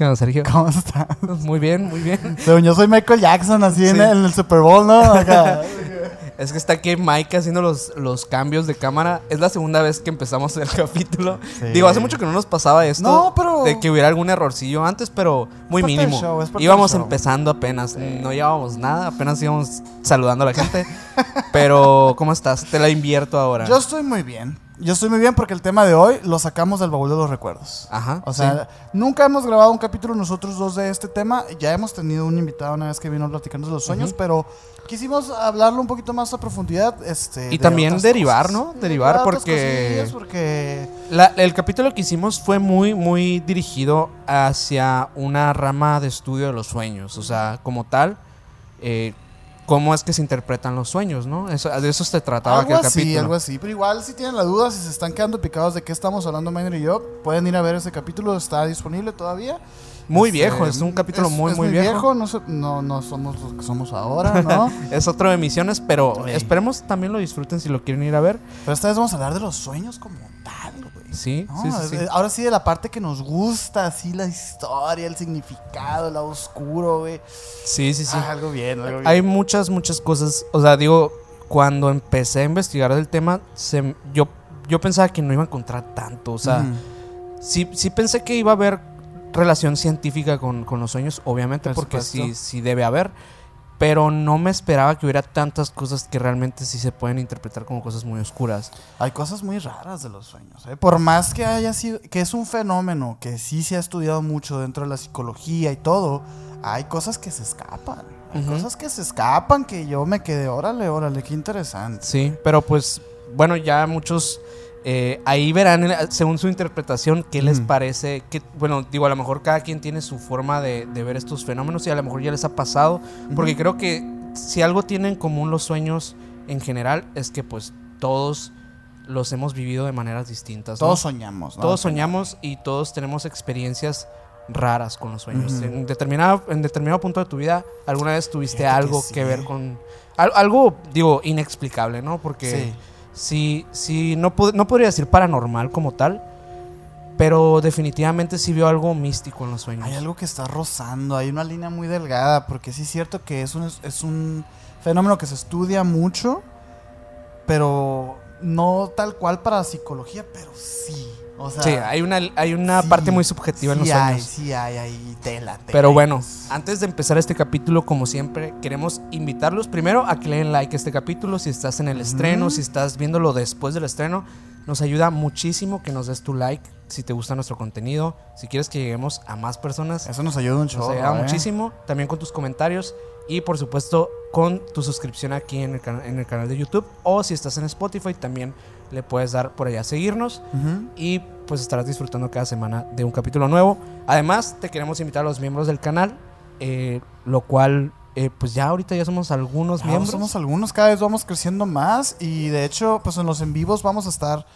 ¿Qué onda, Minor? ¿Qué onda, Sergio? ¿Cómo estás? Muy bien, muy bien. Según yo soy Michael Jackson, así en, el, en el Super Bowl, ¿no? Acá. Es que está aquí Mike haciendo los, los cambios de cámara. Es la segunda vez que empezamos el capítulo. Sí. Digo, hace mucho que no nos pasaba esto. No, pero- De que hubiera algún errorcillo antes, pero muy mínimo. show, íbamos empezando apenas. No llevábamos nada, apenas íbamos saludando a la gente. pero, ¿cómo estás? Te la invierto ahora. Yo estoy muy bien. Yo estoy muy bien porque el tema de hoy lo sacamos del baúl de los recuerdos. Ajá. O sea, nunca hemos grabado un capítulo nosotros dos de este tema. Ya hemos tenido un invitado una vez que vino a platicarnos de los sueños, pero quisimos hablarlo un poquito más a profundidad. Este, Y de también derivar, cosas. ¿no? Derivar porque- porque La- el capítulo que hicimos fue muy, muy dirigido hacia una rama de estudio de los sueños. O sea, como tal, eh, cómo es que se interpretan los sueños, ¿no? Eso, de eso se trataba algo aquel así, capítulo. algo así. Pero igual, si tienen la duda, si se están quedando picados de qué estamos hablando Minor y yo, pueden ir a ver ese capítulo. Está disponible todavía. Muy Este, viejo, es un capítulo es- muy, es muy viejo. No, so- no, no somos los que somos ahora, ¿no? Es otro de emisiones, pero Sí. esperemos también lo disfruten si lo quieren ir a ver. Pero esta vez vamos a hablar de los sueños como tal. Sí, No, sí, sí, sí. eh, Ahora sí de la parte que nos gusta, así la historia, el significado, el lado oscuro, güey. Sí, sí, sí. Ah, algo bien, algo bien. Hay muchas, muchas cosas. O sea, digo, cuando empecé a investigar del tema, se- yo, yo pensaba que no iba a encontrar tanto. O sea, sí, sí pensé que iba a haber relación científica con, con los sueños, obviamente, Por porque sí, sí debe haber. Pero no me esperaba que hubiera tantas cosas que realmente sí se pueden interpretar como cosas muy oscuras. Hay cosas muy raras de los sueños. ¿eh? Por más que haya sido, que es un fenómeno que sí se ha estudiado mucho dentro de la psicología y todo, hay cosas que se escapan. Hay cosas que se escapan que yo me quedé, órale, órale, qué interesante. Sí, pero pues, bueno, ya muchos eh, ahí verán, eh, según su interpretación, qué les parece. Que, bueno, digo, a lo mejor cada quien tiene su forma de, de ver estos fenómenos y a lo mejor ya les ha pasado. Porque creo que si algo tienen en común los sueños en general es que pues todos los hemos vivido de maneras distintas. ¿no? Todos soñamos, ¿no? Todos soñamos y todos tenemos experiencias raras con los sueños. En determinado, en determinado punto de tu vida, alguna vez tuviste Fíjate que algo sí. que ver con... al- algo, digo, inexplicable, ¿no? Porque Sí. Sí, sí, no, no podría decir paranormal como tal, pero definitivamente sí vio algo místico en los sueños. Hay algo que está rozando, hay una línea muy delgada, porque sí es cierto que es un, es un fenómeno que se estudia mucho, pero no tal cual para psicología, pero sí. O sea, Sí, hay una, hay una sí, parte muy subjetiva en los sí sueños. Hay, sí, hay, hay tela, tela. Pero bueno, antes de empezar este capítulo, como siempre, queremos invitarlos primero a que le den like a este capítulo. Si estás en el estreno, si estás viéndolo después del estreno, nos ayuda muchísimo que nos des tu like si te gusta nuestro contenido. Si quieres que lleguemos a más personas, Eso nos ayuda un nos chorro. ayuda ¿eh? muchísimo. También con tus comentarios y, por supuesto, con tu suscripción aquí en el, cana- en el canal de YouTube. O si estás en Spotify, también le puedes dar por allá a seguirnos y pues estarás disfrutando cada semana de un capítulo nuevo. Además, te queremos invitar a los miembros del canal, eh, lo cual, eh, pues ya ahorita ya somos algunos Ya miembros. somos algunos, cada vez vamos creciendo más y de hecho, pues en los en vivos vamos a estar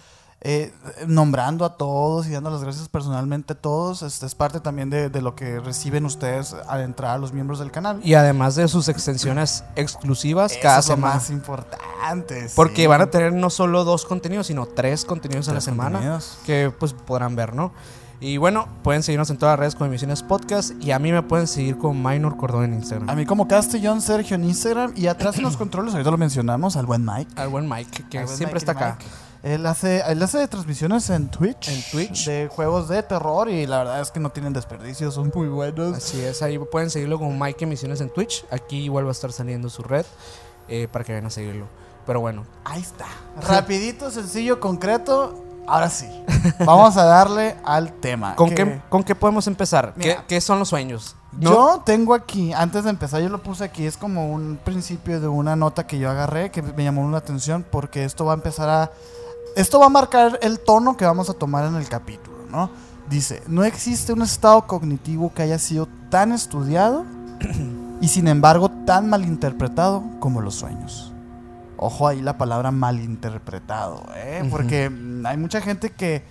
eh, nombrando a todos y dando las gracias personalmente a todos. Este es parte también de, de lo que reciben ustedes al entrar a los miembros del canal. Y además de sus extensiones exclusivas Eso cada es lo semana. más importante. Porque sí. van a tener no solo dos contenidos, sino tres contenidos a la Tres semana contenidos. que pues podrán ver, ¿no? Y bueno, pueden seguirnos en todas las redes con Emisiones Podcast y a mí me pueden seguir con Minor Cordón en Instagram. A mí como Castellón Sergio en Instagram y atrás en los controles, ahorita lo mencionamos, al buen Mike. Al buen Mike, que buen siempre Mike, está acá. Mike. Él hace, él hace transmisiones en Twitch. En Twitch. De juegos de terror y la verdad es que no tienen desperdicio, son muy buenos. Así es, ahí pueden seguirlo con Mike Emisiones en Twitch. Aquí igual va a estar saliendo su red eh, para que vayan a seguirlo. Pero bueno, Ahí está. Rapidito, sencillo, concreto. Ahora sí. Vamos a darle al tema. ¿con que qué, ¿con qué podemos empezar? ¿Qué, son los sueños? ¿No? Yo tengo aquí, antes de empezar, yo lo puse aquí, es como un principio de una nota que yo agarré que me llamó la atención porque esto va a empezar a... Esto va a marcar el tono que vamos a tomar en el capítulo, ¿no? Dice, no existe un estado cognitivo que haya sido tan estudiado y sin embargo tan malinterpretado como los sueños. Ojo ahí la palabra malinterpretado, ¿eh? Porque hay mucha gente que...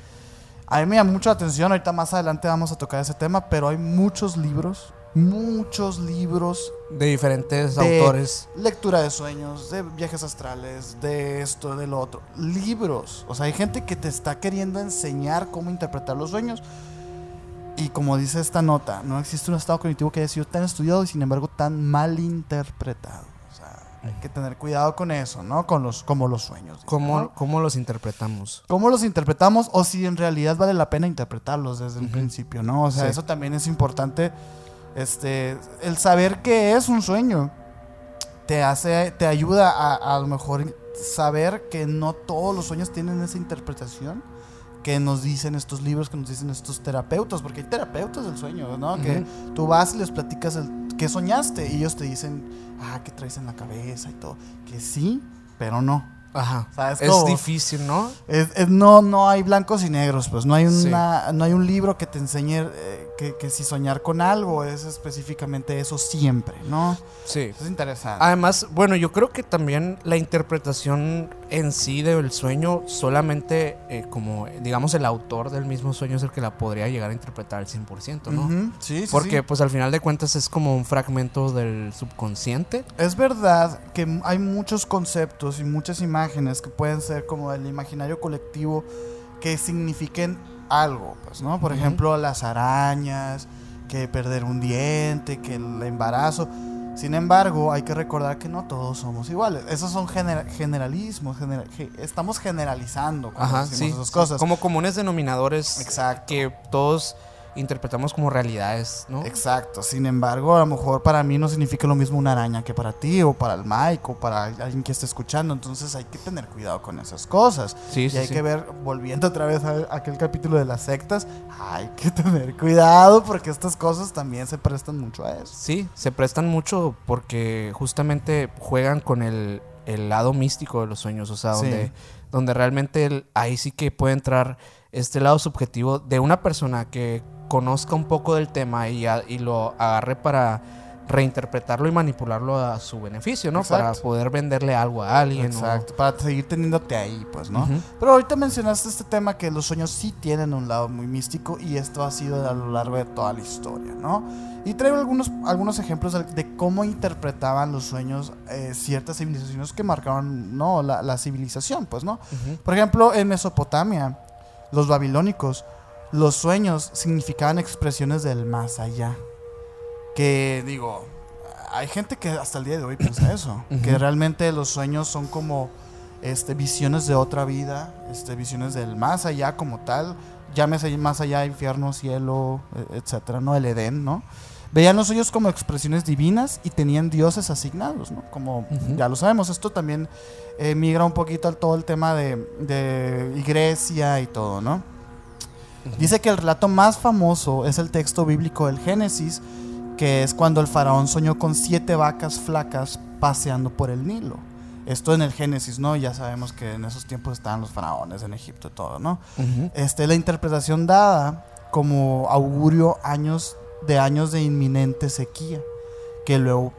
A mí me llama mucho la atención, ahorita más adelante vamos a tocar ese tema, pero hay muchos libros, muchos libros De diferentes de autores. lectura de sueños, de viajes astrales, de esto, de lo otro. Libros. O sea, hay gente que te está queriendo enseñar cómo interpretar los sueños. Y como dice esta nota, no existe un estado cognitivo que haya sido tan estudiado y sin embargo tan mal interpretado. O sea, hay que tener cuidado con eso, ¿no? Con los, como los sueños. ¿Cómo, ¿no? cómo los interpretamos? ¿Cómo los interpretamos o si en realidad vale la pena interpretarlos desde el principio, ¿no? O sea, Sí. eso también es importante. Este, el saber qué es un sueño te hace, te ayuda a, a lo mejor saber que no todos los sueños tienen esa interpretación que nos dicen estos libros, que nos dicen estos terapeutas, porque hay terapeutas del sueño, ¿no? Que tú vas y les platicas el, qué soñaste y ellos te dicen, ah, qué traes en la cabeza y todo. Que sí, pero no. Ajá. Sea, es difícil, ¿no? Es- es- no, no hay blancos y negros, pues no hay, Sí. una, no hay un libro que te enseñe eh, que, que si soñar con algo es específicamente eso siempre, ¿no? Sí. Eso es interesante. Además, bueno, yo creo que también la interpretación en sí del sueño, solamente eh, como, digamos, el autor del mismo sueño es el que la podría llegar a interpretar al 100%, ¿no? Sí, sí, Porque, sí. pues, al final de cuentas es como un fragmento del subconsciente. Es verdad que hay muchos conceptos y muchas imágenes que pueden ser como el imaginario colectivo que signifiquen algo, pues, ¿no? Por Ujú. ejemplo, las arañas, que perder un diente, que el embarazo. Sin embargo, hay que recordar que no todos somos iguales. Esos son genera- generalismos. genera- ge- estamos generalizando cuando Ajá, decimos sí. esas sí. cosas. Como comunes denominadores Exacto. que todos interpretamos como realidades, ¿no? Exacto. Sin embargo, a lo mejor para mí no significa lo mismo una araña que para ti, o para el Mike, o para alguien que esté escuchando. Entonces hay que tener cuidado con esas cosas. Sí, y sí, hay sí. que ver, volviendo otra vez a aquel capítulo de las sectas, hay que tener cuidado porque estas cosas también se prestan mucho a eso. Sí, se prestan mucho porque justamente juegan con el, el lado místico de los sueños, o sea, donde, donde realmente el- ahí sí que puede entrar este lado subjetivo de una persona que conozca un poco del tema y, a- y lo agarre para reinterpretarlo y manipularlo a su beneficio, ¿no? Para poder venderle algo a alguien. o- Exacto, para seguir teniéndote ahí, pues, ¿no? Pero ahorita mencionaste este tema que los sueños sí tienen un lado muy místico y esto ha sido a lo largo de toda la historia, ¿no? Y traigo algunos, algunos ejemplos de, cómo interpretaban los sueños eh, ciertas civilizaciones que marcaban, ¿no? La, la civilización, pues, ¿no? Por ejemplo, en Mesopotamia, los babilónicos, los sueños significaban expresiones del más allá. Que digo, hay gente que hasta el día de hoy piensa eso, que realmente los sueños son como este, visiones de otra vida, este, visiones del más allá como tal, llámese más allá infierno, cielo, e- etcétera, ¿no? El Edén, ¿no? Veían los sueños como expresiones divinas y tenían dioses asignados, ¿no? Como ya lo sabemos, esto también eh, migra un poquito al todo el tema de, de Grecia y todo, ¿no? Dice que el relato más famoso es el texto bíblico del Génesis, que es cuando el faraón soñó con siete vacas flacas paseando por el Nilo. Esto en el Génesis, ¿no? Ya sabemos que en esos tiempos estaban los faraones en Egipto y todo, ¿no? Este, la interpretación dada como augurio años de años de inminente sequía, que luego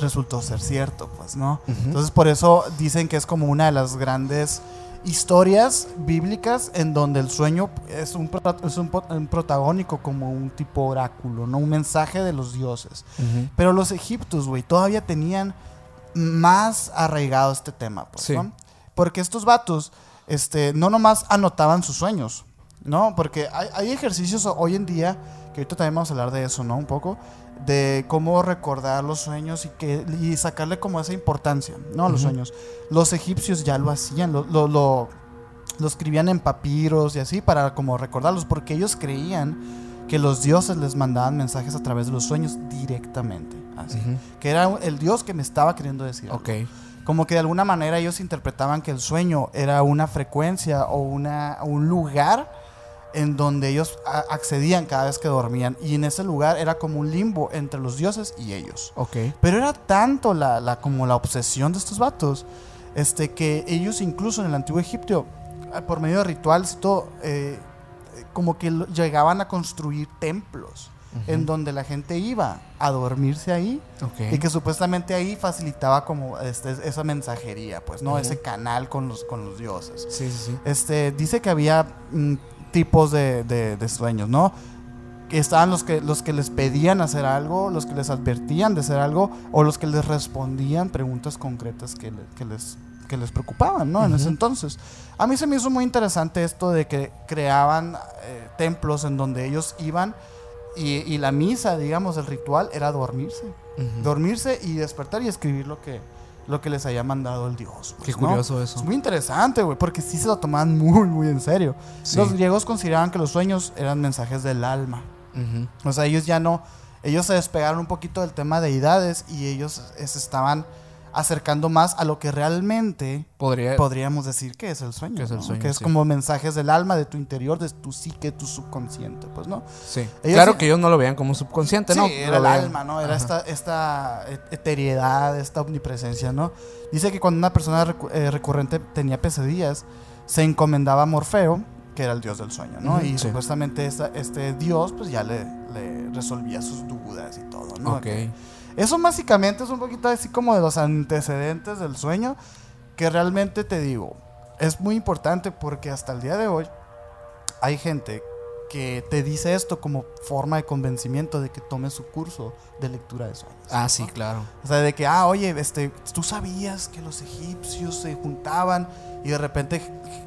resultó ser cierto, pues, ¿no? Entonces por eso dicen que es como una de las grandes historias bíblicas en donde el sueño es un, es un, protagónico como un tipo oráculo, ¿no? Un mensaje de los dioses. Pero los egiptos, güey, todavía tenían más arraigado este tema, pues, Sí. ¿no? Porque estos vatos, este, no nomás anotaban sus sueños, ¿no? Porque hay, hay ejercicios hoy en día, que ahorita también vamos a hablar de eso, ¿no? Un poco, de cómo recordar los sueños y, que, y sacarle como esa importancia, ¿no? A los Ujú. sueños. Los egipcios ya lo hacían, lo, lo, lo- lo escribían en papiros y así para como recordarlos, porque ellos creían que los dioses les mandaban mensajes a través de los sueños directamente, así. Ujú. Que era el dios que me estaba queriendo decir. algo. Ok. Como que de alguna manera ellos interpretaban que el sueño era una frecuencia o una, un lugar en donde ellos accedían cada vez que dormían. Y en ese lugar era como un limbo entre los dioses y ellos. Ok. Pero era tanto la, la- como la obsesión de estos vatos, este, que ellos incluso en el antiguo Egipto, eh, por medio de rituales y todo, eh, eh, como que llegaban a construir templos en donde la gente iba a dormirse ahí Ok. y que supuestamente ahí facilitaba como este, esa mensajería, pues, ¿no? Ujú. Ese canal con los, con los dioses. Sí, sí, sí. Este, dice que había mm, tipos de, de- de sueños, ¿no? Estaban los que, los que les pedían hacer algo, los que les advertían de hacer algo, o los que les respondían preguntas concretas que, le- que les, que les preocupaban, ¿no? En ese entonces. A mí se me hizo muy interesante esto de que creaban eh, templos en donde ellos iban Y, y la misa, digamos, el ritual era dormirse. Dormirse y despertar y escribir lo que, lo que les haya mandado el dios. pues, Qué ¿no? curioso eso. Es muy interesante, güey, porque sí se lo tomaban muy, muy en serio. Sí. Los griegos consideraban que los sueños eran mensajes del alma. O sea, ellos ya no, ellos se despegaron un poquito del tema de deidades y ellos se estaban acercando más a lo que realmente Podría. podríamos decir que es el sueño. Que es el ¿no? sueño, Que es sí. como mensajes del alma, de tu interior, de tu psique, tu subconsciente, pues, ¿no? sí. ellos Claro que ellos no lo veían como subconsciente, Sí, ¿no? era el veían- alma, ¿no? Era Ajá. esta, esta et- eteriedad, esta omnipresencia, ¿no? Dice que cuando una persona eh, recurrente tenía pesadillas, se encomendaba a Morfeo, que era el dios del sueño, ¿no? Y sí. supuestamente esta- este dios, pues ya le, le resolvía sus dudas y todo, ¿no? Ok. Eso básicamente es un poquito así como de los antecedentes del sueño, que realmente te digo, es muy importante porque hasta el día de hoy hay gente que te dice esto como forma de convencimiento de que tome su curso de lectura de sueños. Ah, sí, claro. O sea, de que, ah, oye, este, tú sabías que los egipcios se juntaban y de repente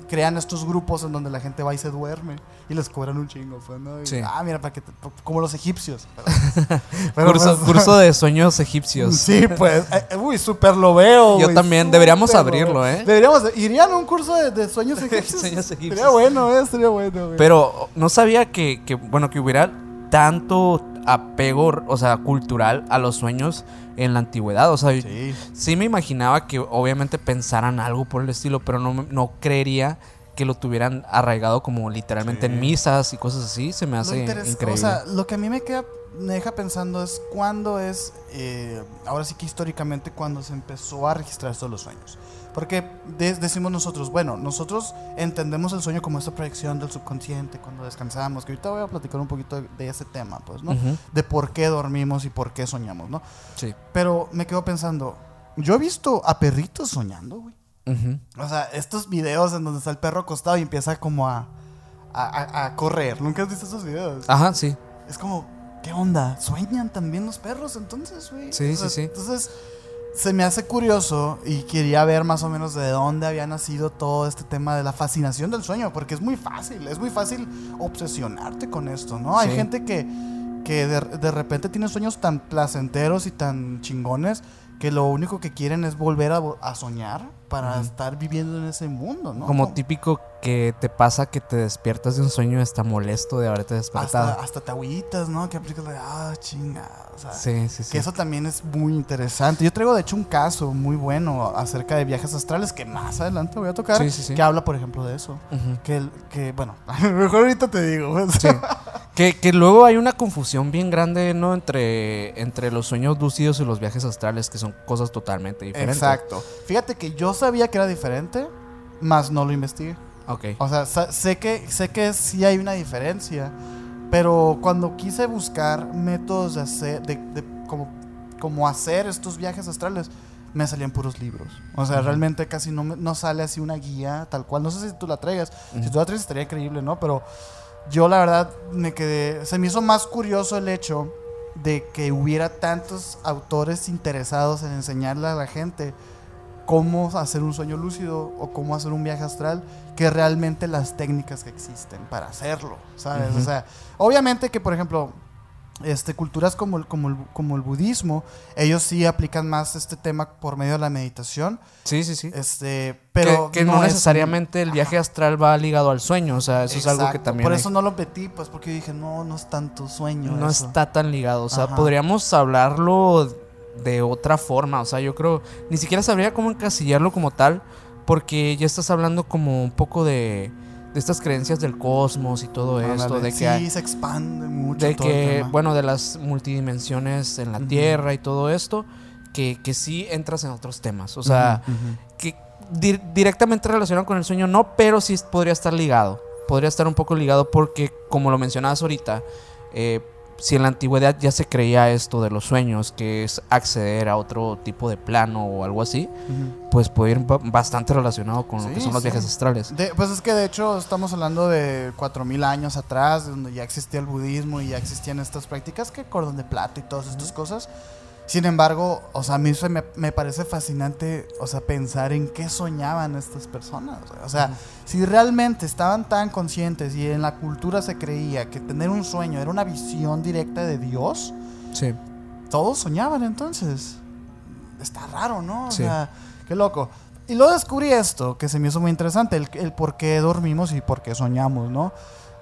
crean estos grupos en donde la gente va y se duerme y les cobran un chingo, pues, ¿no? Y, Sí. Ah, mira, para que te- como los egipcios. Pero- pero, curso, pues, curso de sueños egipcios. Sí, pues, eh, uy, súper lo veo. Yo también, deberíamos abrirlo. ¿eh? Deberíamos, irían a un curso de, de sueños egipcios. Sueños Sería egipcios. bueno, eh, sería bueno, güey. Pero no sabía que, que, bueno, que hubiera tanto apego, o sea, cultural a los sueños en la antigüedad. O sea, sí, Sí. me imaginaba que obviamente pensaran algo por el estilo, pero no, no creería que lo tuvieran arraigado como literalmente Sí. en misas y cosas así. Se me hace increíble. O sea, lo que a mí me queda, me deja pensando es cuándo es, eh, ahora sí que históricamente, cuando se empezó a registrar esto de los sueños. Porque de- decimos nosotros, bueno, nosotros entendemos el sueño como esta proyección del subconsciente cuando descansamos, que ahorita voy a platicar un poquito de, de ese tema, pues, ¿no? Ujú, De por qué dormimos y por qué soñamos, ¿no? Sí. Pero me quedo pensando, yo he visto a perritos soñando, güey. Ujú. O sea, estos videos en donde está el perro acostado y empieza como a, a, a- a correr. ¿Nunca has visto esos videos? Ajá, sí. Es como, ¿qué onda? ¿Sueñan también los perros entonces, güey? Sí, O sea, sí, sí. Entonces, se me hace curioso y quería ver más o menos de dónde había nacido todo este tema de la fascinación del sueño, porque es muy fácil, es muy fácil obsesionarte con esto, ¿no? Hay gente que, que de, de repente tiene sueños tan placenteros y tan chingones que lo único que quieren es volver a, soñar para estar viviendo en ese mundo, ¿no? Como típico que te pasa que te despiertas de un sueño hasta molesto de haberte despertado. hasta, hasta te agüitas, ¿no? Que aplicas de, ah, chinga, o sea, Sí, sí, sí. Que eso también es muy interesante. Yo traigo, de hecho, un caso muy bueno acerca de viajes astrales que más adelante voy a tocar. Sí, sí, sí. Que habla, por ejemplo, de eso. Ujú. Que, el- que bueno, mejor ahorita te digo. pues. Sí. Que, que luego hay una confusión bien grande, ¿no? Entre, entre los sueños lúcidos y los viajes astrales, que son cosas totalmente diferentes. Exacto. Fíjate que yo sabía que era diferente, más no lo investigué. Ok. O sea, sé que, sé que sí hay una diferencia, pero cuando quise buscar métodos de hacer, de, de como, como hacer estos viajes astrales, me salían puros libros. O sea, realmente casi no, me- no sale así una guía tal cual. No sé si tú la traigas. Si Ujú. tú la traes estaría increíble, ¿no? Pero yo la verdad me quedé, se me hizo más curioso el hecho de que hubiera tantos autores interesados en enseñarle a la gente cómo hacer un sueño lúcido o cómo hacer un viaje astral que realmente las técnicas que existen para hacerlo, ¿sabes? O sea, obviamente que, por ejemplo, este, culturas como el, como, el, como el budismo, ellos sí aplican más este tema por medio de la meditación, Sí, sí, sí. este, pero que, que no, necesariamente el viaje astral va ligado al sueño, o sea, eso es algo que también Por hay- eso no lo metí, pues porque yo dije, no, no es tanto sueño. no eso". está tan ligado, o sea, Ajá. podríamos hablarlo de otra forma, o sea, yo creo, ni siquiera sabría cómo encasillarlo como tal, porque ya estás hablando como un poco de, de estas creencias del cosmos y todo esto, Ándale, de sí, hay- se expande mucho de todo el que, tema. bueno, de las multidimensiones en la. Tierra y todo esto, que, que sí entras en otros temas. O sea, que di- directamente relacionado con el sueño no, pero sí podría estar ligado. Podría estar un poco ligado porque, como lo mencionabas ahorita, eh, si en la antigüedad ya se creía esto de los sueños, que es acceder a otro tipo de plano o algo así, pues puede ir ba- bastante relacionado con lo que son los sí. viajes astrales. De- pues es que de hecho estamos hablando de 4000 años atrás, donde ya existía el budismo y ya existían estas prácticas que cordón de plata y todas estas cosas. Sin embargo, o sea, a mí se me, me parece fascinante, o sea, pensar en qué soñaban estas personas. O sea, si realmente estaban tan conscientes y en la cultura se creía que tener un sueño era una visión directa de Dios, Sí. todos soñaban entonces. Está raro, ¿no? O Sí. sea, qué loco. Y luego descubrí esto, que se me hizo muy interesante, el, el por qué dormimos y por qué soñamos, ¿no?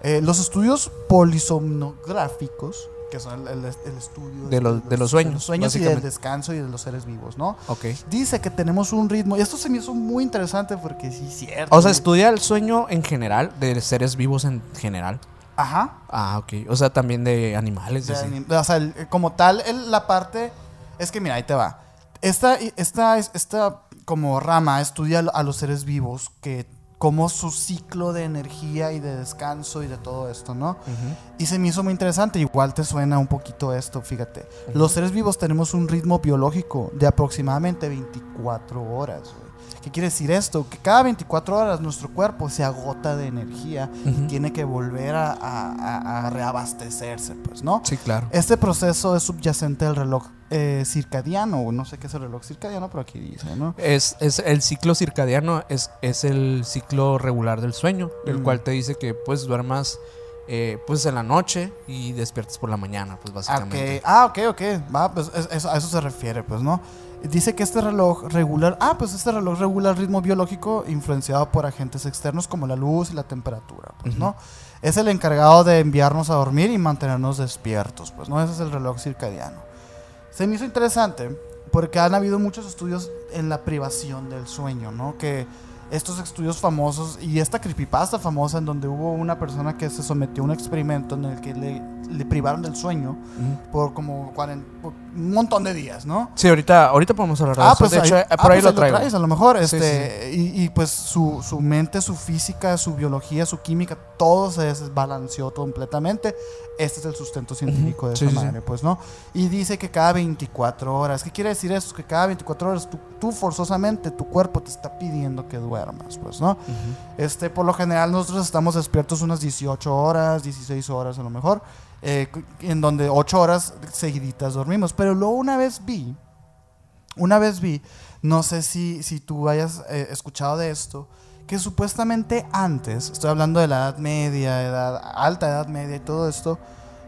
Eh, los estudios polisomnográficos, que son el, estudio De los- de los sueños, sueños y del descanso y de los seres vivos, ¿no? Ok. Dice que tenemos un ritmo, y esto se me hizo muy interesante porque sí es cierto. O sea, estudia el sueño en general, de seres vivos en general. Ajá. Ah, ok. O sea, también de animales. De anim- o sea, el- como tal, el- la parte. Es que mira, ahí te va. Esta, esta, esta como rama estudia a los seres vivos, que como su ciclo de energía y de descanso y de todo esto, ¿no? Y se me hizo muy interesante. Igual te suena un poquito esto, fíjate. Los seres vivos tenemos un ritmo biológico de aproximadamente 24 horas. güey. ¿Qué quiere decir esto? Que cada 24 horas nuestro cuerpo se agota de energía y tiene que volver a, a- a- a reabastecerse, pues, ¿no? Sí, claro. Este proceso es subyacente al reloj eh, circadiano, o no sé qué es el reloj circadiano, pero aquí dice, ¿no? Es, es el ciclo circadiano, es, es el ciclo regular del sueño, el Mm. cual te dice que pues duermas eh, pues en la noche y despiertes por la mañana, pues básicamente. Ok, Ah, ok, ok. Va, pues es- es- a eso se refiere, pues, ¿no? Dice que este reloj regular, ah, pues este reloj regula el ritmo biológico influenciado por agentes externos como la luz y la temperatura, pues, ¿no? Es el encargado de enviarnos a dormir y mantenernos despiertos, pues, ¿no? Ese es el reloj circadiano. Se me hizo interesante porque han habido muchos estudios en la privación del sueño, ¿no? Que estos estudios famosos y esta creepypasta famosa en donde hubo una persona que se sometió a un experimento en el que le, le privaron del sueño por como 40 por un montón de días, ¿no? Sí, ahorita, ahorita podemos hablar de eso. de hecho, eh, ah, por ahí pues lo traigo. traes, a lo mejor, Sí, este, Y, y, pues su, su mente, su física, su biología, su química, todo se desbalanceó completamente. Este es el sustento científico de esa sí, madre, pues, ¿no? Y dice que cada 24 horas, ¿qué quiere decir eso? Que cada 24 horas tú, tú forzosamente, tu cuerpo te está pidiendo que duermas, pues, ¿no? Este, por lo general nosotros estamos despiertos unas 18 horas, 16 horas a lo mejor, eh, en donde 8 horas seguiditas dormimos. Pero luego una vez vi, una vez vi, no sé si, si tú hayas eh, escuchado de esto, que supuestamente antes, estoy hablando de la edad media, edad, alta edad media y todo esto,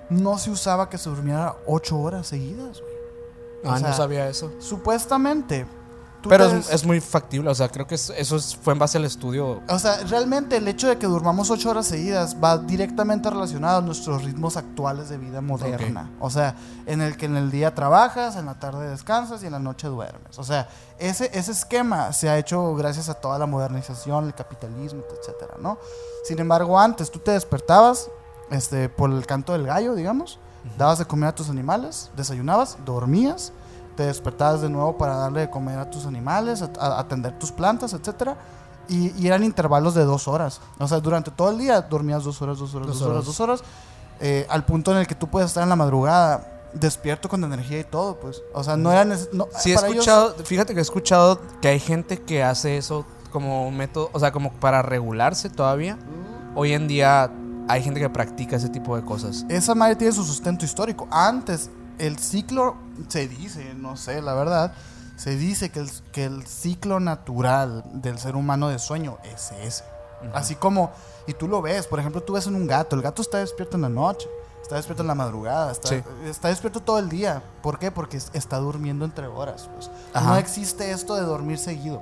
no se usaba que se durmiera 8 horas seguidas. Ah, O sea, no sabía eso. Supuestamente. Pero es, muy factible, o sea, creo que es- eso es- fue en base al estudio. O sea, realmente el hecho de que durmamos ocho horas seguidas va directamente relacionado a nuestros ritmos actuales de vida moderna. O sea, en el que en el día trabajas, en la tarde descansas y en la noche duermes. O sea, ese, ese esquema se ha hecho gracias a toda la modernización, el capitalismo, etcétera, ¿no? Sin embargo, antes tú te despertabas este, por el canto del gallo, digamos, dabas de comer a tus animales, desayunabas, dormías, te despertabas de nuevo para darle de comer a tus animales, a- a- atender tus plantas, etcétera. Y, y eran intervalos de dos horas. O sea, durante todo el día dormías dos horas, dos horas, dos, Dos horas, horas. dos horas. eh, al punto en el que tú puedes estar en la madrugada despierto con energía y todo, pues. O sea, no era neces- no, Sí, he para ellos- escuchado, fíjate que he escuchado que hay gente que hace eso como un método, o sea, como para regularse todavía. Hoy en día hay gente que practica ese tipo de cosas. esa madre tiene su sustento histórico. Antes, el ciclo, se dice, no sé, la verdad, se dice que el, que el ciclo natural del ser humano de sueño es ese. Así como, y tú lo ves, por ejemplo, tú ves en un gato, el gato está despierto en la noche, está despierto en la madrugada, está, Sí. está despierto todo el día. ¿Por qué? Porque es- está durmiendo entre horas. Pues. No existe esto de dormir seguido.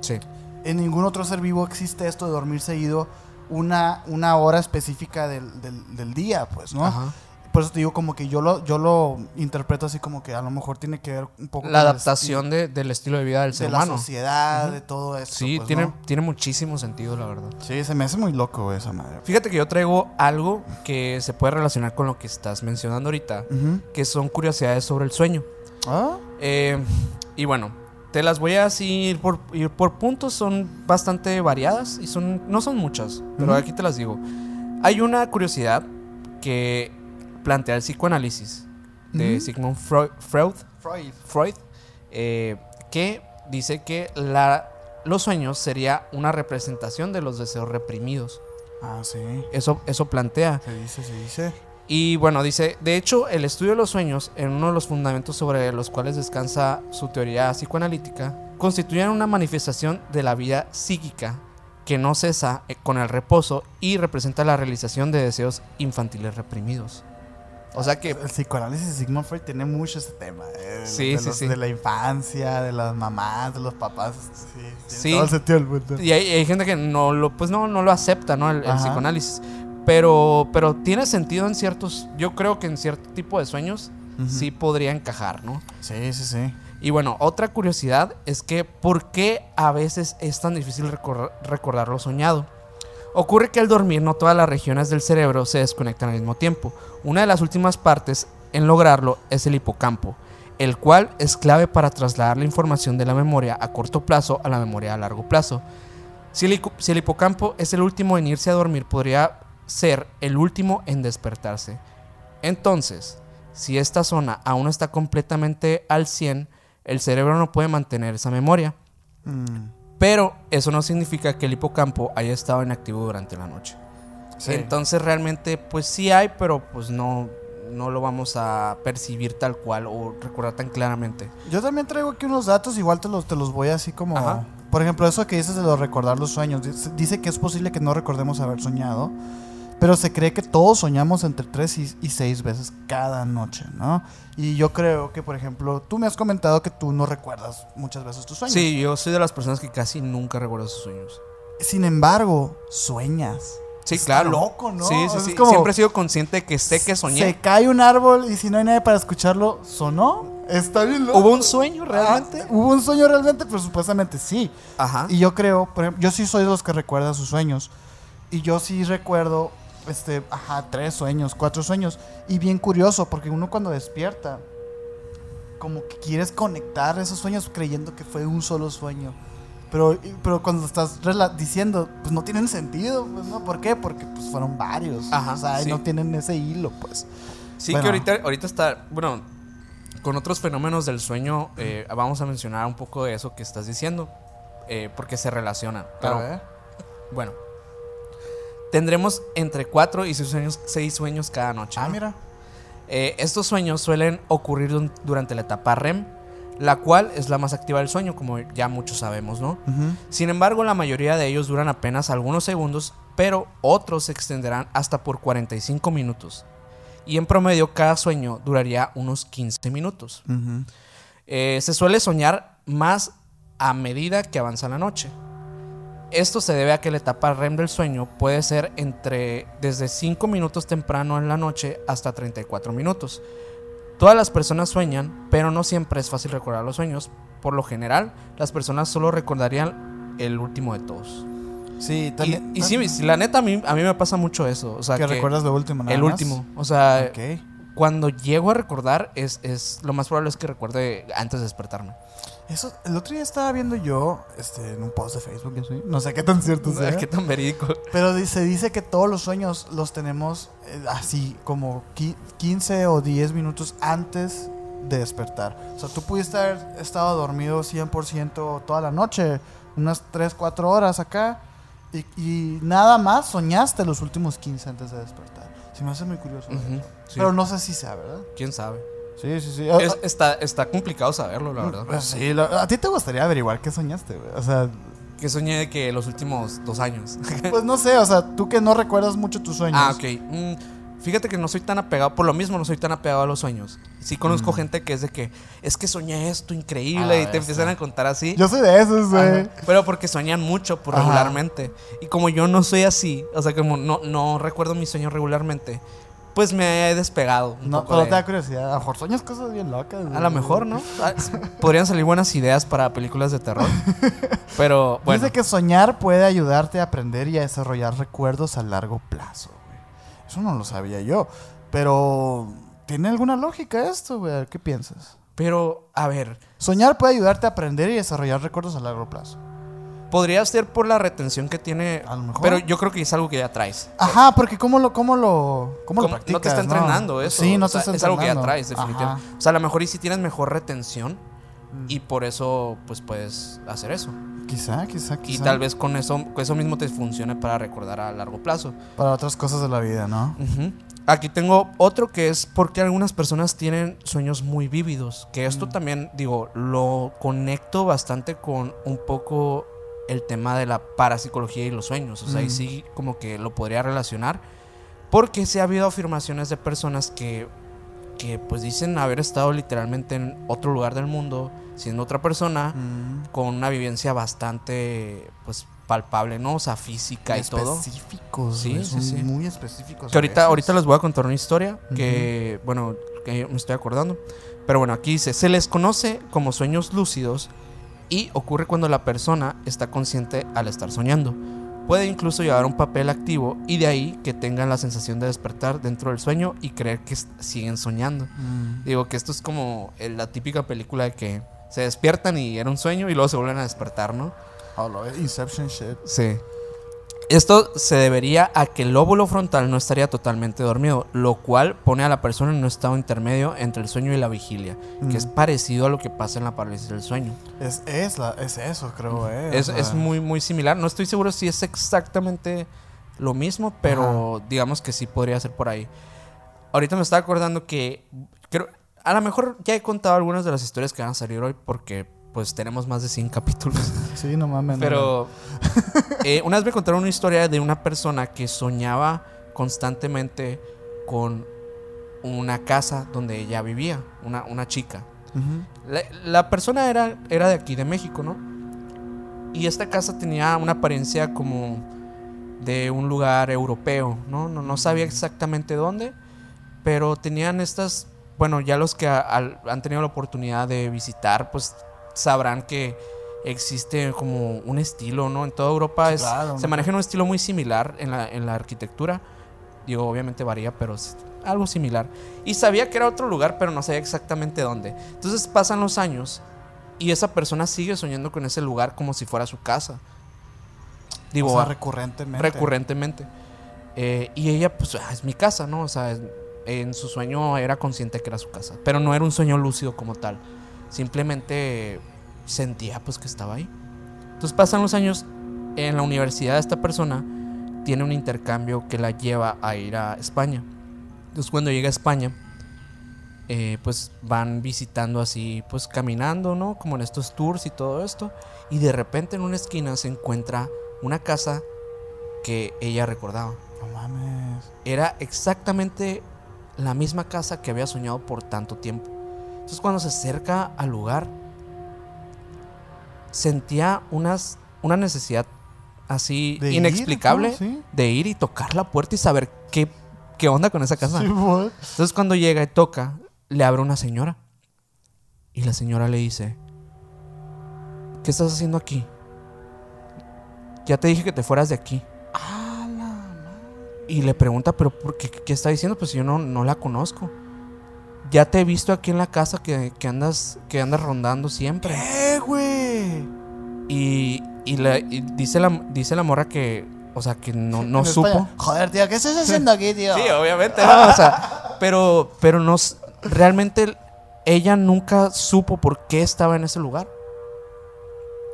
Sí. En ningún otro ser vivo existe esto de dormir seguido una, una hora específica del, del- del día, pues, ¿no? Ajá. Por eso te digo como que yo lo, yo lo interpreto así como que a lo mejor tiene que ver un poco La adaptación de- del estilo de vida del ser de la humano. sociedad, de todo eso. Sí, pues, tiene, ¿no? tiene muchísimo sentido, la verdad. Sí, se me hace muy loco esa madre. Fíjate que yo traigo algo que se puede relacionar con lo que estás mencionando ahorita, que son curiosidades sobre el sueño. Ah, Eh, y bueno, te las voy a así ir por, ir por puntos, son bastante variadas y son no son muchas, pero aquí te las digo. Hay una curiosidad que plantea el psicoanálisis de. Sigmund Freud, Freud, Freud. Freud, eh, que dice que la, los sueños sería una representación de los deseos reprimidos. Ah, sí. Eso, eso plantea. Se dice, se dice. Y bueno, dice, de hecho, el estudio de los sueños, en uno de los fundamentos sobre los cuales descansa su teoría psicoanalítica, constituyen una manifestación de la vida psíquica que no cesa eh, con el reposo y representa la realización de deseos infantiles reprimidos. O sea que... El psicoanálisis de Sigmund Freud tiene mucho ese tema. eh, Sí, de, sí, los- sí. de la infancia, de las mamás, de los papás. Sí, Sí. todo el sentido del mundo. Y hay, hay gente que no lo, pues no, no lo acepta, ¿no? El, psicoanálisis. Pero, pero tiene sentido en ciertos, yo creo que en cierto tipo de sueños sí podría encajar, ¿no? Sí, sí, sí. Y bueno, otra curiosidad es que ¿por qué a veces es tan difícil recor- recordar lo soñado? Ocurre que al dormir no todas las regiones del cerebro se desconectan al mismo tiempo. Una de las últimas partes en lograrlo es el hipocampo, el cual es clave para trasladar la información de la memoria a corto plazo a la memoria a largo plazo. Si el, hipocampo es el último en irse a dormir, podría ser el último en despertarse. Entonces, si esta zona aún está completamente al 100, el cerebro no puede mantener esa memoria. Mm, Pero eso no significa que el hipocampo haya estado inactivo durante la noche. sí. Entonces realmente pues sí hay, pero pues no, no lo vamos a percibir tal cual o recordar tan claramente. Yo también traigo aquí unos datos, igual te los, te los voy así como... Ajá. Por ejemplo, eso que dices de lo recordar los sueños. Dice, dice que es posible que no recordemos haber soñado, pero se cree que todos soñamos entre 3 y, y 6 veces cada noche, ¿no? Y yo creo que, por ejemplo, tú me has comentado que tú no recuerdas muchas veces tus sueños. Sí, yo soy de las personas que casi nunca recuerdo sus sueños. Sin embargo, sueñas. Sí, Está claro. loco, ¿no? Sí, sí, sí. como- Siempre he sido consciente de que sé que soñé. Se cae un árbol y si no hay nadie para escucharlo, ¿sonó? Está bien loco. ¿Hubo un sueño realmente? Ah, ¿Hubo un sueño realmente? Pues supuestamente sí. Ajá. Y yo creo, por ejemplo, yo sí soy de los que recuerda sus sueños. Y yo sí recuerdo, este, ajá, tres sueños, cuatro sueños. Y bien curioso, porque uno cuando despierta, como que quieres conectar esos sueños creyendo que fue un solo sueño. Pero, pero cuando estás diciendo, pues no tienen sentido, pues, ¿no? ¿Por qué? Porque pues fueron varios. Ajá, o sea, sí. no tienen ese hilo, pues. Sí, Bueno. que ahorita, ahorita está, bueno, con otros fenómenos del sueño, eh, vamos a mencionar un poco de eso que estás diciendo, eh, porque se relacionan. Pero A ver. bueno, tendremos entre 4 y 6 sueños, seis sueños cada noche. Ah, ¿no? mira. Eh, estos sueños suelen ocurrir durante la etapa REM, la cual es la más activa del sueño, como ya muchos sabemos, ¿no? Sin embargo, la mayoría de ellos duran apenas algunos segundos, pero otros se extenderán hasta por 45 minutos. Y en promedio, cada sueño duraría unos 15 minutos. Eh, se suele soñar más a medida que avanza la noche. Esto se debe a que la etapa REM del sueño puede ser entre desde 5 minutos temprano en la noche hasta 34 minutos. Todas las personas sueñan, pero no siempre es fácil recordar los sueños. Por lo general, las personas solo recordarían el último de todos. Sí, Y, también. y sí, sí, la neta, a mí, a mí me pasa mucho eso. O sea, que que recuerdas lo último, nada el más? último. O sea, cuando llego a recordar, es, es lo más probable es que recuerde antes de despertarme. Eso, el otro día estaba viendo yo, este, en un post de Facebook, soy- no sé qué tan cierto sea, Qué tan verídico. pero se dice que todos los sueños los tenemos eh, así, como qui- 15 o 10 minutos antes de despertar. O sea, tú pudiste haber estado dormido 100% toda la noche, unas 3, 4 horas acá, y, y nada más soñaste los últimos 15 antes de despertar. Se me hace muy curioso. Sí. Pero no sé si sea, ¿verdad? ¿Quién sabe? Sí, sí, sí. Es- está, está complicado saberlo, la verdad. Sí, la- a ti te gustaría averiguar qué soñaste, güey. O sea, Que soñé de que los últimos dos años. Pues no sé, o sea, tú que no recuerdas mucho tus sueños. ah, ok. Mm, fíjate que no soy tan apegado, por lo mismo no soy tan apegado a los sueños. Sí conozco gente que es de que, es que soñé esto increíble Ah, y te esta. empiezan a contar así. Yo soy de esos, güey. Pero porque sueñan mucho, por regularmente. Y como yo no soy así, o sea, como no, no recuerdo mis sueños regularmente, pues me he despegado. Un No, poco pero de- te da curiosidad. A lo mejor sueñas cosas bien locas. A lo mejor, ¿no? Ah, Podrían salir buenas ideas para películas de terror. Pero bueno. Dice que soñar puede ayudarte a aprender y a desarrollar recuerdos a largo plazo, güey. Eso no lo sabía yo. Pero, ¿tiene alguna lógica esto, güey? ¿Qué piensas? Pero, a ver, Soñar puede ayudarte a aprender y desarrollar recuerdos a largo plazo. Podría ser por la retención que tiene. A lo mejor. Pero yo creo que es algo que ya traes. Ajá, porque ¿cómo lo, cómo lo, cómo lo practicas? no te está entrenando eso. Sí, no o te sea, está Es algo que ya traes, definitivamente. Ajá. O sea, a lo mejor y si tienes mejor retención Mm. y por eso, pues puedes hacer eso. Quizá, quizá, quizá. Y tal vez con eso, con eso mismo te funcione para recordar a largo plazo. Para otras cosas de la vida, ¿no? Aquí tengo otro que es porque algunas personas tienen sueños muy vívidos. Que esto Mm. también, digo, lo conecto bastante con un poco el tema de la parapsicología y los sueños. O sea, ahí sí como que lo podría relacionar. Porque sí ha habido afirmaciones de personas que, que pues dicen haber estado literalmente en otro lugar del mundo, siendo otra persona, Mm. con una vivencia bastante pues palpable, ¿no? O sea, física y todo. Específicos, Sí, sí, sí. muy específicos. Que ahorita, ahorita les voy a contar una historia que, bueno, que me estoy acordando. Pero bueno, aquí dice, se les conoce como sueños lúcidos y ocurre cuando la persona está consciente al estar soñando. Puede incluso llevar un papel activo y de ahí que tengan la sensación de despertar dentro del sueño y creer que siguen soñando. Mm. Digo que esto es como la típica película de que se despiertan y era un sueño y luego se vuelven a despertar, ¿no? Oh, lo- Inception shit. Sí. Esto se debería a que el lóbulo frontal no estaría totalmente dormido, lo cual pone a la persona en un estado intermedio entre el sueño y la vigilia, que es Mm. parecido a lo que pasa en la parálisis del sueño. Es, es, la, es eso, creo, eh. o Es, sea, es muy, muy similar. No estoy seguro si es exactamente lo mismo, pero digamos que sí podría ser por ahí. Ahorita me estaba acordando que creo, a lo mejor ya he contado algunas de las historias que van a salir hoy porque pues tenemos más de 100 capítulos. Sí, no mames. no Pero eh, una vez me contaron una historia de una persona que soñaba constantemente con una casa donde ella vivía, una, una chica. La, la persona era, era de aquí, de México, ¿no? Y esta casa tenía una apariencia como de un lugar europeo, ¿no? No, no sabía exactamente dónde, pero tenían estas, bueno, ya los que a- han tenido la oportunidad de visitar, pues sabrán que existe como un estilo, ¿no? En toda Europa es- claro, se maneja un estilo muy similar en la, en la arquitectura. Digo, obviamente varía, pero es algo similar. Y sabía que era otro lugar, pero no sabía exactamente dónde. Entonces pasan los años y esa persona sigue soñando con ese lugar como si fuera su casa. Digo, o sea, a- recurrentemente. recurrentemente. Eh, y ella, pues, ah, es mi casa, ¿no? O sea, es- en su sueño era consciente que era su casa. Pero no era un sueño lúcido como tal. Simplemente sentía, pues, que estaba ahí. Entonces pasan los años. En la universidad esta persona tiene un intercambio que la lleva a ir a España. Entonces cuando llega a España, eh, pues van visitando así, pues caminando, ¿no? Como en estos tours y todo esto. Y de repente en una esquina se encuentra una casa que ella recordaba. No mames. Era exactamente la misma casa que había soñado por tanto tiempo. Entonces cuando se acerca al lugar, sentía unas, una necesidad así De inexplicable de ir y tocar la puerta y saber qué, qué onda con esa casa. Sí, what? Entonces cuando llega y toca, le abre una señora. Y la señora le dice, ¿qué estás haciendo aquí? Ya te dije que te fueras de aquí. Ah, la Y le pregunta, ¿pero por qué, qué está diciendo? Pues yo no, no la conozco. Ya te he visto aquí en la casa que, que andas, que andas rondando siempre. ¿Qué, güey? Y, y, la- y dice, la, dice la morra que, o sea, que no, no supo. España, Joder, tío, ¿qué estás haciendo aquí, tío? Sí, obviamente, ¿no? O sea, pero, pero no, realmente ella nunca supo por qué estaba en ese lugar.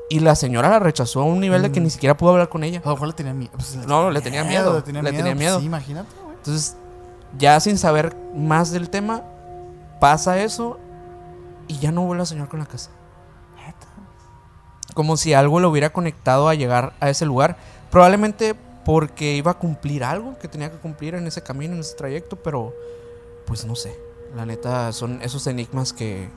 Y la señora la rechazó a un nivel de que Mm. ni siquiera pudo hablar con ella. A lo mejor le tenía miedo. Pues, No, le tenía miedo, Le tenía le miedo. tenía miedo. Sí, imagínate, güey. Entonces, ya sin saber más del tema, pasa eso y ya no vuelve a soñar con la casa. Como si algo lo hubiera conectado a llegar a ese lugar. Probablemente porque iba a cumplir algo que tenía que cumplir en ese camino, en ese trayecto, pero pues no sé. La neta, son esos enigmas que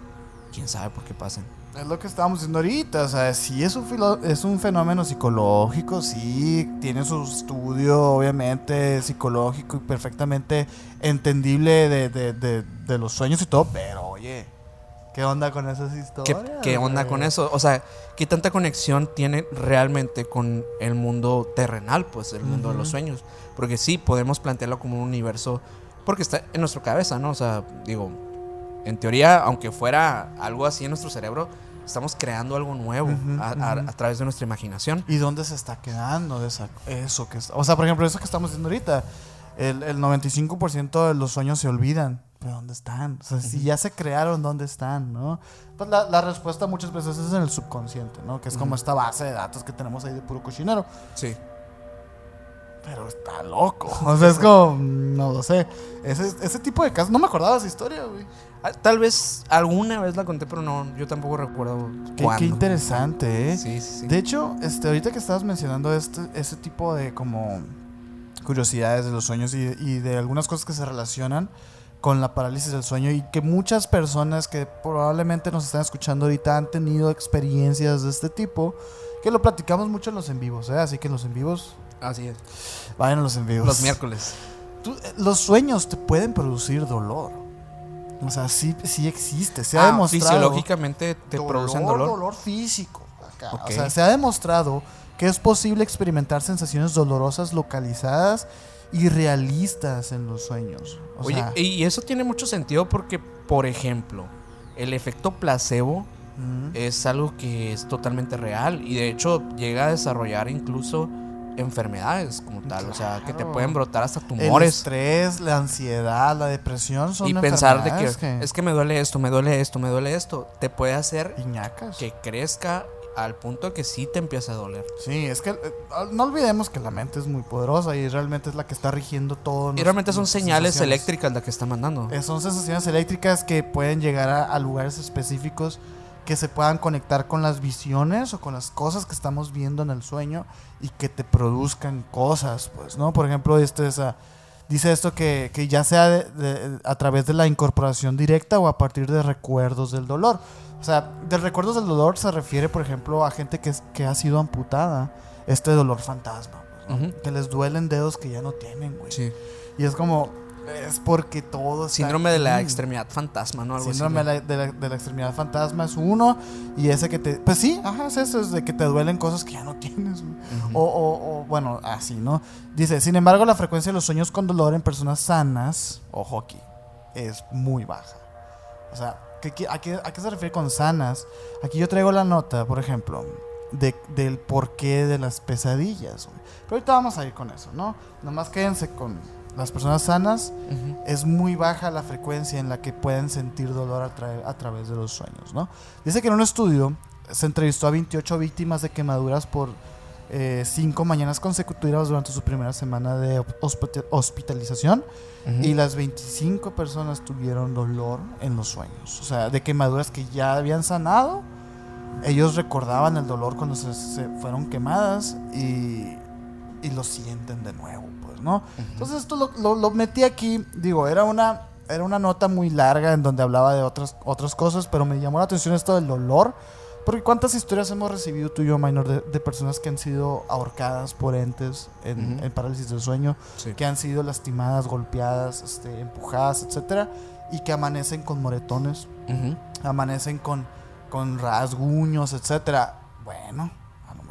quién sabe por qué pasan. Es lo que estábamos diciendo ahorita, o sea, sí es un, filo- es un fenómeno psicológico, sí tiene su estudio obviamente psicológico y perfectamente entendible de, de- de- de los sueños y todo, pero oye, ¿qué onda con esas ¿Qué, historias? qué onda güey? con eso? O sea, ¿qué tanta conexión tiene realmente con el mundo terrenal, pues, el mundo de los sueños? Porque sí, podemos plantearlo como un universo, porque está en nuestra cabeza, ¿no? O sea, digo, en teoría, aunque fuera algo así en nuestro cerebro, estamos creando algo nuevo a, través de nuestra imaginación. ¿Y dónde se está quedando de esa, eso que está- O sea, por ejemplo, eso que estamos diciendo ahorita, el, el 95% de los sueños se olvidan. ¿Pero dónde están? O sea, si ya se crearon, ¿dónde están? ¿no? Pues la, la respuesta muchas veces es en el subconsciente, ¿no? Que es como esta base de datos que tenemos ahí de puro cochinero. Sí. Pero está loco. O sea, es como, no lo sé. Ese, ese tipo de casos, no me acordaba de esa historia, güey. Ah, Tal vez alguna vez la conté, pero no, yo tampoco recuerdo Qué, qué interesante, ¿eh? Sí, sí, sí. De hecho, este, ahorita que estabas mencionando este, ese tipo de como curiosidades de los sueños y, y de algunas cosas que se relacionan con la parálisis del sueño y que muchas personas que probablemente nos están escuchando ahorita han tenido experiencias de este tipo, que lo platicamos mucho en los en vivos, ¿eh? Así que en los en vivos, Así es. vayan a los en vivos. Los miércoles. Tú- eh, los sueños te pueden producir dolor. O sea, sí, sí existe, se ha Ah, demostrado. fisiológicamente te producen dolor. dolor físico. acá. O sea, se ha demostrado que es posible experimentar sensaciones dolorosas localizadas y realistas en los sueños. O Oye, sea, y eso tiene mucho sentido porque, por ejemplo, el efecto placebo es algo que es totalmente real y de hecho llega a desarrollar incluso enfermedades como tal, o sea, que te pueden brotar hasta el tumores estrés, la ansiedad, la depresión son y pensar de que, es que me duele esto, me duele esto, me duele esto, te puede hacer Piñacas. que crezca al punto que sí te empiece a doler. Sí, es que eh, no olvidemos que la mente es muy poderosa y realmente es la que está rigiendo todo. Y realmente son señales eléctricas las que está mandando. Eh, Son sensaciones eléctricas que pueden llegar a, a lugares específicos que se puedan conectar con las visiones o con las cosas que estamos viendo en el sueño y que te produzcan cosas, pues, ¿no? Por ejemplo, este es a- dice esto que, que ya sea de- de- a través de la incorporación directa o a partir de recuerdos del dolor. O sea, de recuerdos del dolor se refiere, por ejemplo, a gente que, es- que ha sido amputada, este dolor fantasma, pues, que les duelen dedos que ya no tienen, güey. Sí. Y es como, es porque todo Síndrome de la extremidad fantasma, ¿no? Algo Síndrome así. de la, de, la, de la extremidad fantasma es uno. Y ese que te. Pues sí, ajá, es eso, es de que te duelen cosas que ya no tienes. o, o, o, bueno, así, ¿no? Dice: Sin embargo, la frecuencia de los sueños con dolor en personas sanas, ojo aquí, es muy baja. O sea, ¿qué- qué- a, qué, ¿a qué se refiere con sanas? Aquí yo traigo la nota, por ejemplo, de, del porqué de las pesadillas. Pero ahorita vamos a ir con eso, ¿no? Nomás quédense con las personas sanas Ujú. es muy baja la frecuencia en la que pueden sentir dolor a, tra- a través de los sueños, ¿no? Dice que en un estudio se entrevistó a 28 víctimas de quemaduras por 5 mañanas consecutivas durante su primera semana de hospi- hospitalización Ujú. y las 25 personas tuvieron dolor en los sueños, o sea, de quemaduras que ya habían sanado. Ellos recordaban el dolor cuando se, se fueron quemadas y, y lo sienten de nuevo, ¿no? Entonces esto lo, lo- lo metí aquí, digo, era una, era una nota muy larga en donde hablaba de otras, otras cosas, pero me llamó la atención esto del dolor, porque cuántas historias hemos recibido tú y yo, Minor, de, de personas que han sido ahorcadas por entes en, en parálisis del sueño, Sí. que han sido lastimadas, golpeadas, este, empujadas, etcétera, y que amanecen con moretones, amanecen con, con rasguños, etcétera. Bueno,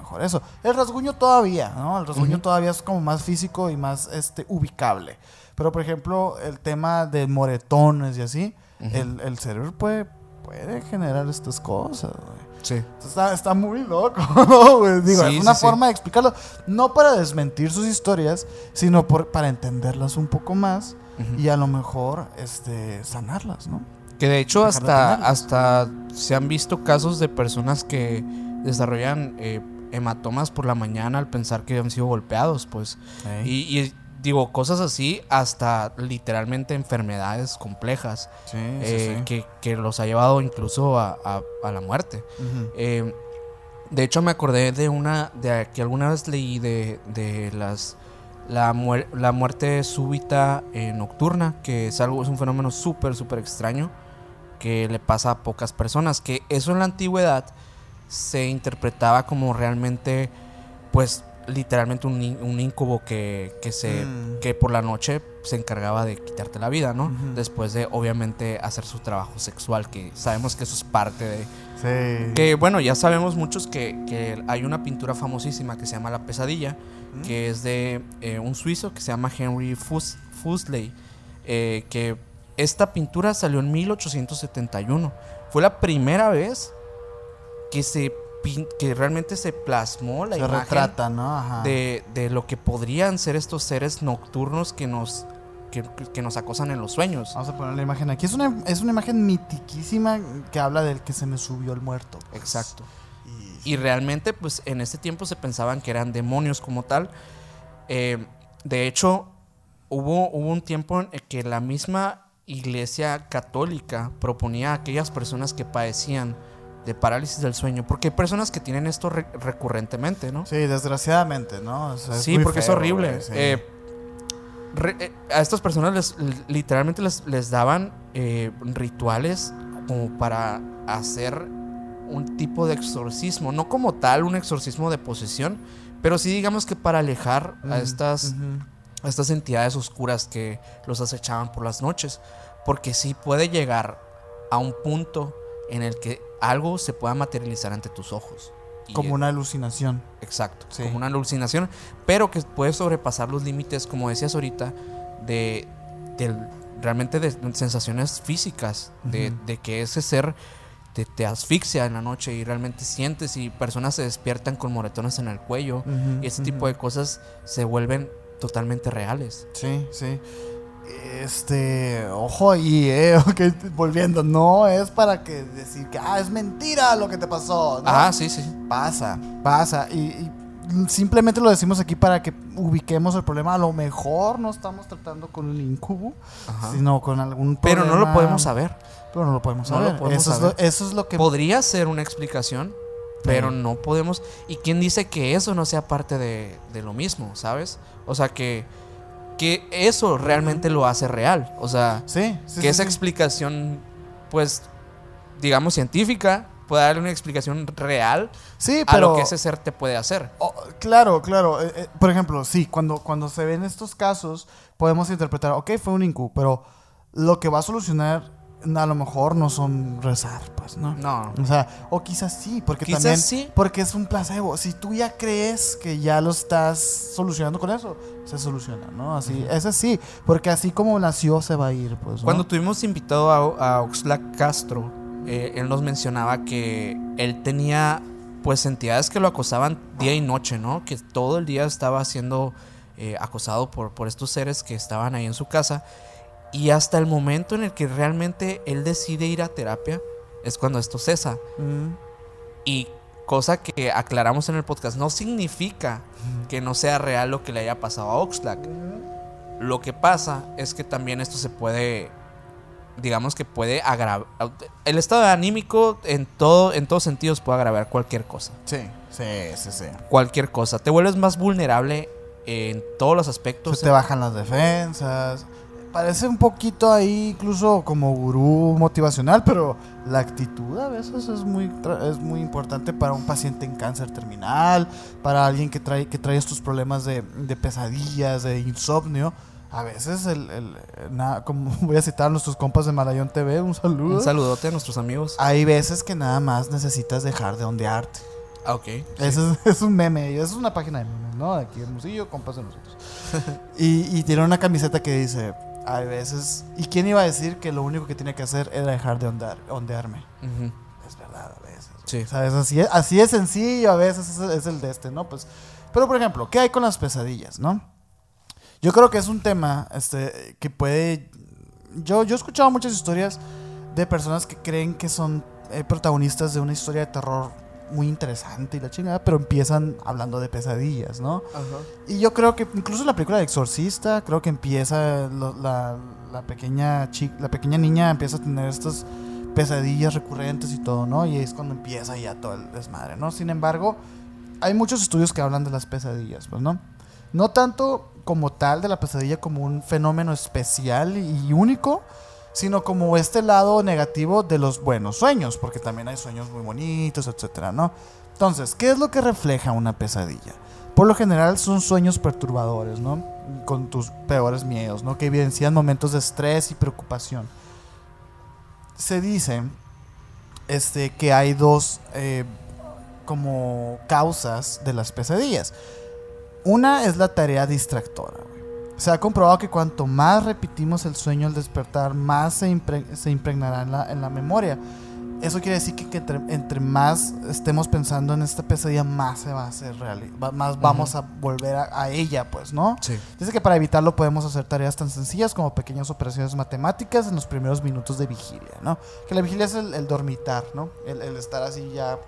mejor eso. El rasguño todavía, ¿no? El rasguño todavía es como más físico y más este ubicable. Pero por ejemplo, el tema de moretones y así, el, el cerebro puede, puede generar estas cosas, güey. Sí. Está, está muy loco, ¿no? Digo, Sí, es una sí, sí. forma de explicarlo. No para desmentir sus historias, sino por, para entenderlas un poco más y a lo mejor este, sanarlas, ¿no? Que de hecho Dejar hasta, hasta se han visto casos de personas que desarrollan eh, hematomas por la mañana al pensar que han sido golpeados, pues. Y, y digo, cosas así, hasta literalmente enfermedades complejas sí, eh. Que, que los ha llevado incluso a, a- a la muerte. Eh, de hecho, me acordé de una, de que alguna vez leí de, de las la, muer- la muerte súbita eh, nocturna, que es algo, es un fenómeno súper, súper extraño que le pasa a pocas personas. Que eso en la antigüedad se interpretaba como realmente, pues, literalmente un, un incubo que, que se Mm. que por la noche se encargaba de quitarte la vida, ¿no? Después de, obviamente, hacer su trabajo sexual, que sabemos que eso es parte de, Sí. que bueno, ya sabemos muchos que, que hay una pintura famosísima que se llama La Pesadilla, que es de eh, un suizo que se llama Henry Fus- Fuseli, eh, que esta pintura salió en 1871. Fue la primera vez que se que realmente se plasmó la Se imagen retrata, ¿no? Ajá. de, de lo que podrían ser estos seres nocturnos que nos, que, que nos acosan en los sueños. Vamos a poner la imagen aquí. Es una, es una imagen mitiquísima que habla del que se me subió el muerto. pues. Exacto. Y, Y realmente, pues en ese tiempo se pensaban que eran demonios como tal. Eh, de hecho, hubo, hubo un tiempo en que la misma iglesia católica proponía a aquellas personas que padecían de parálisis del sueño, porque hay personas que tienen esto re- recurrentemente, ¿no? Sí, desgraciadamente, ¿no? O sea, es Sí, porque es horrible. güey, sí. Eh, re- eh, a estas personas les, literalmente les, les daban eh, rituales como para hacer un tipo de exorcismo. No como tal un exorcismo de posesión, pero sí digamos que para alejar a estas, a estas entidades oscuras que los acechaban por las noches. Porque sí puede llegar a un punto en el que algo se pueda materializar ante tus ojos. Y, Como una alucinación. Exacto, Sí. como una alucinación, pero que puede sobrepasar los límites, como decías ahorita, de, realmente de sensaciones físicas, de, que ese ser te, te asfixia en la noche y realmente sientes y personas se despiertan con moretones en el cuello y ese tipo de cosas se vuelven totalmente reales. Sí, sí. Este, ojo ahí, eh, ok, volviendo, no es para que decir que, ah, es mentira lo que te pasó. ¿no? Ah, sí, sí. Pasa, pasa. Y, y simplemente lo decimos aquí para que ubiquemos el problema. A lo mejor no estamos tratando con un incubo, Ajá. sino con algún Pero problema. no lo podemos saber. Pero no lo podemos No lo saber. podemos eso, saber. Es lo, eso es lo que. Podría ser una explicación, pero Sí. no podemos. ¿Y quién dice que eso no sea parte de, de lo mismo, sabes? O sea, que, que eso realmente lo hace real. O sea, Sí, sí. que sí, esa explicación, pues, digamos, científica, pueda darle una explicación real Sí, a lo que ese ser te puede hacer. Oh, claro, claro. Eh, eh, por ejemplo, sí, cuando, cuando se ven estos casos, podemos interpretar, ok, fue un incu, pero lo que va a solucionar a lo mejor no son rezar, pues, ¿no? No. O sea, o quizás sí, porque Quizás también, sí. porque es un placebo. Si tú ya crees que ya lo estás solucionando con eso, se soluciona, ¿no? Así, ese sí, porque así como nació se va a ir, pues. ¿no? Cuando tuvimos invitado a, a Oxlack Castro, eh, él nos mencionaba que él tenía pues entidades que lo acosaban día y noche, ¿no? Que todo el día estaba siendo eh, acosado por, por estos seres que estaban ahí en su casa. Y hasta el momento en el que realmente él decide ir a terapia es cuando esto cesa. Mm, Y cosa que aclaramos en el podcast, no significa que no sea real lo que le haya pasado a Oxlack. Lo que pasa es que también esto se puede, digamos que puede agravar. El estado anímico en, todo, en todos sentidos puede agravar cualquier cosa. sí, sí, sí, sí. Cualquier cosa. Te vuelves más vulnerable en todos los Se aspectos. te bajan las defensas. Parece un poquito ahí incluso como gurú motivacional, pero la actitud a veces es muy, es muy importante para un paciente en cáncer terminal, para alguien que trae, que trae estos problemas de, de pesadillas, de insomnio. A veces, el, el- na- como voy a citar a nuestros compas de Malayón TV, un saludo. Un saludote a nuestros amigos. Hay veces que nada más necesitas dejar de ondearte. Ah, ok. Eso es, es un meme, es una página de memes, ¿no? Aquí en Musillo, compas de nosotros. y, y tiene una camiseta que dice, hay veces, ¿y quién iba a decir que lo único que tiene que hacer era dejar de ondear, ondearme? Ujú. Es verdad, a veces. Sí. ¿Sabes? Así es, así es sencillo, a veces es, es el de este, ¿no? Pues, pero por ejemplo, ¿qué hay con las pesadillas, no? Yo creo que es un tema este, que puede... Yo, yo he escuchado muchas historias de personas que creen que son eh, protagonistas de una historia de terror muy interesante y la chingada, pero empiezan hablando de pesadillas, ¿no? Y yo creo que incluso en la película de Exorcista, creo que empieza lo- la, la pequeña chi- la pequeña niña empieza a tener estas pesadillas recurrentes y todo, ¿no? Y es cuando empieza ya todo el desmadre, ¿no? Sin embargo, hay muchos estudios que hablan de las pesadillas, pues, ¿no? No tanto como tal de la pesadilla como un fenómeno especial y único, sino como este lado negativo de los buenos sueños, porque también hay sueños muy bonitos, etcétera, ¿no? Entonces, ¿qué es lo que refleja una pesadilla? Por lo general son sueños perturbadores, ¿no? Con tus peores miedos, ¿no? Que evidencian momentos de estrés y preocupación. Se dice este, que hay dos eh, como causas de las pesadillas. Una es la tarea distractora. Se ha comprobado que cuanto más repetimos el sueño al despertar, más se, impre- se impregnará en la, en la memoria. Eso quiere decir que, que entre, entre más estemos pensando en esta pesadilla, más se va a hacer real. va- Más vamos a volver a, a ella, pues, ¿no? Sí. Dice que para evitarlo podemos hacer tareas tan sencillas como pequeñas operaciones matemáticas en los primeros minutos de vigilia, ¿no? Que la vigilia es el, el dormitar, ¿no? El, el estar así ya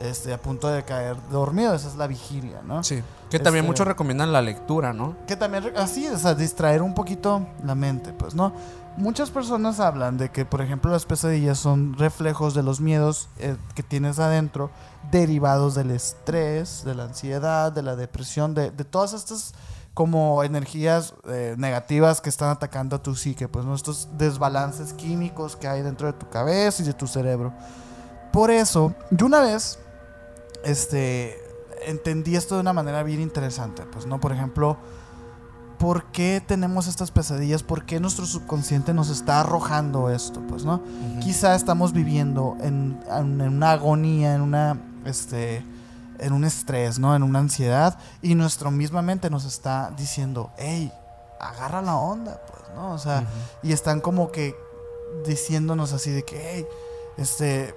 este, a punto de caer dormido. Esa es la vigilia, ¿no? Sí. Que también Este- muchos recomiendan la lectura, ¿no? Que también, así, o sea, distraer un poquito la mente, pues, ¿no? Muchas personas hablan de que, por ejemplo, las pesadillas son reflejos de los miedos eh, que tienes adentro, derivados del estrés, de la ansiedad, de la depresión, de, de todas estas como energías eh, negativas que están atacando a tu psique, pues, ¿no? Estos desbalances químicos que hay dentro de tu cabeza y de tu cerebro. Por eso, yo una vez, este, entendí esto de una manera bien interesante, pues, ¿no? Por ejemplo, ¿por qué tenemos estas pesadillas? ¿Por qué nuestro subconsciente nos está arrojando esto? Pues, ¿no? Quizá estamos viviendo en, en una agonía, en una, este, en un estrés, ¿no? En una ansiedad y nuestra misma mente nos está diciendo, hey, agarra la onda, pues, ¿no? O sea, y están como que diciéndonos así de que, hey, este,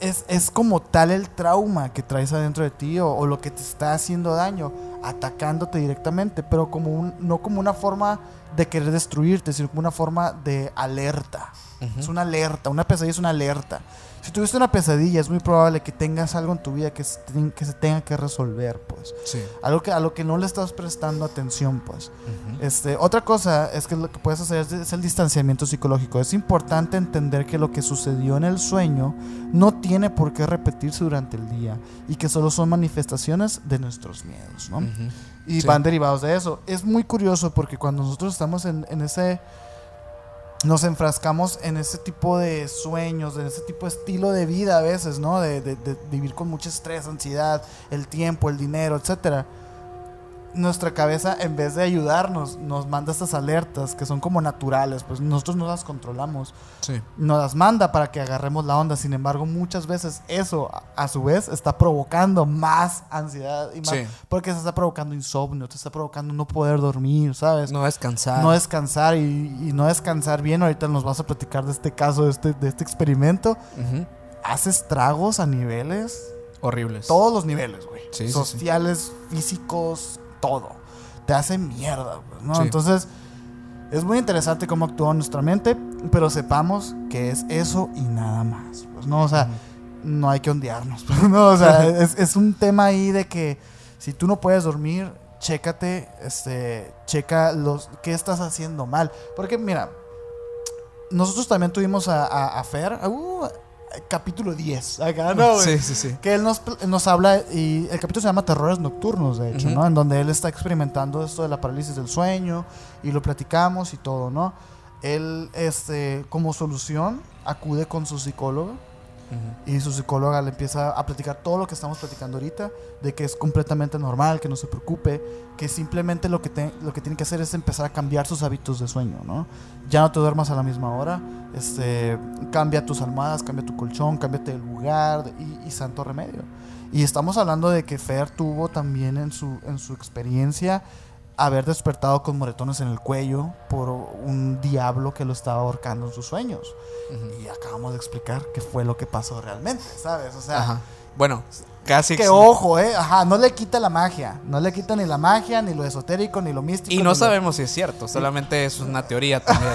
es, es como tal el trauma que traes adentro de ti o, o lo que te está haciendo daño, atacándote directamente, pero como un, no como una forma de querer destruirte, sino como una forma de alerta. Es una alerta, una pesadilla es una alerta. Si tuviste una pesadilla, es muy probable que tengas algo en tu vida que se, ten- que se tenga que resolver, pues. Sí. Algo que, a lo que no le estás prestando atención, pues. Este, otra cosa es que lo que puedes hacer es, es el distanciamiento psicológico. Es importante entender que lo que sucedió en el sueño no tiene por qué repetirse durante el día y que solo son manifestaciones de nuestros miedos, ¿no? Y Sí. van derivados de eso. Es muy curioso porque cuando nosotros estamos en, en ese... Nos enfrascamos en ese tipo de sueños, en ese tipo de estilo de vida a veces, ¿no? De, de- de vivir con mucho estrés, ansiedad, el tiempo, el dinero, etcétera nuestra cabeza en vez de ayudarnos nos manda estas alertas que son como naturales, pues nosotros no las controlamos, Sí. nos las manda para que agarremos la onda, sin embargo muchas veces eso a, su vez está provocando más ansiedad y más, Sí. porque se está provocando insomnio, te está provocando no poder dormir, ¿sabes? No descansar. No descansar y, y no descansar bien, ahorita nos vas a platicar de este caso, de este, de este experimento, Ujú. hace estragos a niveles Horribles. todos los niveles, güey. Sí. Sociales, físicos, todo. Te hace mierda, ¿no? Sí. Entonces, es muy interesante cómo actúa nuestra mente, pero sepamos que es eso y nada más. Pues, ¿no? O sea, no hay que ondearnos, pues, ¿no? O sea, es, es un tema ahí de que si tú no puedes dormir, chécate, este, checa los, qué estás haciendo mal. Porque, mira, nosotros también tuvimos a, a, a Fer, uh, capítulo 10, acá, ¿no? güey? Sí, sí, sí. Que él nos, nos habla y el capítulo se llama Terrores Nocturnos, de hecho. ¿no? En donde él está experimentando esto de la parálisis del sueño y lo platicamos y todo, ¿no? Él, este, como solución, acude con su psicólogo Ujú. y su psicóloga le empieza a platicar todo lo que estamos platicando ahorita, de que es completamente normal, que no se preocupe, que simplemente lo que, te- lo que tiene que hacer es empezar a cambiar sus hábitos de sueño, ¿no? Ya no te duermas a la misma hora, este, cambia tus almohadas, cambia tu colchón, cámbiate el lugar y, y santo remedio. Y estamos hablando de que Fer tuvo también en su, en su experiencia haber despertado con moretones en el cuello por un diablo que lo estaba ahorcando en sus sueños. Y acabamos de explicar qué fue lo que pasó realmente, ¿sabes? O sea, Ajá. Bueno, casi. que ojo, ¿eh? Ajá, no le quita la magia. No le quita ni la magia, ni lo esotérico, ni lo místico. Y no lo- sabemos si es cierto, solamente es una teoría también.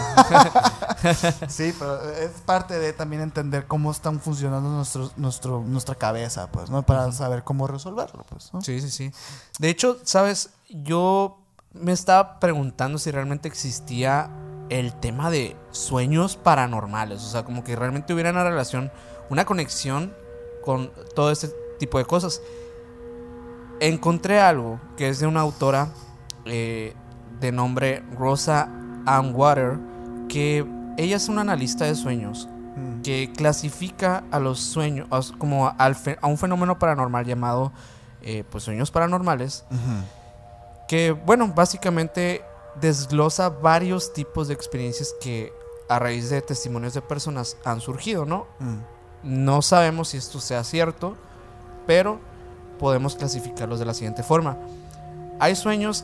Sí, pero es parte de también entender cómo están funcionando nuestro, nuestro, nuestra cabeza, pues, ¿no? Para saber cómo resolverlo, pues, ¿no? Sí, sí, sí. De hecho, sabes, yo me estaba preguntando si realmente existía el tema de sueños paranormales. O sea, como que realmente hubiera una relación, una conexión con todo este tipo de cosas. Encontré algo que es de una autora eh, de nombre Rosa Ann Water, que ella es una analista de sueños Mm. que clasifica a los sueños como a un fenómeno paranormal llamado eh, pues sueños paranormales. Que bueno básicamente desglosa varios tipos de experiencias que a raíz de testimonios de personas han surgido no Mm. no sabemos si esto sea cierto pero podemos clasificarlos de la siguiente forma hay sueños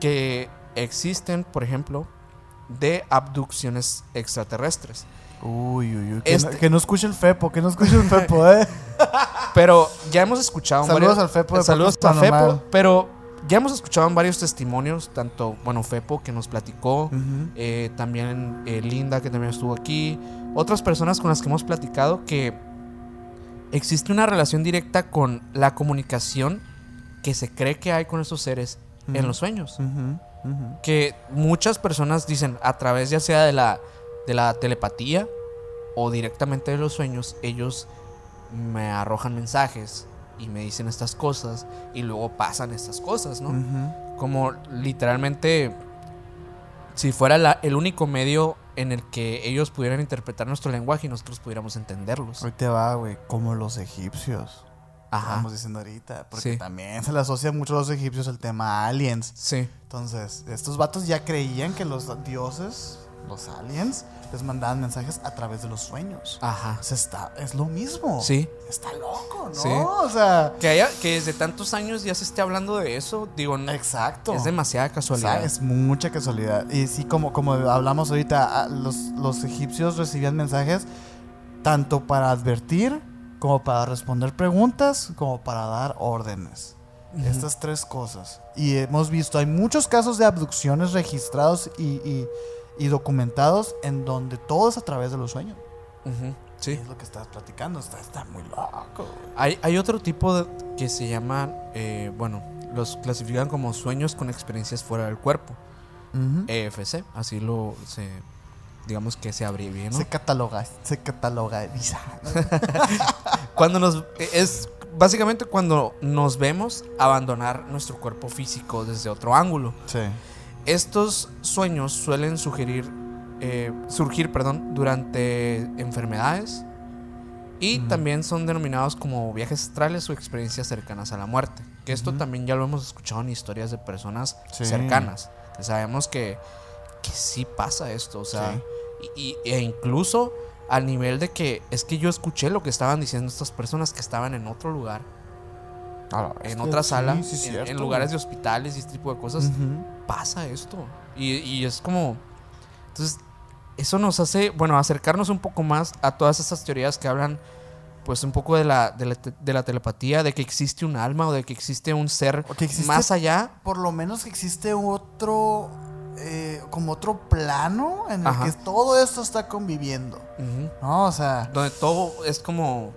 que existen por ejemplo de abducciones extraterrestres Uy, uy, uy. Que, Este- no, que no escuche el Fepo, que no escuche el Fepo, ¿eh? Pero ya hemos escuchado Saludos varios- al Fepo de Saludos a Fepo. Pero ya hemos escuchado en varios testimonios, tanto, bueno, Fepo que nos platicó, eh, también eh, Linda que también estuvo aquí, otras personas con las que hemos platicado que existe una relación directa con la comunicación que se cree que hay con esos seres en los sueños. Que muchas personas dicen a través ya sea de la, de la telepatía o directamente de los sueños, ellos me arrojan mensajes y me dicen estas cosas y luego pasan estas cosas, ¿no? Como literalmente si fuera la- el único medio en el que ellos pudieran interpretar nuestro lenguaje y nosotros pudiéramos entenderlos. Hoy te va, güey, como los egipcios. Ajá. Estamos diciendo ahorita. Porque Sí. también se le asocia mucho a los egipcios el tema aliens. Sí. Entonces, estos vatos ya creían que los dioses, los aliens, les mandaban mensajes a través de los sueños. Ajá. O sea, está, es lo mismo. Sí. Está loco, ¿no? Sí. O sea, Que haya, que desde tantos años ya se esté hablando de eso, digo, no- exacto. es demasiada O sea, casualidad. es mucha casualidad. Y sí, como, como hablamos ahorita, los, los egipcios recibían mensajes tanto para advertir, como para responder preguntas, como para dar órdenes. Estas tres cosas. Y hemos visto, hay muchos casos de abducciones registrados y, y- y documentados en donde todo es a través de los sueños. Sí. Es lo que estás platicando, está, está muy loco. Hay, hay otro tipo de, que se llama, eh, bueno, los clasifican como sueños con experiencias fuera del cuerpo. EFC, así lo se, digamos que se abrevia, ¿no? Se cataloga, se catalogariza. Cuando nos es básicamente cuando nos vemos abandonar nuestro cuerpo físico desde otro ángulo. Sí. Estos sueños suelen sugerir, eh, surgir perdón, durante enfermedades y también son denominados como viajes astrales o experiencias cercanas a la muerte. Que esto también ya lo hemos escuchado en historias de personas Sí. cercanas. Que sabemos que, que sí pasa esto, o sea, Sí. y, y- e incluso al nivel de que es que yo escuché lo que estaban diciendo estas personas que estaban en otro lugar, en otra sala, en- en, lugares de hospitales y este tipo de cosas pasa esto. Y, y es como. Entonces, eso nos hace, bueno, acercarnos un poco más a todas esas teorías que hablan, pues, un poco de la, de la, de la telepatía, de que existe un alma o de que existe un ser O que existe- más allá. Por lo menos que existe otro, eh, como otro plano en el Ajá. que todo esto está conviviendo. ¿No? O sea, Donde todo es como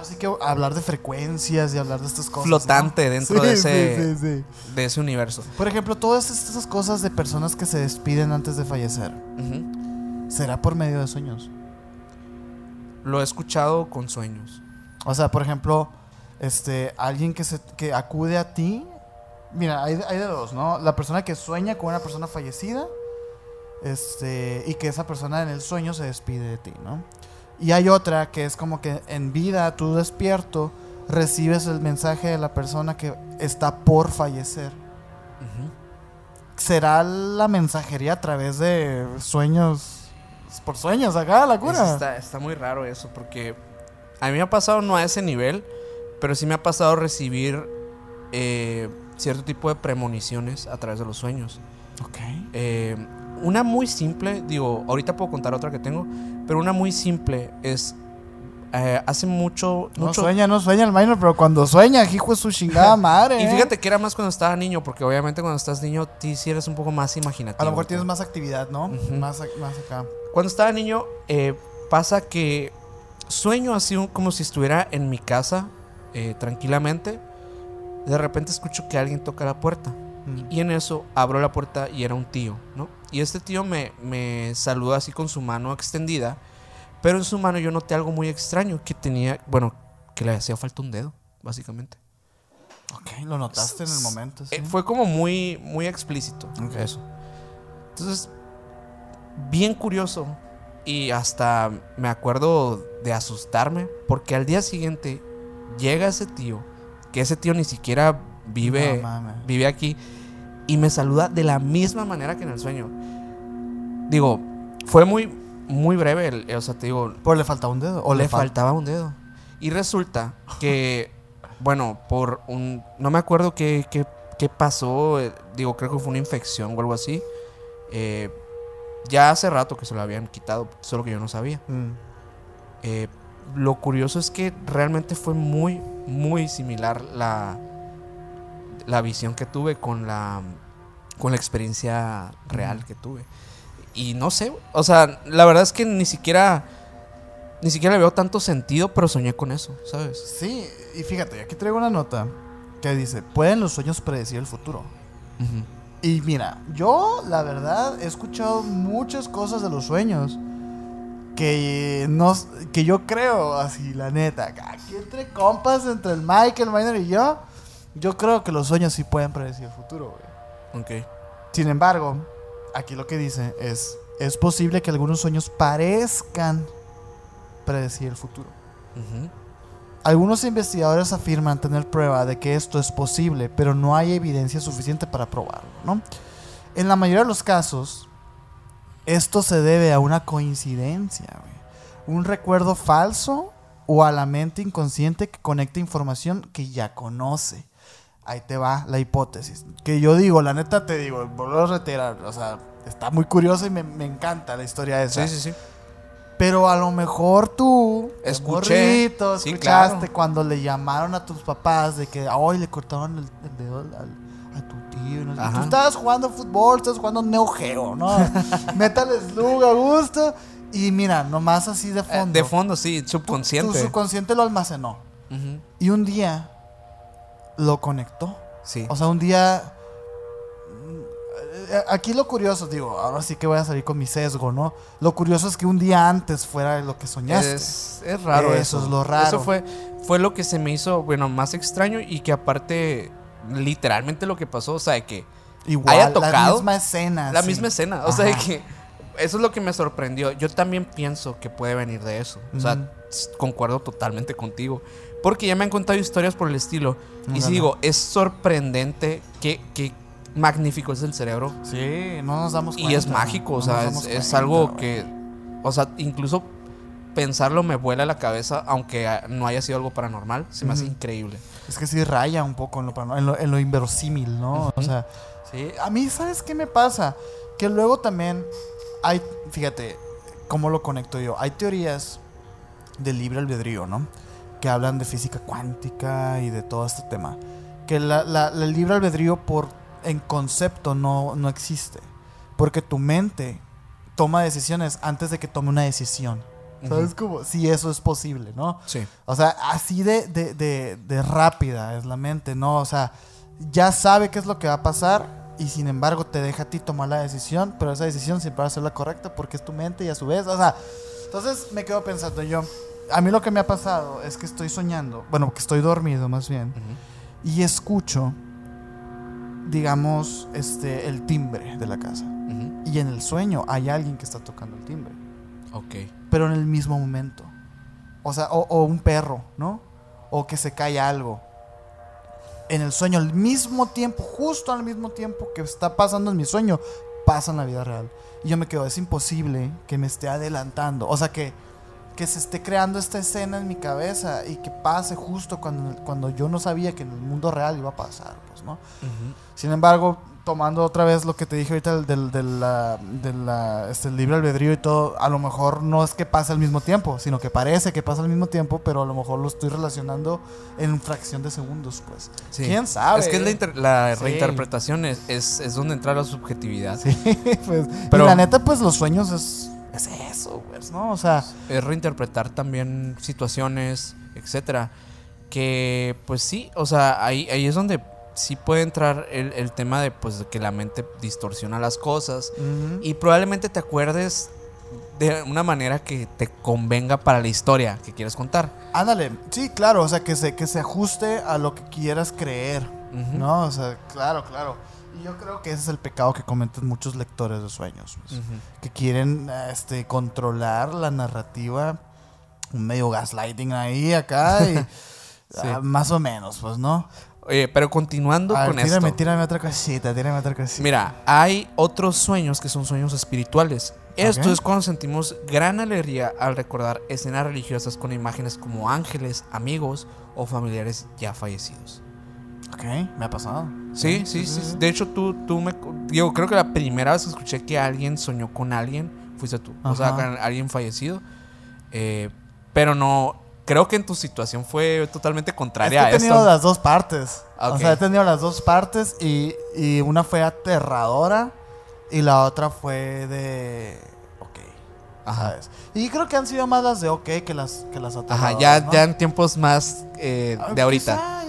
así que hablar de frecuencias y hablar de estas cosas. Flotante ¿no? dentro de ese- Sí, sí, sí. de ese universo. Por ejemplo, todas estas cosas de personas que se despiden antes de fallecer. ¿será por medio de sueños? Lo he escuchado con sueños. O sea, por ejemplo, este, alguien que, se, que acude a ti. Mira, hay, hay de dos, ¿no? La persona que sueña con una persona fallecida. Este, y que esa persona en el sueño se despide de ti, ¿no? Y hay otra que es como que en vida, tú despierto, recibes el mensaje de la persona que está por fallecer. Ujú. ¿Será la mensajería a través de sueños? Por sueños, acá, la cura. está, está muy raro eso, porque a mí me ha pasado no a ese nivel, pero sí me ha pasado recibir eh, cierto tipo de premoniciones a través de los sueños. Ok. Eh, una muy simple, digo, ahorita puedo contar otra que tengo, pero una muy simple es, eh, hace mucho... No sueña, no sueña el minor, pero cuando sueña, hijo de su chingada madre. y ¿eh? fíjate que era más cuando estaba niño, porque obviamente cuando estás niño, ti sí eres un poco más imaginativo. A lo mejor tienes más actividad, ¿no? Más, más acá. Cuando estaba niño, eh, pasa que sueño así como si estuviera en mi casa, eh, tranquilamente. De repente escucho que alguien toca la puerta. Mm. Y en eso abro la puerta y era un tío, ¿no? Y este tío me, me saluda así con su mano extendida. Pero en su mano yo noté algo muy extraño que tenía, bueno, que le hacía falta un dedo, básicamente. Ok, lo notaste en el momento. sí. Eh, fue como muy, muy explícito eso. Entonces, bien curioso. Y hasta me acuerdo de asustarme. Porque al día siguiente llega ese tío. Que ese tío ni siquiera vive, No vive aquí. Y me saluda de la misma manera que en el sueño. Digo, fue muy, muy breve. el- o sea, te digo, Pero le faltaba un dedo. O le, le, falta. faltaba un dedo. Y resulta que, bueno, por un... No me acuerdo qué, qué, qué pasó. eh, digo, creo que fue una infección o algo así. Eh, ya hace rato que se lo habían quitado, solo que yo no sabía. Mm. Eh, lo curioso es que realmente fue muy, muy similar la, la visión que tuve con la, con la experiencia real que tuve. Y no sé, o sea, la verdad es que ni siquiera ni siquiera le veo tanto sentido, pero soñé con eso, ¿sabes? Sí, y fíjate, aquí traigo una nota que dice, ¿pueden los sueños predecir el futuro? Y mira, yo la verdad he escuchado muchas cosas de los sueños que no que yo creo así, la neta, aquí entre compas, entre el Mike, el Miner y yo, yo creo que los sueños sí pueden predecir el futuro, güey. Ok. Sin embargo, aquí lo que dice es es posible que algunos sueños parezcan predecir el futuro. Algunos investigadores afirman tener prueba de que esto es posible, pero no hay evidencia suficiente para probarlo, ¿no? En la mayoría de los casos, esto se debe a una coincidencia, güey. un recuerdo falso o a la mente inconsciente que conecta información que ya conoce. Ahí te va la hipótesis. Que yo digo, la neta te digo, vuelvo a reiterar, o sea, está muy curioso y me, me encanta la historia esa. Sí, sí, sí. Pero a lo mejor tú, Escuché, morrito, sí, escuchaste claro. cuando le llamaron a tus papás de que hoy le cortaban el, el dedo al- a tu tío. no. Tú estabas jugando fútbol, estabas jugando Neo Geo, ¿no? Metal Slug a gusto. Y mira, nomás así de Eh, fondo. de fondo, sí, Tu subconsciente. subconsciente lo almacenó. Ujú. Y un día lo conectó. Sí. O sea, un día. eh, Aquí lo curioso, digo, ahora sí que voy a salir con mi sesgo, ¿no? Lo curioso es que un día antes fuera lo que soñaste. Es, es raro Eso eso. es lo raro. Eso fue, fue lo que se me hizo, bueno, más extraño y que aparte, literalmente lo que pasó, o sea, de que Igual, haya la tocado misma escena. la sí. misma escena, o sea, de que eso es lo que me sorprendió. Yo también pienso que puede venir de eso. O sea, concuerdo totalmente contigo. Porque ya me han contado historias por el estilo. Y si digo, es sorprendente que, que magnífico es el cerebro. Sí, no nos damos cuenta. Y es mágico, o sea, es, es algo que, o sea, incluso pensarlo me vuela la cabeza, aunque no haya sido algo paranormal, se me hace increíble. Es que sí raya un poco en lo, en lo, en lo inverosímil, ¿no? O sea, sí. A mí, ¿sabes qué me pasa? Que luego también hay, fíjate, ¿cómo lo conecto yo? Hay teorías del libre albedrío, ¿no? Que hablan de física cuántica y de todo este tema. Que la, la- el libre albedrío por, en concepto no, no existe. Porque tu mente toma decisiones antes de que tome una decisión. ¿Sabes cómo? Si eso es posible, ¿no? Sí. O sea, así de, de, de, de rápida es la mente, ¿no? O sea, ya sabe qué es lo que va a pasar y sin embargo te deja a ti tomar la decisión, pero esa decisión siempre va a ser la correcta porque es tu mente y a su vez, o sea, entonces me quedo pensando yo, a mí lo que me ha pasado es que estoy soñando, bueno, que estoy dormido más bien, y escucho, digamos, este, el timbre de la casa. Y en el sueño hay alguien que está tocando el timbre Ok. pero en el mismo momento. O sea, o, o un perro, ¿no? O que se cae algo. En el sueño, al mismo tiempo, justo al mismo tiempo que está pasando en mi sueño, pasa en la vida real. Y yo me quedo, es imposible que me esté adelantando. O sea, que, que se esté creando esta escena en mi cabeza y que pase justo cuando, cuando yo no sabía que en el mundo real iba a pasar, pues, ¿no? Ujú. Sin embargo, tomando otra vez lo que te dije ahorita del, del, del, del, la- este, libre albedrío y todo, a lo mejor no es que pase al mismo tiempo, sino que parece que pasa al mismo tiempo, pero a lo mejor lo estoy relacionando en fracción de segundos, pues. Sí. ¿Quién sabe? Es que es la, la Sí. reinterpretación es, es, es donde entra la subjetividad. Sí, pues. Pero- y la neta, pues los sueños es, es eso, pues, ¿no? O sea, Es reinterpretar también situaciones, etcétera. Que pues sí, o sea, ahí, ahí es donde sí puede entrar el, el tema de pues que la mente distorsiona las cosas. Y probablemente te acuerdes de una manera que te convenga para la historia que quieres contar. ándale, sí, claro, o sea, que se, que se ajuste a lo que quieras creer. No, o sea, claro, claro. Y yo creo que ese es el pecado que cometen muchos lectores de sueños. pues. Que quieren este, controlar la narrativa. Un medio gaslighting ahí, acá. Y, ah, más o menos, pues, ¿no? Oye, pero continuando ver, con tírame, esto. tírame otra cosita, tírame otra cosita. Mira, hay otros sueños que son sueños espirituales. Esto es cuando sentimos gran alegría al recordar escenas religiosas con imágenes como ángeles, amigos o familiares ya fallecidos. Ok, me ha pasado. Sí, sí, sí. sí. De hecho, tú, tú me... Digo, creo que la primera vez que escuché que alguien soñó con alguien, fuiste tú. O sea, Ajá. con alguien fallecido. Eh, pero no... Creo que en tu situación fue totalmente Es que contraria he tenido a esto. las dos partes. O sea, he tenido las dos partes y, y una fue aterradora y la otra fue de... Ok. Ajá. ¿sabes? Y creo que han sido más las de OK que las, que las Ajá, aterradoras, ya, ¿no? ya en tiempos más eh, Ah, de ahorita. quizá,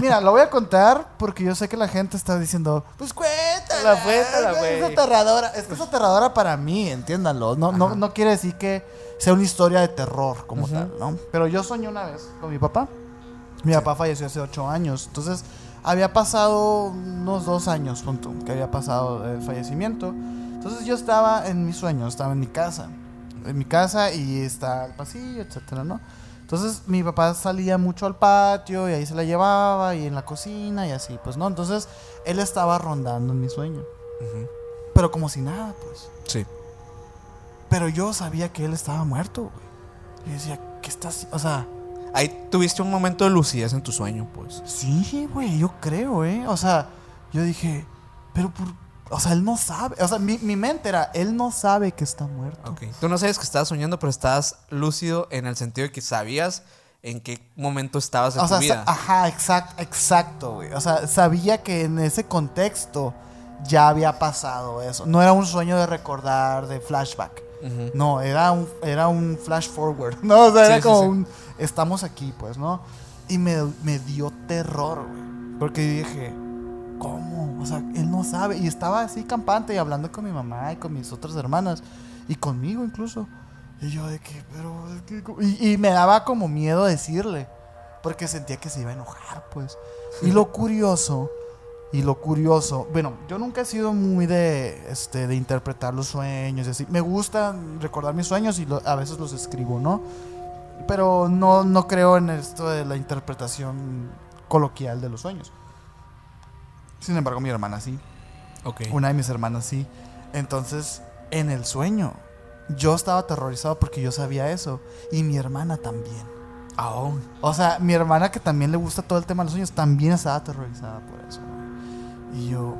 Mira, lo voy a contar porque yo sé que la gente está diciendo, pues cuéntala, Cuéntala, güey. Es aterradora. Es que es aterradora para mí, entiéndanlo. No, no, no quiere decir que sea una historia de terror como tal, ¿no? Pero yo soñé una vez con mi papá. Mi papá falleció hace ocho años. Entonces, había pasado unos dos años, punto, que había pasado el fallecimiento. Entonces, yo estaba en mi sueño, estaba en mi casa. En mi casa y está el pasillo, etcétera, ¿no? Entonces, mi papá salía mucho al patio y ahí se la llevaba y en la cocina y así, pues, ¿no? Entonces, él estaba rondando en mi sueño. Pero como si nada, pues. Sí. Pero yo sabía que él estaba muerto, güey. Y decía, ¿qué estás? O sea, Ahí tuviste un momento de lucidez en tu sueño, pues. Sí, güey, yo creo, ¿eh? O sea, yo dije, pero por... O sea, él no sabe. O sea, mi, mi mente era, él no sabe que está muerto. Ok. Tú no sabes que estabas soñando, pero estabas lúcido en el sentido de que sabías en qué momento estabas de O tu sea, vida. ajá, exacto, exacto, güey. O sea, sabía que en ese contexto ya había pasado eso. No era un sueño de recordar, de flashback. No, era un, era un flash forward. No, o sea, Sí, era sí, como sí. un. Estamos aquí, pues, ¿no? Y me, me dio terror, güey. Porque dije, ¿cómo? O sea, él no sabe. Y estaba así campante y hablando con mi mamá y con mis otras hermanas. Y conmigo incluso. Y yo de que, pero. es que co-". y, y me daba como miedo decirle. Porque sentía que se iba a enojar, pues. Y lo curioso. Y lo curioso, bueno, yo nunca he sido muy de, este, de interpretar los sueños y así. Me gusta recordar mis sueños y lo- a veces los escribo, ¿no? Pero no, no creo en esto de la interpretación coloquial de los sueños. Sin embargo, mi hermana sí. Ok. Una de mis hermanas sí. Entonces, en el sueño, yo estaba aterrorizado porque yo sabía eso. Y mi hermana también. Oh. O sea, mi hermana que también le gusta todo el tema de los sueños, también estaba aterrorizada por eso. güey. Y yo...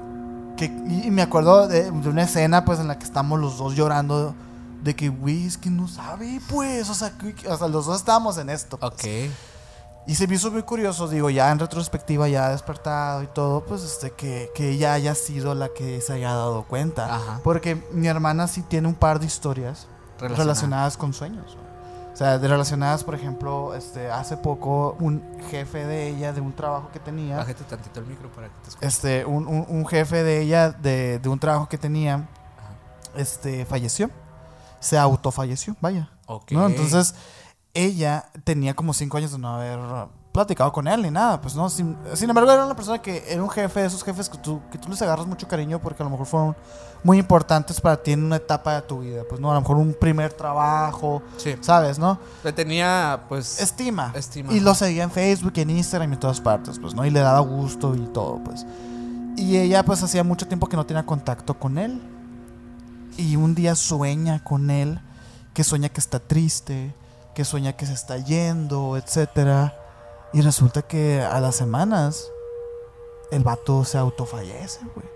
Que, y me acuerdo de, de una escena pues en la que estamos los dos llorando de que, güey, es que no sabe, pues. O sea, que- que- o sea, los dos estábamos en esto. pues. Ok. Y se me hizo muy curioso, digo, ya en retrospectiva, ya despertado y todo, pues este, que, que ella haya sido la que se haya dado cuenta. Ajá. Porque mi hermana sí tiene un par de historias Relacionada. relacionadas con sueños. O sea, de relacionadas, por ejemplo, este, hace poco un jefe de ella, de un trabajo que tenía, Bájate tantito el micro para que te escuches. este, un, un- un jefe de ella, de, de un trabajo que tenía, este, falleció. Se autofalleció, vaya. Ok. ¿no? Entonces, ella tenía como cinco años de no haber platicado con él ni nada, pues no. Sin, sin embargo, era una persona que era un jefe de esos jefes que tú, que tú les agarras mucho cariño porque a lo mejor fueron muy importantes para ti en una etapa de tu vida, pues no, a lo mejor un primer trabajo, Sí. ¿sabes? ¿no? Le tenía, pues. Estima. Estima. Y lo seguía en Facebook, en Instagram y en todas partes, pues, ¿no? Y le daba gusto y todo, pues. Y ella, pues, hacía mucho tiempo que no tenía contacto con él. Y un día sueña con él, que sueña que está triste, que sueña que se está yendo, etcétera. Y resulta que a las semanas el vato se autofallece, güey.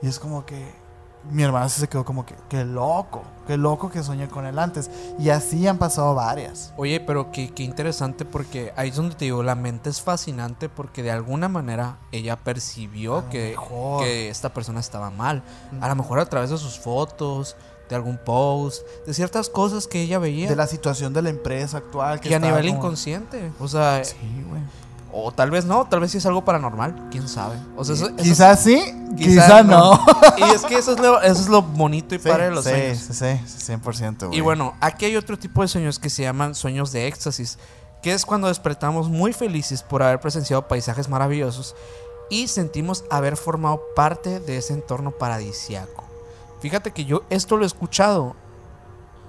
Y es como que mi hermana se quedó como que, qué loco, qué loco que soñé con él antes. Y así han pasado varias. Oye, pero qué, qué interesante porque ahí es donde te digo, la mente es fascinante porque de alguna manera ella percibió que, que esta persona estaba mal. A lo mejor a través de sus fotos, de algún post, de ciertas cosas que ella veía. de la situación de la empresa actual. Que y a nivel como- inconsciente. O sea, Sí, güey. o tal vez no, tal vez sí es algo paranormal, quién sabe. O sea, eso- eso- Quizás sí, quizá quizás no. y es que eso es lo, eso es lo bonito y Sí, padre de los sí, sueños. sí, sí, sí, 100%, güey. Y bueno, aquí hay otro tipo de sueños que se llaman sueños de éxtasis, que es cuando despertamos muy felices por haber presenciado paisajes maravillosos y sentimos haber formado parte de ese entorno paradisiaco. Fíjate que yo esto lo he escuchado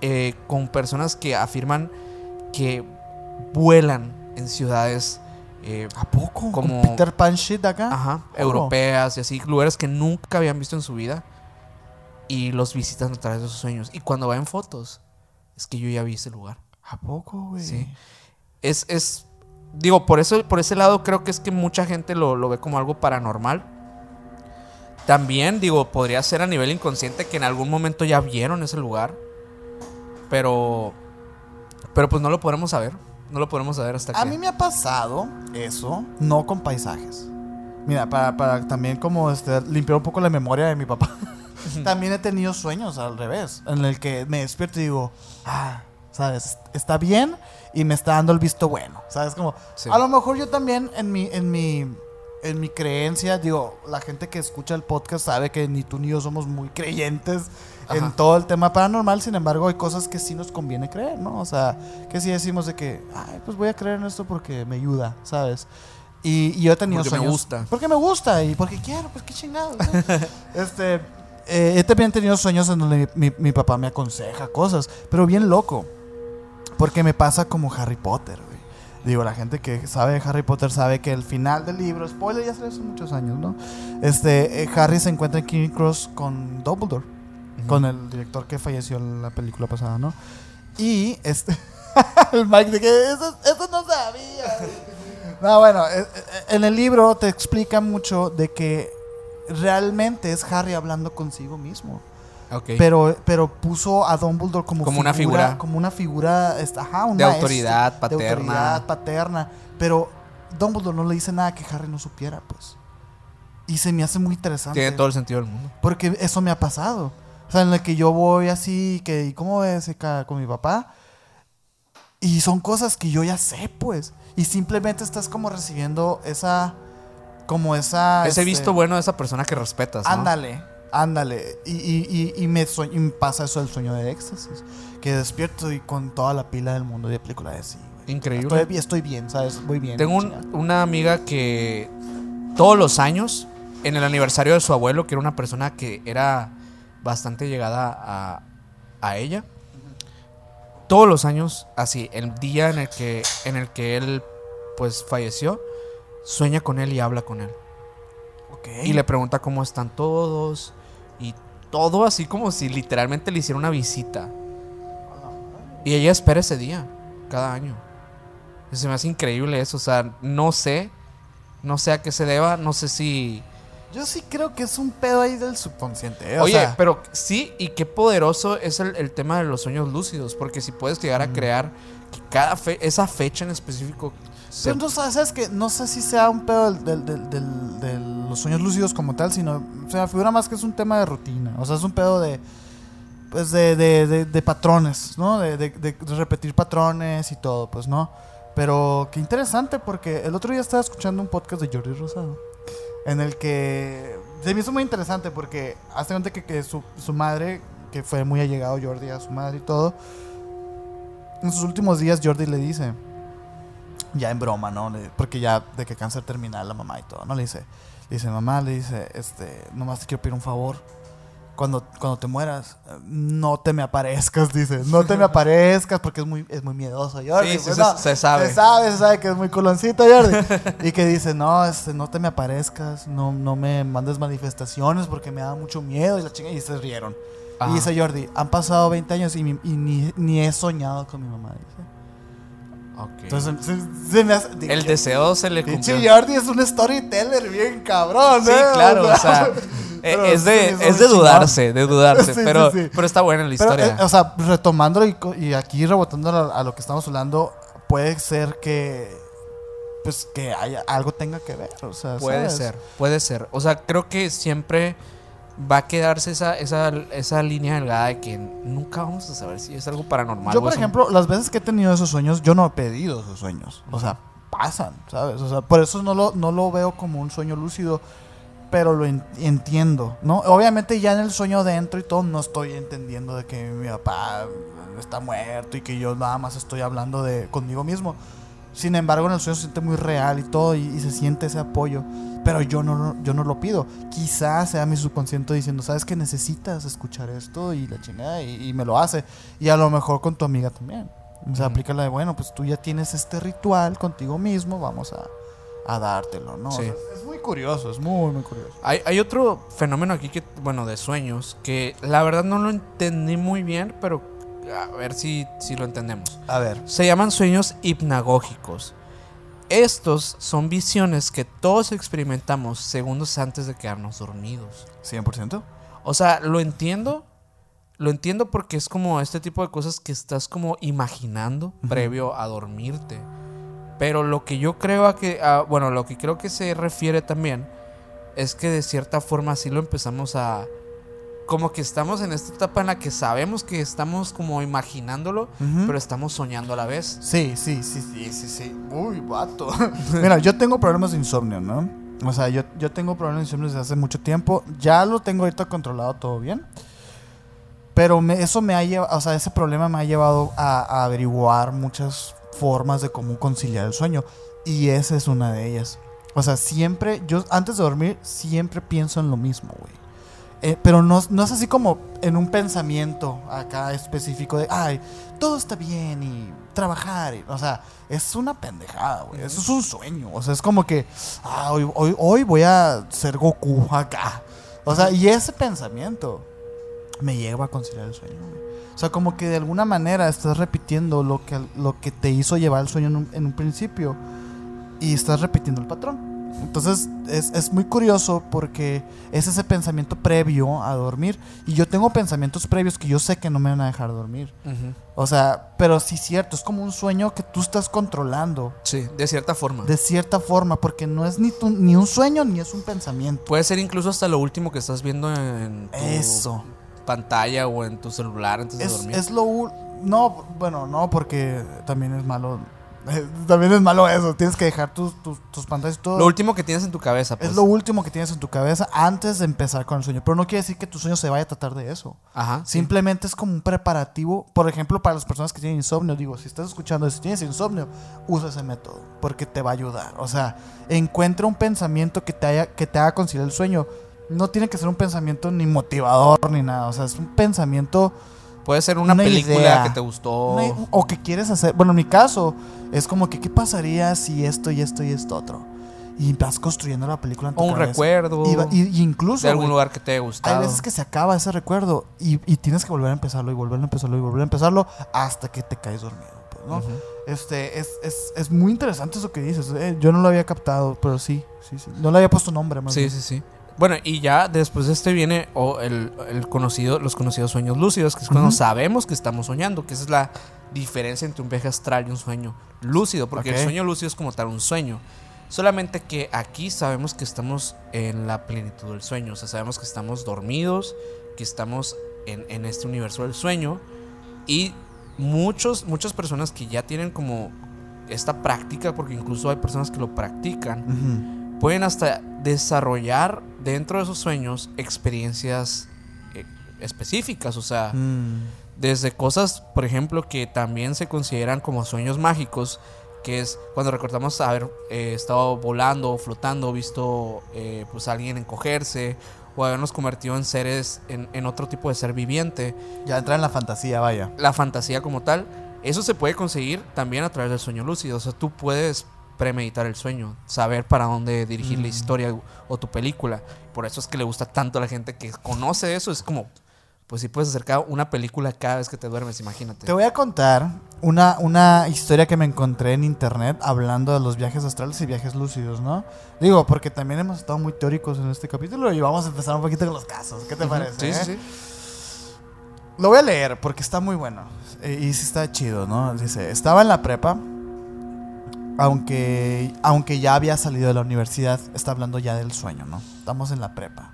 eh, con personas que afirman que vuelan en ciudades eh, ¿A poco? como- Peter Pan shit acá. ajá, Oh. europeas y así, lugares que nunca habían visto en su vida y los visitan a través de sus sueños. Y cuando ven fotos, es que yo ya vi ese lugar. ¿A poco, güey? Sí. Es, es, digo, por eso, por ese lado creo que es que mucha gente lo, lo ve como algo paranormal. También, digo, podría ser a nivel inconsciente que en algún momento ya vieron ese lugar. Pero, pero pues no lo podremos saber. No lo podremos saber hasta A que... mí me ha pasado eso, no con paisajes. Mira, para, para también como este, limpiar un poco la memoria de mi papá. también he tenido sueños al revés, en el que me despierto y digo, ah, ¿sabes? Está bien y me está dando el visto bueno, ¿sabes? Como, Sí. a lo mejor yo también en mi, en mi, en mi creencia, digo, la gente que escucha el podcast sabe que ni tú ni yo somos muy creyentes en todo el tema paranormal, sin embargo hay cosas que sí nos conviene creer, ¿no? O sea, que sí decimos de que, ay, pues voy a creer en esto porque me ayuda, ¿sabes? Y, y yo he tenido Porque me sueños- gusta. Porque me gusta y porque quiero, pues qué chingados. ¿no? este, eh, he también tenido sueños en donde mi, mi- mi papá me aconseja cosas, pero bien loco. Porque me pasa como Harry Potter, güey. Digo, la gente que sabe de Harry Potter sabe que el final del libro, spoiler, ya salió hace muchos años, ¿no? Este, eh, Harry se encuentra en King Cross con Dumbledore, con el director que falleció en la película pasada, ¿no? Y este, el Mike de que eso, eso no sabía. No, bueno, eh, eh, en el libro te explica mucho de que realmente es Harry hablando consigo mismo. Pero, pero puso a Dumbledore como, Como una figura. Como una figura, este, ajá, un De maestro, autoridad De paterna. autoridad paterna. Pero Dumbledore no le dice nada que Harry no supiera, pues. Y se me hace muy interesante. Tiene todo el sentido del mundo. Porque eso me ha pasado. O sea, en el que yo voy así, que, ¿y cómo ves acá con mi papá? Y son cosas que yo ya sé, pues. Y simplemente estás como recibiendo esa, como esa... Ese este, visto bueno de esa persona que respetas, ¿no? Ándale. Y, y, y, y me, y me pasa eso del sueño de éxtasis. Que despierto y con toda la pila del mundo de película de sí, güey. Increíble. Estoy, estoy bien, ¿sabes? Muy bien. Tengo un- una amiga que todos los años, en el aniversario de su abuelo, que era una persona que era bastante llegada a, a ella, todos los años, así, el día en el que, en el que él pues falleció, sueña con él y habla con él. Y le pregunta cómo están todos. Todo así como si literalmente le hiciera una visita. Y ella espera ese día, cada año. Y se me hace increíble eso. O sea, no sé. No sé a qué se deba. No sé si. Yo sí creo que es un pedo ahí del subconsciente. ¿eh? O Oye, sea, pero sí, y qué poderoso es el, el tema de los sueños lúcidos. Porque si puedes llegar a crear que cada fe, esa fecha en específico. Se- Pero no sabes, ¿sabes qué? No sé si sea un pedo del, del- del- del- de los sueños lúcidos como tal, sino se me figura más que es un tema de rutina. O sea, es un pedo de. Pues de, de, de- de patrones, ¿no? De, de- de repetir patrones y todo, pues, ¿no? Pero qué interesante, porque el otro día estaba escuchando un podcast de Jordi Rosado. En el que. Se me hizo muy interesante porque hace cuenta que, que su, su madre, que fue muy allegado Jordi a su madre y todo. En sus últimos días, Jordi le dice ya en broma, ¿no? Le- porque ya de que cáncer terminal la mamá y todo, ¿no? Le dice, le dice, mamá, le dice, este, nomás te quiero pedir un favor. Cuando, cuando te mueras, no te me aparezcas, dice. No te me aparezcas porque es muy, es muy miedoso, Jordi. Sí, sí, pues, se- no, se sabe. Se sabe, se sabe que es muy coloncito, Jordi. y que dice, no, este, no te me aparezcas, no, no me mandes manifestaciones porque me da mucho miedo. Y la chinga, y se rieron. Ajá. Y dice Jordi, han pasado 20 años y, mi- y ni, ni he soñado con mi mamá, dice. Entonces, se, se me hace... el deseo se le cumplió. Jordi es un storyteller bien cabrón, Sí, ¿eh? claro, o sea, eh, es sí, de, es de chingón. dudarse, de dudarse, Sí, sí, pero, sí. pero está buena la Pero, historia. eh, o sea, retomándolo y, y aquí rebotando a, a lo que estamos hablando, puede ser que, pues, que haya, algo tenga que ver, o sea, puede ¿sabes? ser, puede ser. O sea, creo que siempre va a quedarse esa, esa, esa línea delgada de que nunca vamos a saber si es algo paranormal. Yo, por un- ejemplo, las veces que he tenido esos sueños, yo no he pedido esos sueños. O sea, pasan, ¿sabes? O sea, por eso no lo, no lo veo como un sueño lúcido, pero lo en- entiendo, ¿no? Obviamente ya en el sueño dentro y todo no estoy entendiendo de que mi papá está muerto y que yo nada más estoy hablando de conmigo mismo. Sin embargo, en el sueño se siente muy real y todo y, y se siente ese apoyo, pero yo no, yo no lo pido. Quizás sea mi subconsciente diciendo, ¿sabes que necesitas escuchar esto? Y la chingada, y, y me lo hace. Y a lo mejor con tu amiga también. O sea, aplica la de, bueno, pues tú ya tienes este ritual contigo mismo, vamos a, a dártelo, ¿no? O Sí. sea, es muy curioso, es muy, muy curioso. Hay, hay otro fenómeno aquí que, bueno, de sueños, que la verdad no lo entendí muy bien, pero a ver si, si lo entendemos. A ver. Se llaman sueños hipnagógicos. Estos son visiones que todos experimentamos segundos antes de quedarnos dormidos. ¿100%? O sea, lo entiendo. Lo entiendo porque es como este tipo de cosas que estás como imaginando previo a dormirte. Pero lo que yo creo a que, a- bueno, lo que creo que se refiere también es que de cierta forma sí lo empezamos a como que estamos en esta etapa en la que sabemos que estamos como imaginándolo, pero estamos soñando a la vez. Sí, sí, sí, sí, sí, sí. Uy, vato. Mira, yo tengo problemas de insomnio, ¿no? O sea, yo, yo tengo problemas de insomnio desde hace mucho tiempo. Ya lo tengo ahorita controlado todo bien. Pero me- eso me ha llevado, o sea, ese problema me ha llevado a, a averiguar muchas formas de cómo conciliar el sueño. Y esa es una de ellas. O sea, siempre, yo antes de dormir, siempre pienso en lo mismo, güey. Eh, pero no, no es así como en un pensamiento acá específico de, ay, todo está bien y trabajar. y- o sea, es una pendejada, güey. Eso es un sueño. O sea, es como que, ah, hoy, hoy, hoy voy a ser Goku acá. O sea, y ese pensamiento me lleva a conciliar el sueño, güey. O sea, como que de alguna manera estás repitiendo lo que, lo que te hizo llevar el sueño en un, en un principio y estás repitiendo el patrón. Entonces es, es muy curioso porque es ese pensamiento previo a dormir y yo tengo pensamientos previos que yo sé que no me van a dejar dormir. O sea, pero sí es cierto, es como un sueño que tú estás controlando Sí, de cierta forma. de cierta forma porque no es ni, tu- ni un sueño ni es un pensamiento. Puede ser incluso hasta lo último que estás viendo en tu Eso. pantalla o en tu celular antes de dormir. es lo... No, bueno, no, porque también es malo. También es malo eso. Tienes que dejar tus, tus, tus pantallas todo. Lo último que tienes en tu cabeza, pues. Es lo último que tienes en tu cabeza antes de empezar con el sueño. Pero no quiere decir que tu sueño se vaya a tratar de eso. Ajá. sí. Simplemente es como un preparativo. Por ejemplo, para las personas que tienen insomnio, digo, si estás escuchando, si tienes insomnio, usa ese método porque te va a ayudar. O sea, encuentra un pensamiento que te, haya, que te haga conciliar el sueño. No tiene que ser un pensamiento ni motivador ni nada. O sea, es un pensamiento Puede ser una, una película idea. que te gustó. una- o que quieres hacer. Bueno, en mi caso, es como que, ¿qué pasaría si esto y esto y esto otro? Y vas construyendo la película en tu o un cabeza. recuerdo Y, va- y- y incluso. de algún lugar que te haya hay veces que se acaba ese recuerdo y, y tienes que volver a empezarlo y volver a empezarlo y volver a empezarlo hasta que te caes dormido. pues. Este, es, es, es muy interesante eso que dices. eh, Yo no lo había captado, pero sí, sí, sí. No le había puesto nombre, más Sí, bien. sí, sí. Bueno, y ya después de este viene el, el conocido, los conocidos sueños lúcidos, que es cuando sabemos que estamos soñando, que esa es la diferencia entre un viaje astral y un sueño lúcido, porque el sueño lúcido es como tal un sueño. Solamente que aquí sabemos que estamos en la plenitud del sueño, o sea, sabemos que estamos dormidos, que estamos en, en este universo del sueño y muchos, muchas personas que ya tienen como esta práctica, porque incluso hay personas que lo practican. Pueden hasta desarrollar dentro de sus sueños experiencias eh, específicas, o sea, Mm. desde cosas, por ejemplo, que también se consideran como sueños mágicos, que es cuando recordamos haber eh, estado volando flotando, visto eh, pues a alguien encogerse o habernos convertido en seres, en, en otro tipo de ser viviente, Ya entra en la fantasía, vaya. la fantasía como tal, eso se puede conseguir también a través del sueño lúcido. O sea, tú puedes premeditar el sueño, saber para dónde dirigir la Mm. historia o tu película. Por eso es que le gusta tanto a la gente que conoce eso. Es como, pues si puedes acercar una película cada vez que te duermes, imagínate. Te voy a contar una, una historia que me encontré en internet hablando de los viajes astrales y viajes lúcidos, ¿no? Digo, porque también hemos estado muy teóricos en este capítulo y vamos a empezar un poquito con los casos. ¿Qué te parece? Sí, eh? sí, sí. Lo voy a leer porque está muy bueno. Eh, Y sí está chido, ¿no? Dice, estaba en la prepa, aunque, aunque ya había salido de la universidad, está hablando ya del sueño, ¿no? Estamos en la prepa.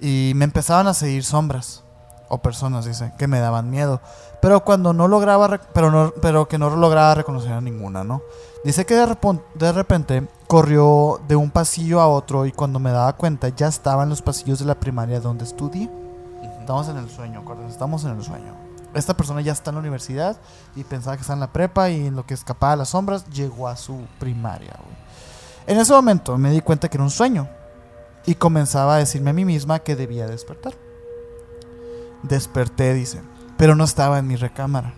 Y me empezaban a seguir sombras, o personas, dice, que me daban miedo. Pero cuando no lograba, pero, no, pero que no lograba reconocer a ninguna, ¿no? Dice que de, repon- de repente corrió de un pasillo a otro y cuando me daba cuenta ya estaba en los pasillos de la primaria donde estudié. Estamos en el sueño, acuérdense, estamos en el sueño. Esta persona ya está en la universidad y pensaba que está en la prepa y en lo que escapaba de las sombras llegó a su primaria. güey. En ese momento me di cuenta que era un sueño y comenzaba a decirme a mí misma que debía despertar. Desperté, dice, pero no estaba en mi recámara.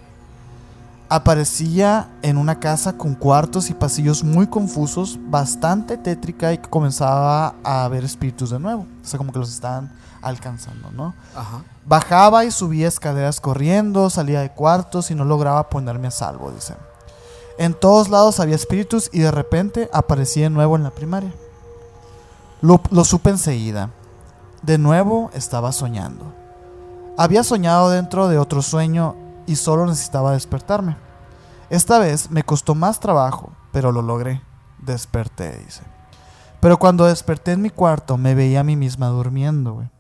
Aparecía en una casa con cuartos y pasillos muy confusos, bastante tétrica y que comenzaba a ver espíritus de nuevo. O sea, como que los estaban alcanzando, ¿no? Ajá. Bajaba y subía escaleras corriendo, salía de cuartos y no lograba ponerme a salvo, dice. En todos lados había espíritus y de repente aparecía de nuevo en la primaria. Lo, lo supe enseguida. De nuevo estaba soñando. Había soñado dentro de otro sueño y solo necesitaba despertarme. Esta vez me costó más trabajo, pero lo logré. Desperté, dice. Pero cuando desperté en mi cuarto me veía a mí misma durmiendo, güey.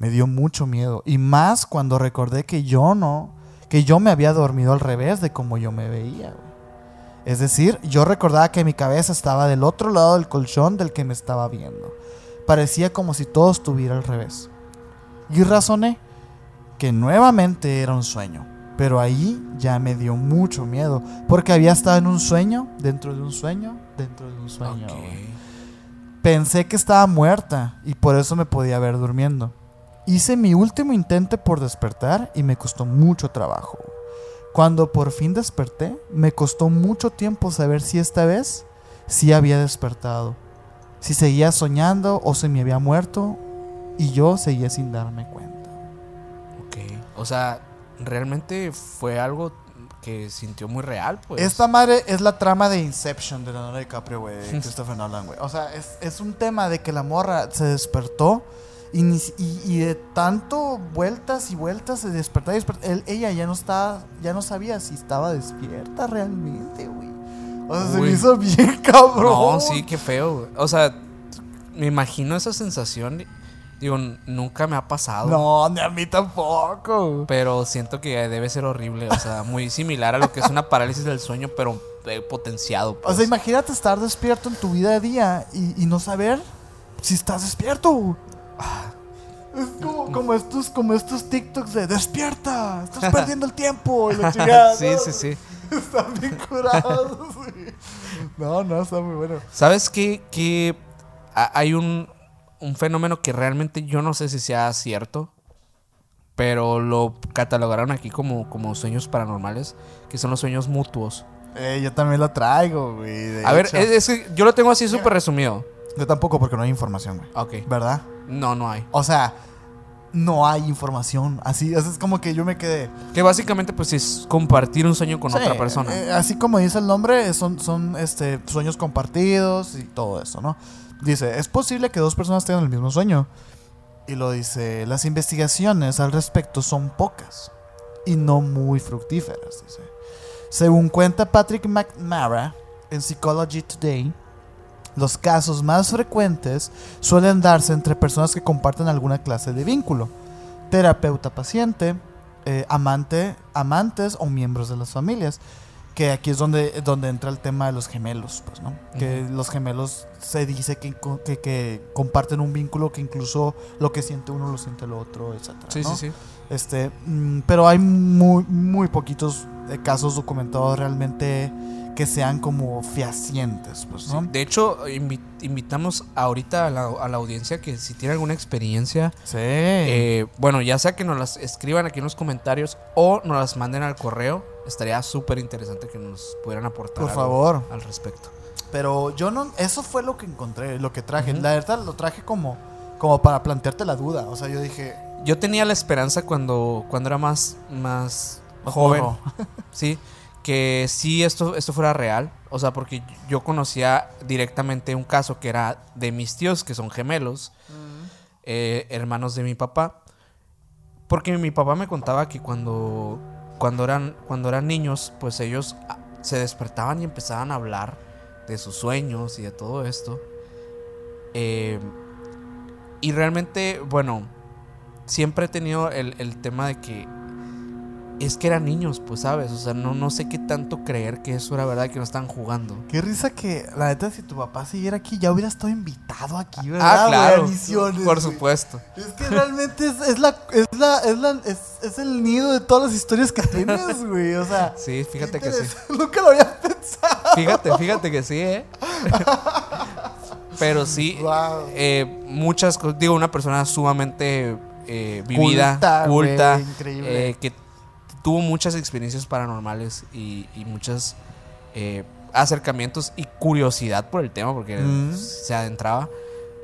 Me dio mucho miedo. Y más cuando recordé que yo no, que yo me había dormido al revés de como yo me veía. güey. Es decir, yo recordaba que mi cabeza estaba del otro lado del colchón del que me estaba viendo. Parecía como si todo estuviera al revés. Y razoné que nuevamente era un sueño. Pero ahí ya me dio mucho miedo. Porque había estado en un sueño, dentro de un sueño, dentro de un sueño. Pensé que estaba muerta y por eso me podía ver durmiendo. Hice mi último intento por despertar y me costó mucho trabajo. Cuando por fin desperté, me costó mucho tiempo saber si esta vez sí había despertado. Si seguía soñando o se me había muerto y yo seguía sin darme cuenta. Ok. O sea, realmente fue algo que sintió muy real, pues. Esta madre es la trama de Inception de Leonardo DiCaprio, güey, Christopher Nolan, güey. O sea, es, es un tema de que la morra se despertó y, y, y de tanto vueltas y vueltas se despertó y despertó. Él- ella ya no estaba, ya no sabía si estaba despierta realmente, güey. O sea, se me hizo bien cabrón. No, sí, qué feo. güey. O sea, me imagino esa sensación. Digo, nunca me ha pasado. No, ni a mí tampoco. Pero siento que debe ser horrible. O sea, muy similar a lo que es una parálisis del sueño, pero eh, potenciado. O pues. sea, imagínate estar despierto en tu vida de día y, y no saber si estás despierto. Es como, como estos, como estos TikToks de despierta, estás perdiendo el tiempo y la chingada. sí, sí, sí. Están bien curados. No, no, está muy bueno. ¿Sabes qué? Que ha- hay un, un fenómeno que realmente yo no sé si sea cierto, pero lo catalogaron aquí como, como sueños paranormales, que son los sueños mutuos. Eh, yo también lo traigo, güey. A ver, es, es que yo lo tengo así súper resumido. Yo tampoco porque no hay información, güey. Ok. ¿Verdad? No, no hay. O sea, no hay información. Así, es como que yo me quedé. Que básicamente pues es compartir un sueño con Sí, otra persona. eh, así como dice el nombre, son, son este, sueños compartidos y todo eso, ¿no? Dice, es posible que dos personas tengan el mismo sueño. Y lo dice, las investigaciones al respecto son pocas y no muy fructíferas, dice. Según cuenta Patrick McNamara en Psychology Today, los casos más frecuentes suelen darse entre personas que comparten alguna clase de vínculo. Terapeuta-paciente, eh, amante, amantes o miembros de las familias. Que aquí es donde, donde entra el tema de los gemelos, pues, ¿no? Que los gemelos se dice que, que comparten un vínculo que incluso lo que siente uno lo siente el otro, etc. Sí, sí, sí. Este, mm, pero hay muy, muy poquitos eh, casos documentados realmente que sean como fehacientes, pues, ¿no? De hecho, invi- invitamos ahorita a la, a la audiencia que si tiene alguna experiencia, Sí. eh, bueno, ya sea que nos las escriban aquí en los comentarios o nos las manden al correo, estaría súper interesante que nos pudieran aportar Por algo favor. al respecto. Pero yo no, eso fue lo que encontré, lo que traje. La verdad lo traje como, como para plantearte la duda. O sea, yo dije, Yo tenía la esperanza cuando, cuando era más, más joven, sí, que sí esto, esto fuera real. O sea, porque yo conocía directamente un caso que era de mis tíos, que son gemelos, eh, hermanos de mi papá. Porque mi papá me contaba que cuando, cuando, eran, cuando eran niños, pues ellos ah, se despertaban y empezaban a hablar de sus sueños y de todo esto. Eh, y realmente, bueno, siempre he tenido el, el tema de que es que eran niños, pues sabes, o sea, no, no sé qué tanto creer que eso era verdad que no estaban jugando. Qué risa que, la neta, si tu papá siguiera aquí, ya hubiera estado invitado aquí, ¿verdad? Ah, claro, misiones, por supuesto. Es que realmente es, es la, es la, es la, es, es el nido de todas las historias que tienes, güey. O sea, Sí, fíjate que sí. Nunca lo había pensado. Fíjate, fíjate que sí, ¿eh? Pero sí, Wow. eh, muchas cosas. Digo, una persona sumamente eh, vivida, Culta, culta, güey, increíble. eh, que tuvo muchas experiencias paranormales y, y muchos acercamientos y curiosidad por el tema, porque Mm. se adentraba.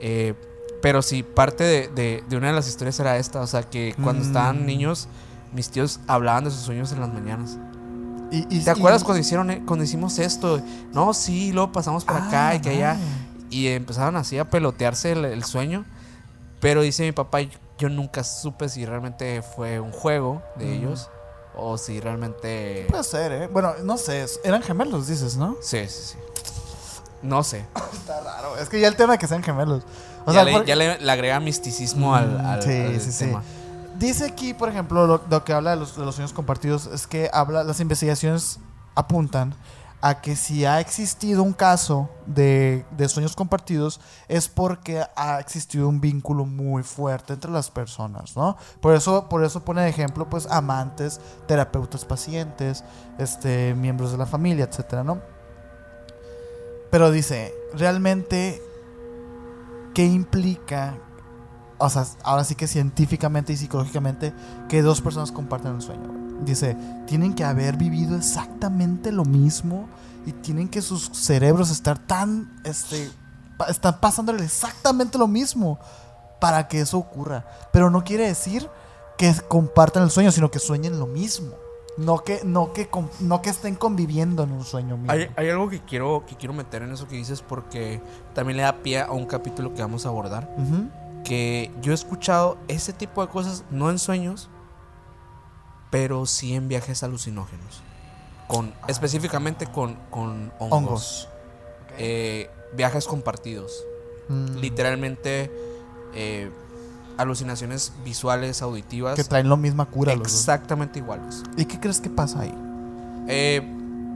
Eh, pero sí, parte de, de- de una de las historias era esta, o sea, que cuando Mm. estaban niños, mis tíos hablaban de sus sueños en las mañanas. Y, y- ¿Te acuerdas y- cuando hicieron, eh, cuando hicimos esto? No, sí, luego pasamos por acá Ah, y que allá. Y empezaron así a pelotearse el, el sueño. Pero dice mi papá, yo nunca supe si realmente fue un juego de ellos o si realmente... Puede ser, ¿eh? Bueno, no sé. Eran gemelos, dices, ¿no? Sí, sí, sí. No sé. Está raro. Es que ya el tema de que sean gemelos. O ya sea, le, ya le- le agrega misticismo al, Mm, al- sí, al sí, sí. tema. Dice aquí, por ejemplo, lo, lo que habla de los, de los sueños compartidos es que habla, las investigaciones apuntan a que si ha existido un caso de, de sueños compartidos es porque ha existido un vínculo muy fuerte entre las personas, ¿no? Por eso, por eso pone de ejemplo, pues, amantes, terapeutas pacientes, este, miembros de la familia, etcétera, ¿no? Pero dice, realmente, ¿qué implica o sea, ahora sí que científicamente y psicológicamente, que dos personas comparten el sueño. Dice, tienen que haber vivido exactamente lo mismo y tienen que sus cerebros estar tan, este, pa- están pasándole exactamente lo mismo para que eso ocurra. Pero no quiere decir que compartan el sueño, sino que sueñen lo mismo. No que, no que, no que estén conviviendo en un sueño mismo. Hay, hay algo que quiero, que quiero meter en eso que dices porque también le da pie a un capítulo que vamos a abordar. Que yo he escuchado ese tipo de cosas, no en sueños, pero sí en viajes alucinógenos. Con, específicamente con, con hongos. Hongos. Eh, viajes compartidos. Mm. Literalmente eh, alucinaciones visuales, auditivas. Que traen la misma cura. los dos. exactamente iguales. ¿Y qué crees que pasa ahí? Eh,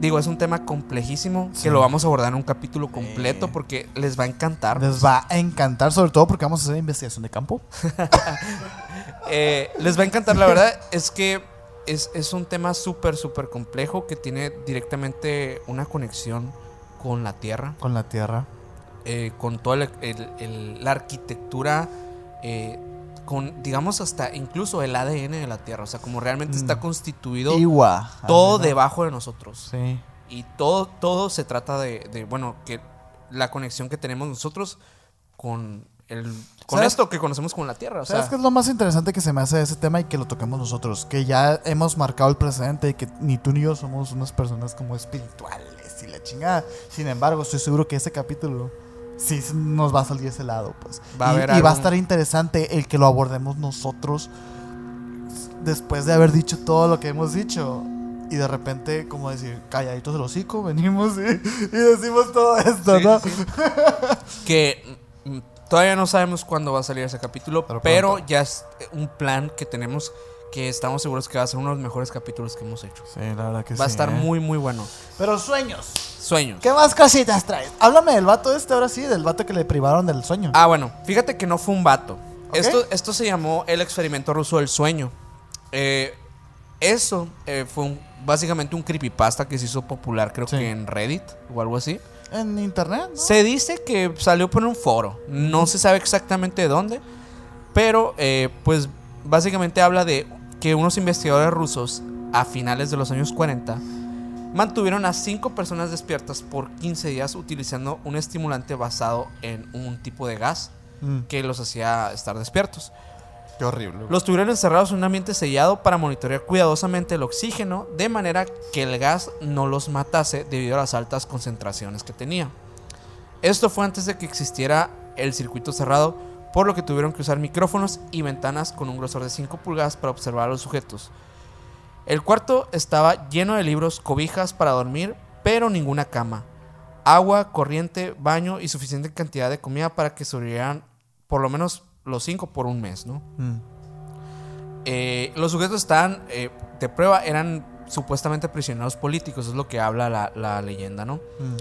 digo, es un tema complejísimo Sí. que lo vamos a abordar en un capítulo completo Eh. porque les va a encantar. Les va a encantar, sobre todo porque vamos a hacer investigación de campo. Eh, les va a encantar, la verdad es que es, es un tema súper, súper complejo que tiene directamente una conexión con la Tierra, Con la tierra. eh, con toda la arquitectura, eh, con, digamos, hasta incluso el ADN de la Tierra, o sea, como realmente Mm. está constituido Igua. todo debajo de nosotros. Sí. Y todo, todo se trata de, de, bueno, que la conexión que tenemos nosotros con el con ¿Sabes? esto que conocemos como la Tierra. O ¿Sabes sea, qué es lo más interesante que se me hace de ese tema y que lo toquemos nosotros? Que ya hemos marcado el precedente y que ni tú ni yo somos unas personas como espirituales y la chingada. Sin embargo, estoy seguro que ese capítulo sí nos va a salir ese lado, pues. Va a y, y va a estar interesante el que lo abordemos nosotros después de haber dicho todo lo que hemos dicho. Y de repente, como decir, calladitos el hocico, venimos y, y decimos todo esto, Sí, ¿no? sí. que todavía no sabemos cuándo va a salir ese capítulo, Pero ya es un plan que tenemos que estamos seguros que va a ser uno de los mejores capítulos que hemos hecho. Sí, la verdad que va a sí, estar ¿eh? muy, muy bueno. Pero sueños. Sueños. ¿Qué más cositas traes? Háblame del vato este ahora sí, del vato que le privaron del sueño. Ah, bueno, fíjate que no fue un vato. Esto, esto se llamó el experimento ruso del sueño. Eh, eso eh, fue un- básicamente un creepypasta que se hizo popular, creo Sí. que en Reddit o algo así. En internet, ¿no? Se dice que salió por un foro. No se sabe exactamente de dónde. Pero, eh, pues, básicamente habla de que unos investigadores rusos, a finales de los años 40, mantuvieron a cinco personas despiertas por 15 días utilizando un estimulante basado en un tipo de gas Mm, que los hacía estar despiertos. Horrible. Los tuvieron encerrados en un ambiente sellado para monitorear cuidadosamente el oxígeno de manera que el gas no los matase debido a las altas concentraciones que tenía. Esto fue antes de que existiera el circuito cerrado, por lo que tuvieron que usar micrófonos y ventanas con un grosor de 5 pulgadas para observar a los sujetos. El cuarto estaba lleno de libros, cobijas para dormir, pero ninguna cama. Agua, corriente, baño y suficiente cantidad de comida para que sobrevivieran por lo menos los 5 por un mes, ¿no? Mm, Eh, los sujetos estaban eh, de prueba, eran supuestamente prisioneros políticos, es lo que habla la, la leyenda, ¿no? mm.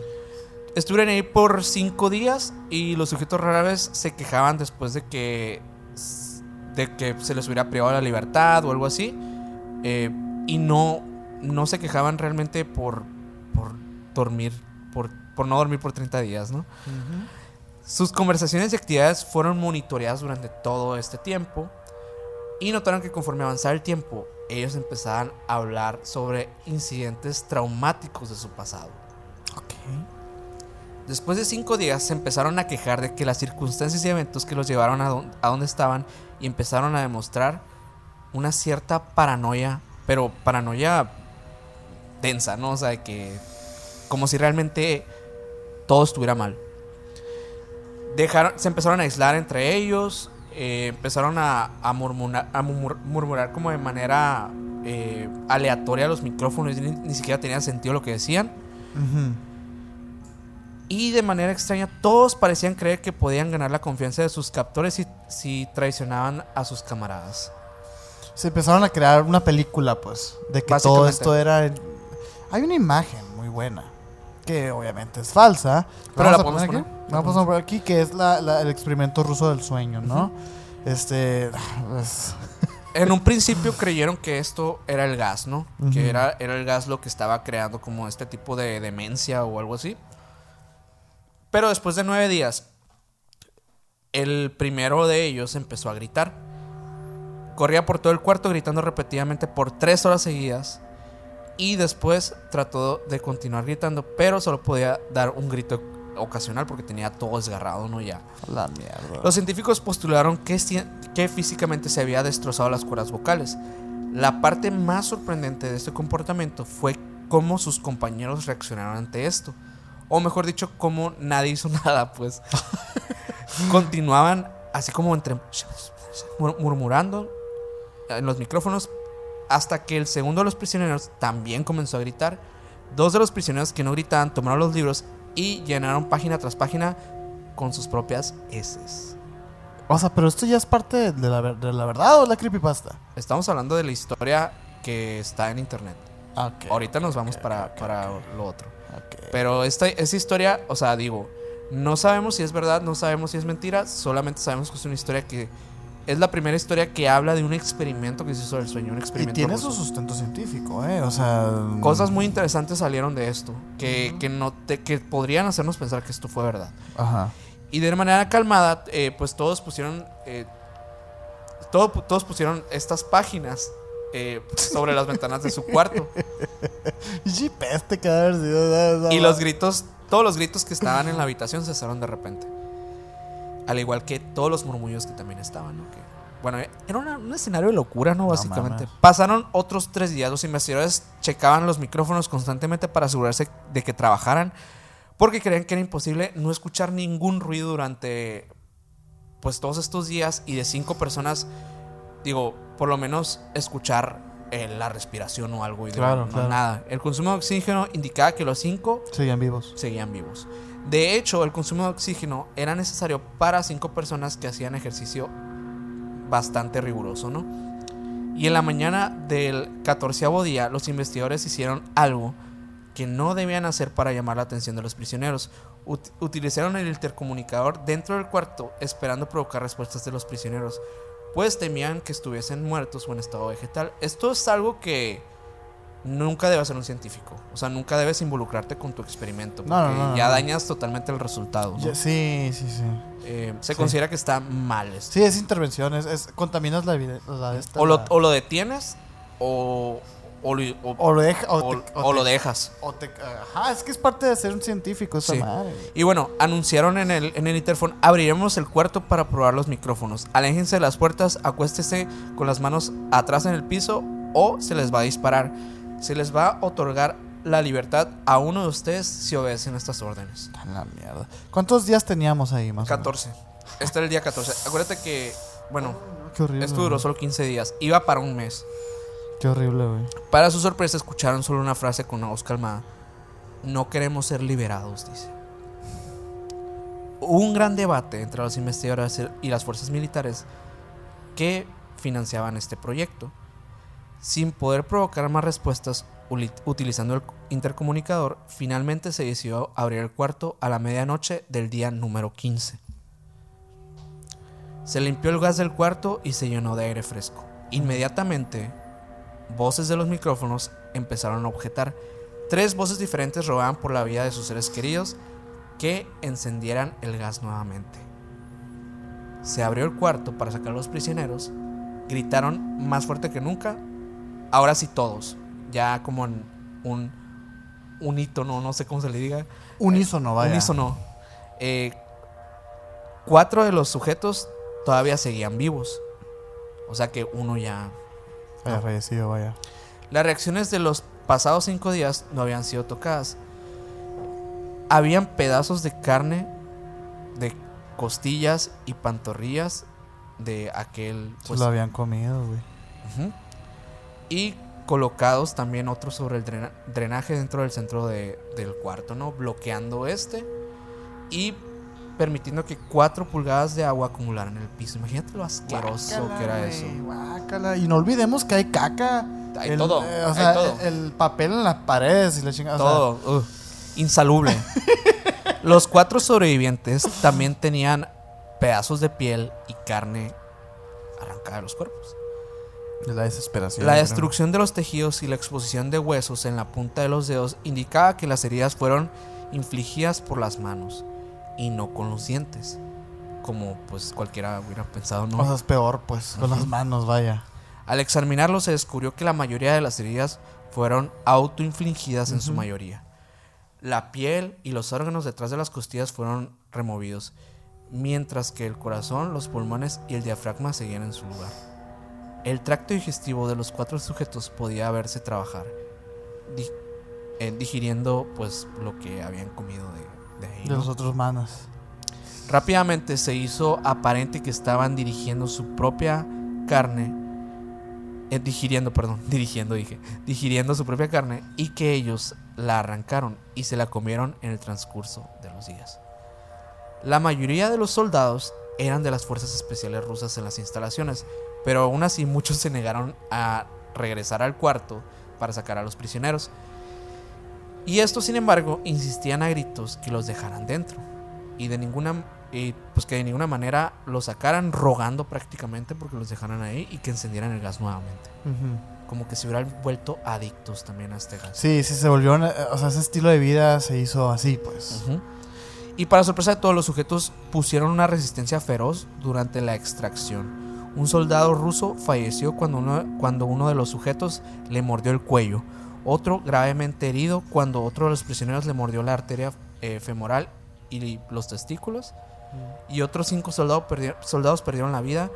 Estuvieron ahí por cinco días y los sujetos rara vez se quejaban después de que, de que se les hubiera privado la libertad o algo así. eh, y no, no se quejaban realmente por, por dormir, por, por no dormir por 30 días, ¿no? Ujú. Sus conversaciones y actividades fueron monitoreadas durante todo este tiempo y notaron que conforme avanzaba el tiempo, ellos empezaban a hablar sobre incidentes traumáticos de su pasado. Ok. Después de cinco días se empezaron a quejar de que las circunstancias y eventos que los llevaron a, don- a donde estaban y empezaron a demostrar una cierta paranoia, pero paranoia densa, ¿no? O sea, de que como si realmente todo estuviera mal. Dejaron, se empezaron a aislar entre ellos, eh, empezaron a, a murmurar, a murmur- murmurar como de manera eh, aleatoria los micrófonos, ni, ni siquiera tenía sentido lo que decían. Y de manera extraña, todos parecían creer que podían ganar la confianza de sus captores si, si traicionaban a sus camaradas. Se empezaron a crear una película, pues, de que todo esto era... Hay una imagen muy buena, que obviamente es falsa. Pero la podemos poner aquí. poner. Vamos a poner aquí, que es la- la- el experimento ruso del sueño, ¿no? Este... pues, En un principio creyeron que esto era el gas, ¿no? Que era, era el gas lo que estaba creando como este tipo de demencia o algo así. Pero después de nueve días, el primero de ellos empezó a gritar. Corría por todo el cuarto gritando repetidamente por tres horas seguidas. Y después trató de continuar gritando, pero solo podía dar un grito ocasional porque tenía todo desgarrado, ¿no? Ya. la mierda. Los científicos postularon que, que físicamente se había destrozado las cuerdas vocales. La parte más sorprendente de este comportamiento fue cómo sus compañeros reaccionaron ante esto. O mejor dicho, cómo nadie hizo nada, pues. Continuaban así como entre mur- murmurando en los micrófonos hasta que el segundo de los prisioneros también comenzó a gritar. Dos de los prisioneros que no gritaban tomaron los libros y llenaron página tras página con sus propias heces. O sea, pero esto ya es parte de la, de la verdad o la creepypasta. Estamos hablando de la historia que está en internet. Ahorita nos vamos para, para lo otro. Pero esta, esta historia, o sea, digo, no sabemos si es verdad, no sabemos si es mentira, solamente sabemos que es una historia que es la primera historia que habla de un experimento que se hizo del sueño, un Y experimento. tiene ruso. su sustento científico, ¿eh? O sea... Cosas muy interesantes salieron de esto, que, que, no te- que podrían hacernos pensar que esto fue verdad. Ajá. Y de manera calmada, eh, pues todos pusieron. eh, todo- todos pusieron estas páginas eh, sobre las ventanas de su cuarto. Y sido- Y los gritos, todos los gritos que estaban en la habitación cesaron de repente. Al igual que todos los murmullos que también estaban, ¿no? Bueno, era una- un escenario de locura, ¿no? Básicamente. Pasaron otros tres días. Los investigadores checaban los micrófonos constantemente para asegurarse de que trabajaran. Porque creían que era imposible no escuchar ningún ruido durante pues todos estos días y de cinco personas, digo, por lo menos escuchar eh, la respiración o algo y Claro, no, claro. nada. El consumo de oxígeno indicaba que los cinco Seguían vivos. seguían vivos. De hecho, el consumo de oxígeno era necesario para cinco personas que hacían ejercicio bastante riguroso, ¿no? Y en la mañana del catorceavo día, los investigadores hicieron algo que no debían hacer para llamar la atención de los prisioneros. Ut- utilizaron el intercomunicador dentro del cuarto esperando provocar respuestas de los prisioneros, pues temían que estuviesen muertos o en estado vegetal. Esto es algo que nunca debe hacer un científico. O sea, nunca debes involucrarte con tu experimento, porque No, no, no, ya dañas totalmente el resultado. sí, sí, sí. Eh, se Sí. considera que está mal esto. Sí, es intervención. Es, es- contaminas la. La de esta, O, lo, la- o lo detienes o, o, lo- o- o lo deja- o o- te- o lo te- dejas. te- Ajá, es que es parte de ser un científico esa Sí. madre. Y bueno, anunciaron en el, en el interfón, abriremos el cuarto para probar los micrófonos. Aléjense de las puertas, acuéstese con las manos atrás en el piso o se les va a disparar. Se les va a otorgar la libertad a uno de ustedes si obedecen estas órdenes. A la mierda. ¿Cuántos días teníamos ahí más o menos? 14. Este era el día 14. Acuérdate que, bueno, Qué horrible. esto duró solo 15 días. Iba para un mes. Qué horrible, güey. Para su sorpresa escucharon solo una frase con una voz calmada. No queremos ser liberados, dice. Hubo un gran debate entre los investigadores y las fuerzas militares que financiaban este proyecto. Sin poder provocar más respuestas utilizando el intercomunicador, finalmente se decidió abrir el cuarto a la medianoche del día número 15. Se limpió el gas del cuarto y se llenó de aire fresco. Inmediatamente, voces de los micrófonos empezaron a objetar. Tres voces diferentes rogaban por la vida de sus seres queridos que encendieran el gas nuevamente. Se abrió el cuarto para sacar a los prisioneros. Gritaron más fuerte que nunca. Ahora sí todos. Ya como en un unítono, no sé cómo se le diga. Unísono, vaya. Unísono. Eh, cuatro de los sujetos todavía seguían vivos. O sea que uno ya Vaya fallecido, vaya. las reacciones de los pasados cinco días no habían sido tocadas. Habían pedazos de carne, de costillas y pantorrillas de aquel. Se pues, lo habían comido, güey. Y colocados también otros sobre el drena- drenaje dentro del centro de- del cuarto, ¿no? Bloqueando este. y permitiendo que 4 pulgadas de agua acumularan en el piso. Imagínate lo asqueroso Guácala, que era eso. guácala. Y no olvidemos que hay caca. Hay el, todo, eh, o hay sea, todo. El, el papel en las paredes y la chingada. o sea, Todo. ugh, insalubre. Los cuatro sobrevivientes también tenían pedazos de piel y carne arrancada de los cuerpos. La desesperación. La creo. destrucción de los tejidos y la exposición de huesos en la punta de los dedos indicaba que las heridas fueron infligidas por las manos y no con los dientes. Como pues cualquiera hubiera pensado, ¿no? Es peor, pues, con las manos, vaya. Al examinarlo se descubrió que la mayoría de las heridas fueron autoinfligidas en su mayoría. La piel y los órganos detrás de las costillas fueron removidos, mientras que el corazón, los pulmones y el diafragma seguían en su lugar. El tracto digestivo de los cuatro sujetos podía verse trabajar, di- eh, digiriendo pues lo que habían comido de, de ahí. De ¿no? los otros manos. Rápidamente se hizo aparente que estaban dirigiendo su propia carne, eh, digiriendo, perdón, dirigiendo dije, digiriendo su propia carne y que ellos la arrancaron y se la comieron en el transcurso de los días. La mayoría de los soldados eran de las fuerzas especiales rusas en las instalaciones, pero aún así muchos se negaron a regresar al cuarto para sacar a los prisioneros. Y estos, sin embargo, insistían a gritos que los dejaran dentro y de ninguna y pues que de ninguna manera los sacaran rogando prácticamente porque los dejaran ahí y que encendieran el gas nuevamente. Como que se hubieran vuelto adictos también a este gas. Sí, sí, se volvió. una- O sea, ese estilo de vida se hizo así, pues. Ujú. Y para sorpresa de todos los sujetos pusieron una resistencia feroz durante la extracción. Un soldado ruso falleció cuando uno, cuando uno de los sujetos le mordió el cuello. Otro gravemente herido cuando otro de los prisioneros le mordió la arteria eh, femoral y los testículos. Y otros cinco soldados, perdi- soldados perdieron la vida.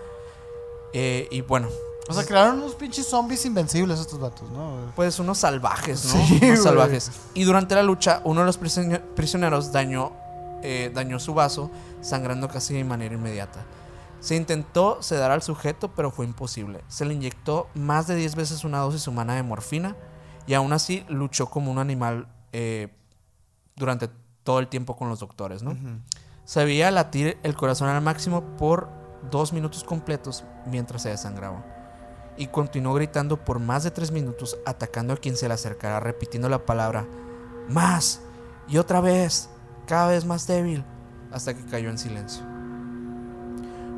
Eh, y bueno, O sea, crearon unos pinches zombies invencibles estos vatos, ¿no? pues unos salvajes, ¿no? Sí, unos salvajes. Y durante la lucha, uno de los prisionero- prisioneros dañó, eh, dañó su vaso, sangrando casi de manera inmediata. Se intentó sedar al sujeto, pero fue imposible. Se le inyectó más de 10 veces una dosis humana de morfina y aún así luchó como un animal eh, durante todo el tiempo con los doctores, ¿no? Se veía latir el corazón al máximo por dos minutos completos mientras se desangraba. Y continuó gritando por más de tres minutos, atacando a quien se le acercara, repitiendo la palabra más y otra vez, cada vez más débil, hasta que cayó en silencio.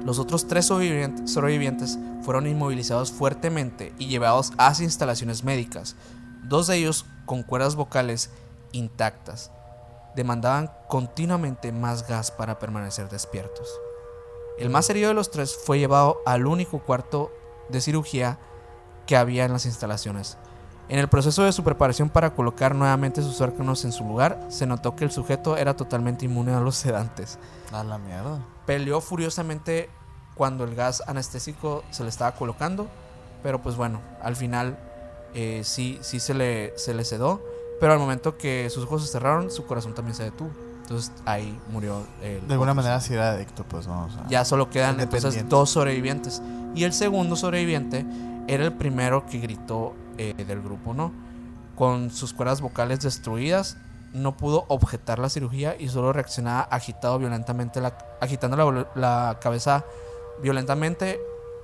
Los otros tres sobrevivientes, fueron inmovilizados fuertemente y llevados hacia instalaciones médicas, dos de ellos con cuerdas vocales intactas. Demandaban continuamente más gas para permanecer despiertos. El más herido de los tres fue llevado al único cuarto de cirugía que había en las instalaciones. En el proceso de su preparación para colocar nuevamente sus órganos en su lugar, se notó que el sujeto era totalmente inmune a los sedantes. A la mierda. Peleó furiosamente cuando el gas anestésico se le estaba colocando, pero pues bueno, al final eh, sí, sí se le, se le sedó, pero al momento que sus ojos se cerraron, su corazón también se detuvo. Entonces ahí murió. el De alguna otro manera sí era adicto, pues, ¿no? O sea, ya solo quedan entonces dos sobrevivientes. Y el segundo sobreviviente era el primero que gritó eh, del grupo, ¿no? Con sus cuerdas vocales destruidas, no pudo objetar la cirugía y solo reaccionaba agitado violentamente, la- agitando la, cabeza violentamente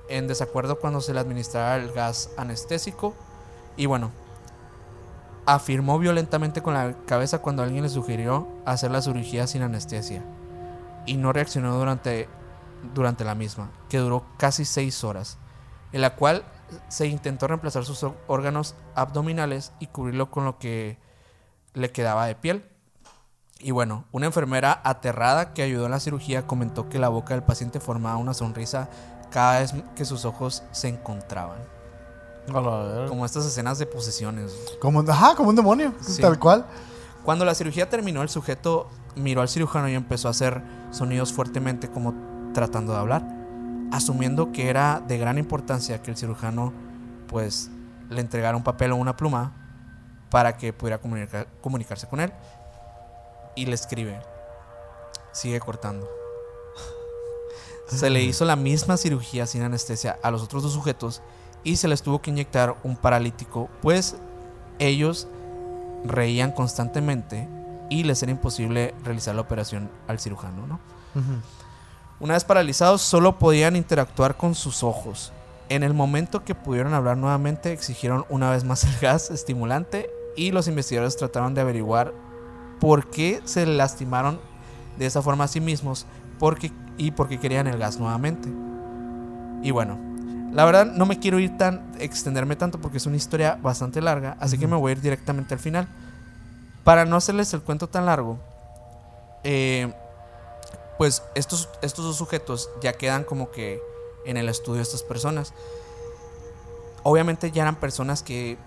en desacuerdo cuando se le administraba el gas anestésico. Y bueno, afirmó violentamente con la cabeza cuando alguien le sugirió hacer la cirugía sin anestesia y no reaccionó durante, durante la misma, que duró casi seis horas, en la cual se intentó reemplazar sus órganos abdominales y cubrirlo con lo que le quedaba de piel. Y bueno, una enfermera aterrada que ayudó en la cirugía comentó que la boca del paciente formaba una sonrisa cada vez que sus ojos se encontraban. Como estas escenas de posesiones. Como, un- ajá, como un demonio, Sí. tal cual. Cuando la cirugía terminó, el sujeto miró al cirujano y empezó a hacer sonidos fuertemente como tratando de hablar, asumiendo que era de gran importancia que el cirujano pues le entregara un papel o una pluma para que pudiera comunica- comunicarse con él. Y le escribe, sigue cortando. Se le hizo la misma cirugía sin anestesia a los otros dos sujetos y se les tuvo que inyectar un paralítico, pues ellos reían constantemente y les era imposible realizar la operación al cirujano, ¿no? Una vez paralizados, solo podían interactuar con sus ojos. En el momento que pudieron hablar nuevamente, exigieron una vez más el gas estimulante y los investigadores trataron de averiguar por qué se lastimaron de esa forma a sí mismos porque, y por qué querían el gas nuevamente. Y bueno, la verdad no me quiero ir tan, extenderme tanto porque es una historia bastante larga, así que me voy a ir directamente al final. Para no hacerles el cuento tan largo, eh, pues estos, estos dos sujetos ya quedan como que en el estudio de estas personas. Obviamente ya eran personas que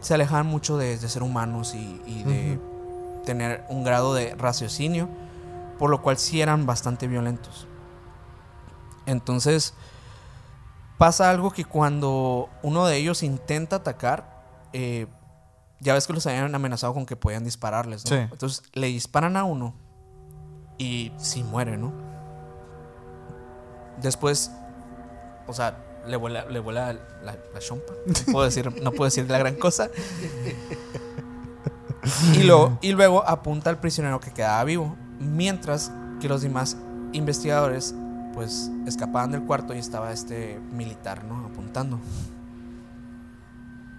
se alejaban mucho de, ser humanos y, de tener un grado de raciocinio, por lo cual sí eran bastante violentos. Entonces pasa algo que cuando uno de ellos intenta atacar, eh, ya ves que los habían amenazado con que podían dispararles, ¿no? Entonces le disparan a uno y sí muere, ¿no? Después, o sea, le vuela, le vuela la, chompa. No puedo, decir, no puedo decir la gran cosa. Y, lo, y luego apunta al prisionero que quedaba vivo. Mientras que los demás investigadores, pues, escapaban del cuarto y estaba este militar, ¿no? Apuntando.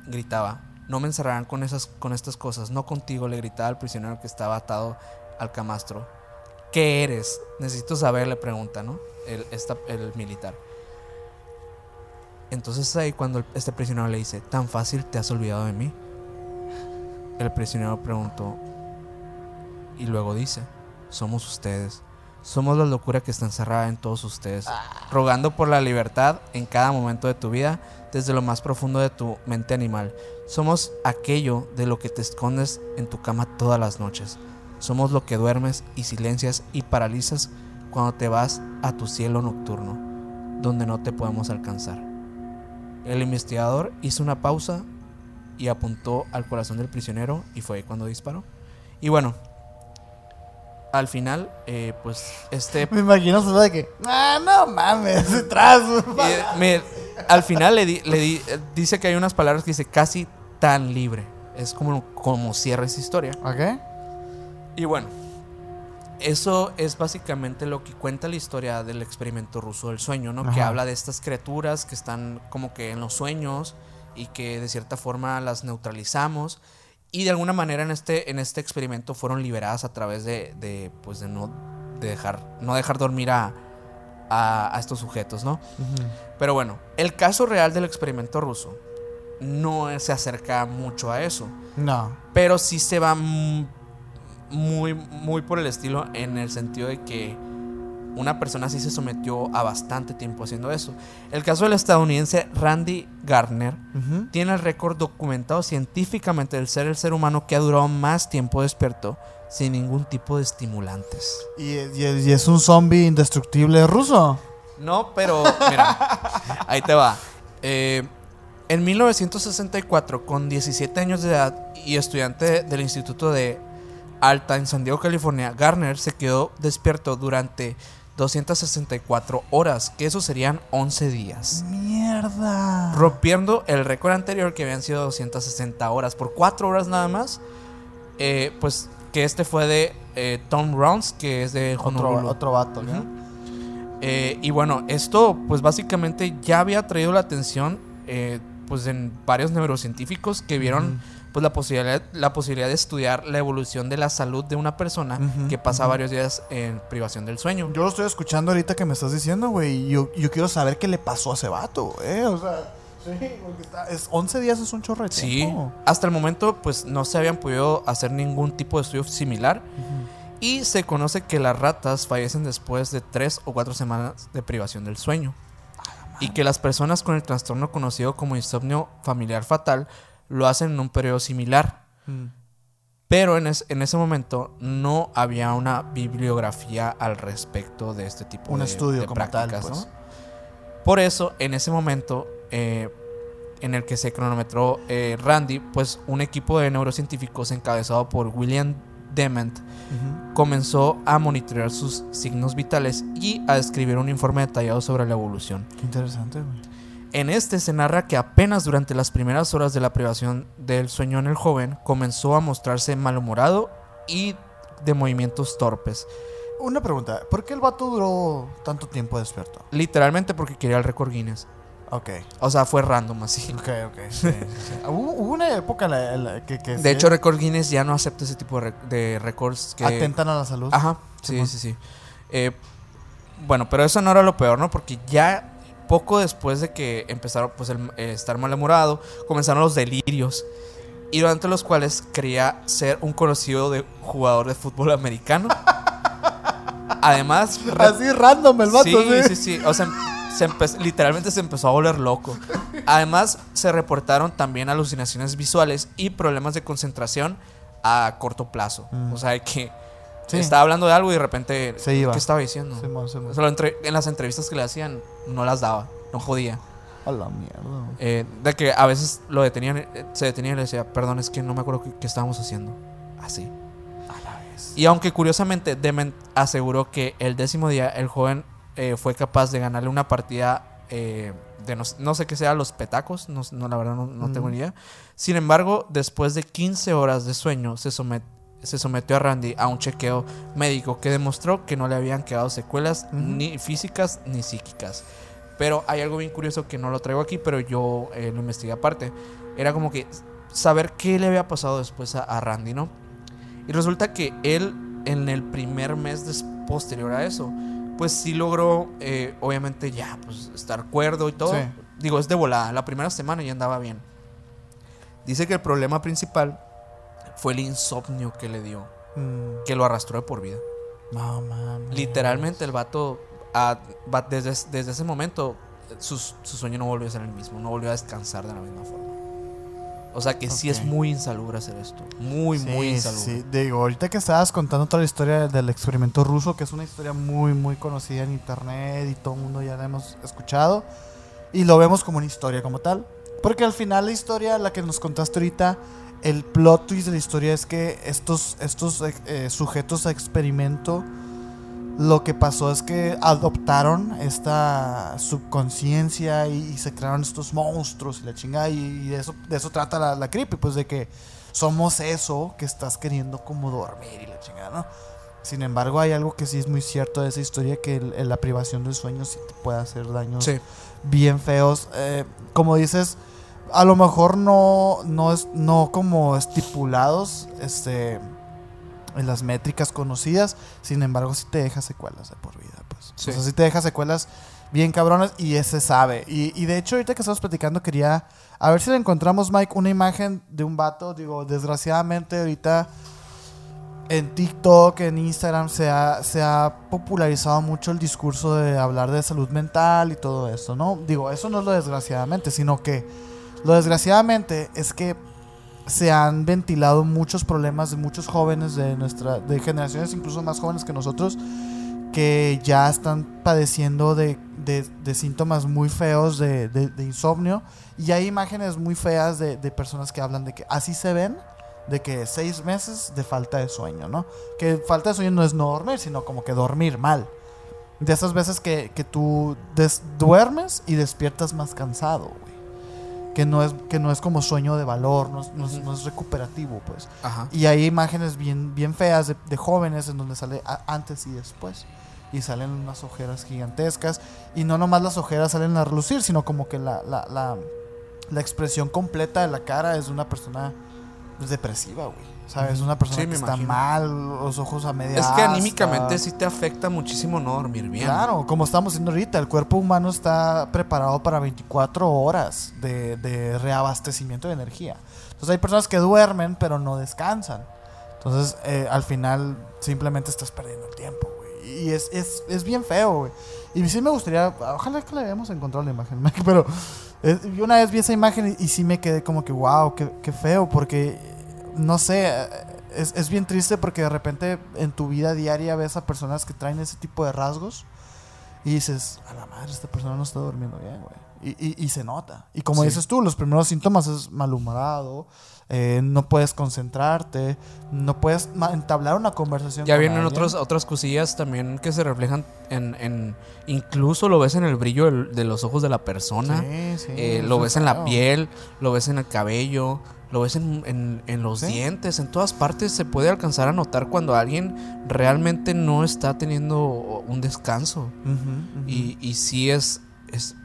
Gritaba: No me encerrarán con, esas, con estas cosas. No contigo, le gritaba al prisionero que estaba atado al camastro. ¿Qué eres? Necesito saber, le pregunta, ¿no? El, el militar. Entonces ahí cuando este prisionero le dice, ¿tan fácil te has olvidado de mí? El prisionero preguntó y luego dice, somos ustedes. Somos la locura que está encerrada en todos ustedes, rogando por la libertad en cada momento de tu vida, desde lo más profundo de tu mente animal. Somos aquello de lo que te escondes en tu cama todas las noches. Somos lo que duermes y silencias y paralizas cuando te vas a tu cielo nocturno, donde no te podemos alcanzar. El investigador hizo una pausa y apuntó al corazón del prisionero y fue cuando disparó. Y bueno, al final, eh, pues este... Me imagino solo de que, ah, no mames, detrás. al final le, le dice que hay unas palabras que dice casi tan libre. Es como, como cierra esa historia. Ok. Y bueno, eso es básicamente lo que cuenta la historia del experimento ruso del sueño, ¿no? Que habla de estas criaturas que están como que en los sueños y que de cierta forma las neutralizamos y de alguna manera en este, en este experimento fueron liberadas a través de, pues de no dejar, no dejar dormir a, a, estos sujetos, ¿no? Pero bueno, el caso real del experimento ruso no se acerca mucho a eso. No. Pero sí se va muy, muy por el estilo en el sentido de que una persona así se sometió a bastante tiempo haciendo eso. El caso del estadounidense Randy Gardner tiene el récord documentado científicamente del ser el ser humano que ha durado más tiempo despierto sin ningún tipo de estimulantes. ¿Y, es un zombie indestructible ruso? No, pero mira, ahí te va. Eh, en 1964, con 17 años de edad y estudiante del Instituto de Alta en San Diego, California, Garner se quedó despierto durante 264 horas, que eso serían 11 días. Mierda. Rompiendo el récord anterior que habían sido 260 horas. Por 4 horas nada más. Eh, pues que este fue de eh, Tom Rounds, que es de Honolulu. Otro, vato, ¿no? Eh, y bueno, esto pues básicamente ya había traído la atención pues en varios neurocientíficos que vieron pues la posibilidad, la posibilidad de estudiar la evolución de la salud de una persona que pasa varios días en privación del sueño. Yo lo estoy escuchando ahorita que me estás diciendo, güey. Yo, yo quiero saber qué le pasó a ese vato, eh. O sea, sí, porque está, es 11 días es un chorro de Sí, hasta el momento, pues no se habían podido hacer ningún tipo de estudio similar. Y se conoce que las ratas fallecen después de 3 o 4 semanas de privación del sueño. Y que las personas con el trastorno conocido como insomnio familiar fatal lo hacen en un periodo similar. Mm. Pero en, en, ese momento no había una bibliografía al respecto de este tipo un de, estudio prácticas. Pues. Por eso, en ese momento eh, en el que se cronometró eh, Randy, pues un equipo de neurocientíficos encabezado por William Dement comenzó a monitorear sus signos vitales y a escribir un informe detallado sobre la evolución. Qué interesante, güey. En este se narra que apenas durante las primeras horas de la privación del sueño en el joven comenzó a mostrarse malhumorado y de movimientos torpes. Una pregunta, ¿por qué el vato duró tanto tiempo despierto? Literalmente porque quería el récord Guinness. Ok. O sea, fue random así. Ok, ok. sí, sí, sí. Hubo, hubo una época en la, en la que, que De hecho, Record Guinness ya no acepta ese tipo de, récords que... atentan a la salud. Ajá, sí, sí, sí. Eh, bueno, pero eso no era lo peor, ¿no? Porque ya poco después de que empezaron pues, el, eh, estar malhumorado, comenzaron los delirios. Y durante los cuales creía ser un conocido de jugador de fútbol americano. Además, Así random el vato, sí, sí. sí, sí. O sea, se literalmente se empezó a volver loco. Además, se reportaron también alucinaciones visuales y problemas de concentración a corto plazo. Mm. O sea, que Sí. estaba hablando de algo y de repente. Se iba. ¿Qué estaba diciendo? O sea, lo entre- en las entrevistas que le hacían, no las daba. No podía. A la mierda. Eh, de que a veces lo detenían, eh, se detenía y le decía, perdón, es que no me acuerdo qué, qué estábamos haciendo. Así. A la vez. Y aunque curiosamente Dement aseguró que el décimo día el joven eh, fue capaz de ganarle una partida eh, de no, no sé qué sea, los petacos, no, no, la verdad no, no tengo ni idea. Sin embargo, después de 15 horas de sueño, se, somet- se sometió a Randy a un chequeo médico que demostró que no le habían quedado secuelas ni físicas ni psíquicas. Pero hay algo bien curioso que no lo traigo aquí, pero yo eh, lo investigué aparte. Era como que saber qué le había pasado después a, a Randy, ¿no? Y resulta que él, en el primer mes des- posterior a eso, pues sí logró, eh, obviamente ya, pues estar cuerdo y todo. Sí. Digo, es de volada. La primera semana ya andaba bien. Dice que el problema principal fue el insomnio que le dio, Mm, que lo arrastró de por vida. no mames. Literalmente el vato, ah, desde, desde ese momento, sus- su sueño no volvió a ser el mismo, no volvió a descansar de la misma forma. O sea que sí es muy insalubre hacer esto. Muy, Sí, muy insalubre. sí. Digo, ahorita que estabas contando toda la historia del experimento ruso, que es una historia muy, muy conocida en internet y todo el mundo ya la hemos escuchado, y lo vemos como una historia como tal. Porque al final la historia, la que nos contaste ahorita, el plot twist de la historia es que estos, estos eh, eh, sujetos a experimento, lo que pasó es que adoptaron esta subconsciencia y, y se crearon estos monstruos y la chingada. Y, y de, eso, de eso trata la, la creepy, pues de que somos eso que estás queriendo como dormir y la chingada, ¿no? Sin embargo, hay algo que sí es muy cierto de esa historia, que el- la privación del sueño sí te puede hacer daños Sí. bien feos. Eh, como dices, a lo mejor no, no, es, no como estipulados este, en las métricas conocidas, sin embargo sí te deja secuelas de por vida. Pues. Sí. O sea, sí te deja secuelas bien cabronas y ese sabe. Y, y de hecho, ahorita que estamos platicando, quería a ver si le encontramos, Mike, una imagen de un vato. Digo, desgraciadamente ahorita en TikTok, en Instagram, se ha, se ha popularizado mucho el discurso de hablar de salud mental y todo eso, ¿no? Digo, eso no es lo desgraciadamente, sino que lo desgraciadamente es que se han ventilado muchos problemas de muchos jóvenes de nuestra, de generaciones incluso más jóvenes que nosotros, que ya están padeciendo de, de- síntomas muy feos de, de- insomnio. Y hay imágenes muy feas de, personas que hablan de que así se ven, de que seis meses de falta de sueño, ¿no? Que falta de sueño no es no dormir, sino como que dormir mal. De esas veces que, que tú duermes y despiertas más cansado, güey. Que no, es, que no es como sueño de valor, no es, no es- Ujú. no es recuperativo, pues. Ajá. Y hay imágenes bien, bien feas de, de jóvenes en donde sale a- antes y después. Y salen unas ojeras gigantescas. Y no nomás las ojeras salen a relucir, sino como que la, la, la, la expresión completa de la cara es de una persona pues, depresiva, güey. ¿Sabes? Una persona Sí, que está imagino. mal, los ojos a media Es que asta. anímicamente sí te afecta muchísimo no dormir bien. Claro, como estamos diciendo ahorita, el cuerpo humano está preparado para 24 horas de, de reabastecimiento de energía. Entonces hay personas que duermen pero no descansan. Entonces eh, al final simplemente estás perdiendo el tiempo, güey. Y es, es, es bien feo, güey. Y sí me gustaría, ojalá que le hayamos encontrado la imagen, pero eh, yo una vez vi esa imagen y, y sí me quedé como que, wow, qué, qué feo, porque no sé, eh, es, es bien triste porque de repente en tu vida diaria ves a personas que traen ese tipo de rasgos y dices, a la madre, esta persona no está durmiendo bien, güey. Y, y- y se nota. Y como Sí. dices tú, los primeros síntomas es malhumorado, eh, no puedes concentrarte, no puedes entablar una conversación. Ya con vienen alguien. otros, otras cosillas también que se reflejan en, en- Incluso lo ves en el brillo del- de los ojos de la persona. Sí, sí, eh, lo es ves en la piel, lo ves en el cabello, lo ves en, en- en los Sí. dientes, en todas partes se puede alcanzar a notar cuando alguien realmente no está teniendo un descanso. Y, y sí es, es,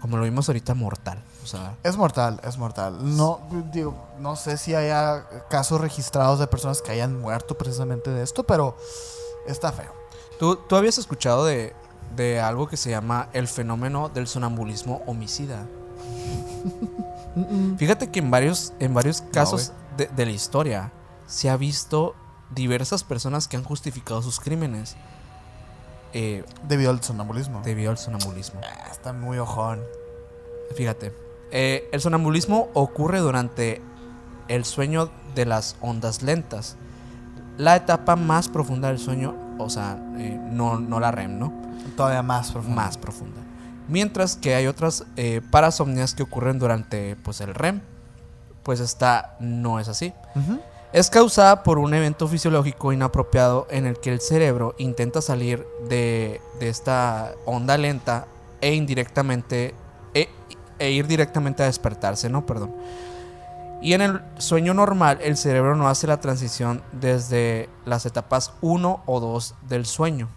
como lo vimos ahorita, mortal. O sea, Es mortal, es mortal. No, digo, no sé si haya casos registrados de personas que hayan muerto precisamente de esto, pero está feo. ¿tú, tú habías escuchado de, de algo que se llama el fenómeno del sonambulismo homicida. Fíjate que en varios, en varios casos de, de la historia se ha visto diversas personas que han justificado sus crímenes eh, Debido al sonambulismo. debido al sonambulismo. Ah, está muy ojón. Fíjate, eh, el sonambulismo ocurre durante el sueño de las ondas lentas. La etapa más profunda del sueño, o sea, eh, no, no la REM, ¿no? Todavía más profundo. Más profunda. Mientras que hay otras eh, parasomnias que ocurren durante pues, el REM. Pues esta no es así. Es causada por un evento fisiológico inapropiado en el que el cerebro intenta salir de, de esta onda lenta e indirectamente e, e ir directamente a despertarse, ¿no? Perdón. Y en el sueño normal el cerebro no hace la transición desde las etapas 1 o 2 del sueño.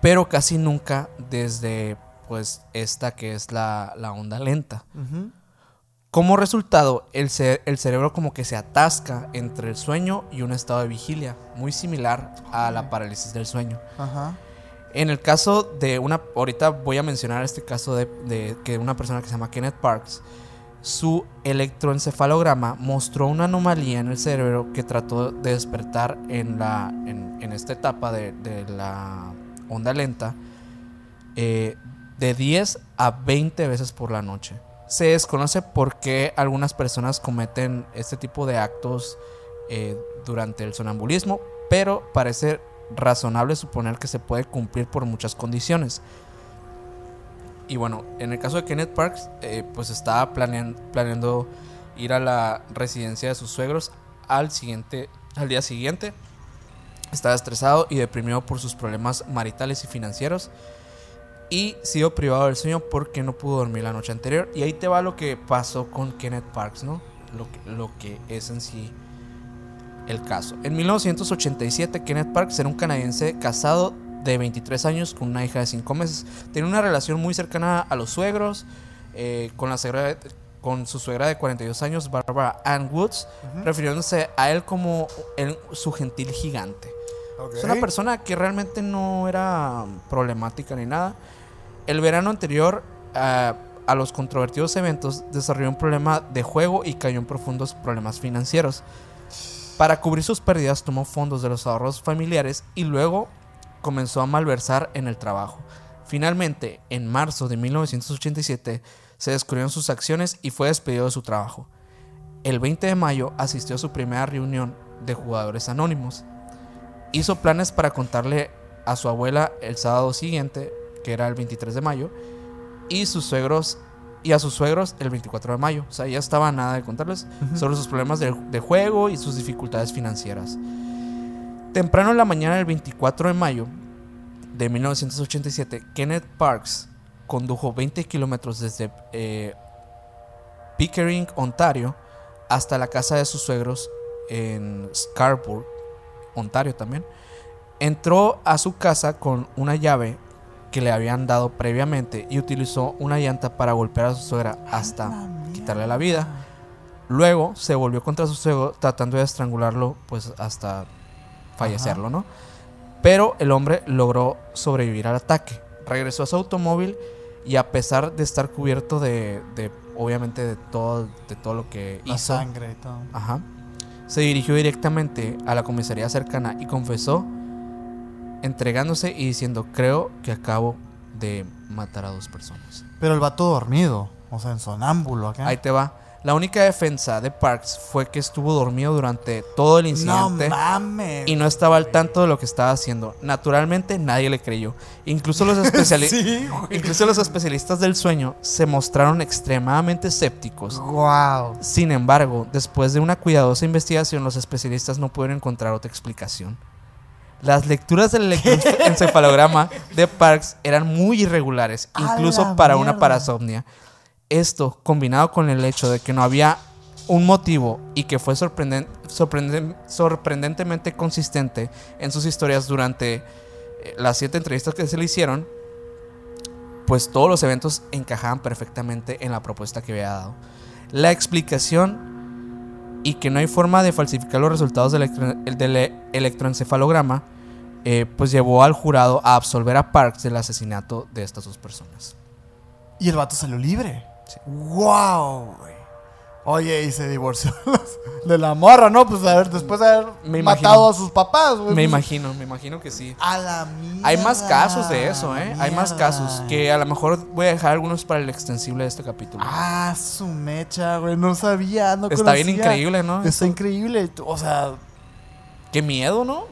Pero casi nunca desde pues esta que es la, la onda lenta. Como resultado, el, ce- el cerebro como que se atasca entre el sueño y un estado de vigilia, muy similar a la parálisis del sueño. Ajá. En el caso de una, ahorita voy a mencionar este caso de, de que una persona que se llama Kenneth Parks, su electroencefalograma mostró una anomalía en el cerebro que trató de despertar en, la, en, en esta etapa de, de la onda lenta eh, de 10 a 20 veces por la noche. Se desconoce por qué algunas personas cometen este tipo de actos eh, durante el sonambulismo, pero parece razonable suponer que se puede cumplir por muchas condiciones. Y bueno, en el caso de Kenneth Parks, eh, pues estaba planean- planeando ir a la residencia de sus suegros al siguiente, al día siguiente. Estaba estresado y deprimido por sus problemas maritales y financieros. Y sido privado del sueño porque no pudo dormir la noche anterior. Y ahí te va lo que pasó con Kenneth Parks, ¿no? Lo que, lo que es en sí el caso. En 1987, Kenneth Parks era un canadiense casado de 23 años con una hija de 5 meses. Tenía una relación muy cercana a los suegros, eh, con, la suegra- con su suegra de 42 años, Barbara Ann Woods, refiriéndose a él como el- su gentil gigante. Es una persona que realmente no era problemática ni nada. El verano anterior ah, a los controvertidos eventos desarrolló un problema de juego y cayó en profundos problemas financieros. Para cubrir sus pérdidas tomó fondos de los ahorros familiares y luego comenzó a malversar en el trabajo. Finalmente, en marzo de 1987, se descubrieron sus acciones y fue despedido de su trabajo. El 20 de mayo asistió a su primera reunión de jugadores anónimos. Hizo planes para contarle a su abuela el sábado siguiente, que era el 23 de mayo, y sus suegros y a sus suegros el 24 de mayo. O sea, ya estaba nada de contarles sobre sus problemas de, de juego y sus dificultades financieras. Temprano en la mañana del 24 de mayo de 1987, Kenneth Parks condujo 20 kilómetros desde eh, Pickering, Ontario, hasta la casa de sus suegros en Scarborough, Ontario también. Entró a su casa con una llave que le habían dado previamente y utilizó una llanta para golpear a su suegra hasta quitarle la vida. Luego se volvió contra su suegro tratando de estrangularlo pues hasta fallecerlo, ¿no? Pero el hombre logró sobrevivir al ataque. Regresó a su automóvil y a pesar de estar cubierto de, de, obviamente de todo, de todo lo que La hizo, sangre y todo. Ajá. Se dirigió directamente a la comisaría cercana y confesó, entregándose y diciendo, creo que acabo de matar a dos personas. Pero el vato dormido. O sea, en sonámbulo acá. Ahí te va. La única defensa de Parks fue que estuvo dormido durante todo el no incidente mames. y no estaba al tanto de lo que estaba haciendo. Naturalmente nadie le creyó. Incluso los, especiali- Sí. Incluso los especialistas del sueño se mostraron extremadamente escépticos. Wow. Sin embargo, después de una cuidadosa investigación, los especialistas no pudieron encontrar otra explicación. Las lecturas del electroencefalograma de Parks eran muy irregulares, ¡A incluso para una parasomnia. Esto, combinado con el hecho de que no había un motivo y que fue sorprenden- sorprenden- sorprendentemente consistente en sus historias durante eh, las siete entrevistas que se le hicieron, pues todos los eventos encajaban perfectamente en la propuesta que había dado. La explicación y que no hay forma de falsificar los resultados del e- electroencefalograma, eh, pues llevó al jurado a absolver a Parks del asesinato de estas dos personas. Y el vato salió libre. ¡Wow! güey. Oye, y se divorció de la morra, ¿no? Pues a ver, después de haber Me matado imagino. a sus papás, güey. Me imagino, me imagino que sí. A la mierda. Hay más casos de eso, ¿eh? Hay más casos que a lo mejor voy a dejar algunos para el extensible de este capítulo. Ah, su mecha, güey. No sabía, no Está bien increíble, ¿no? Está increíble. O sea, Qué miedo, ¿no?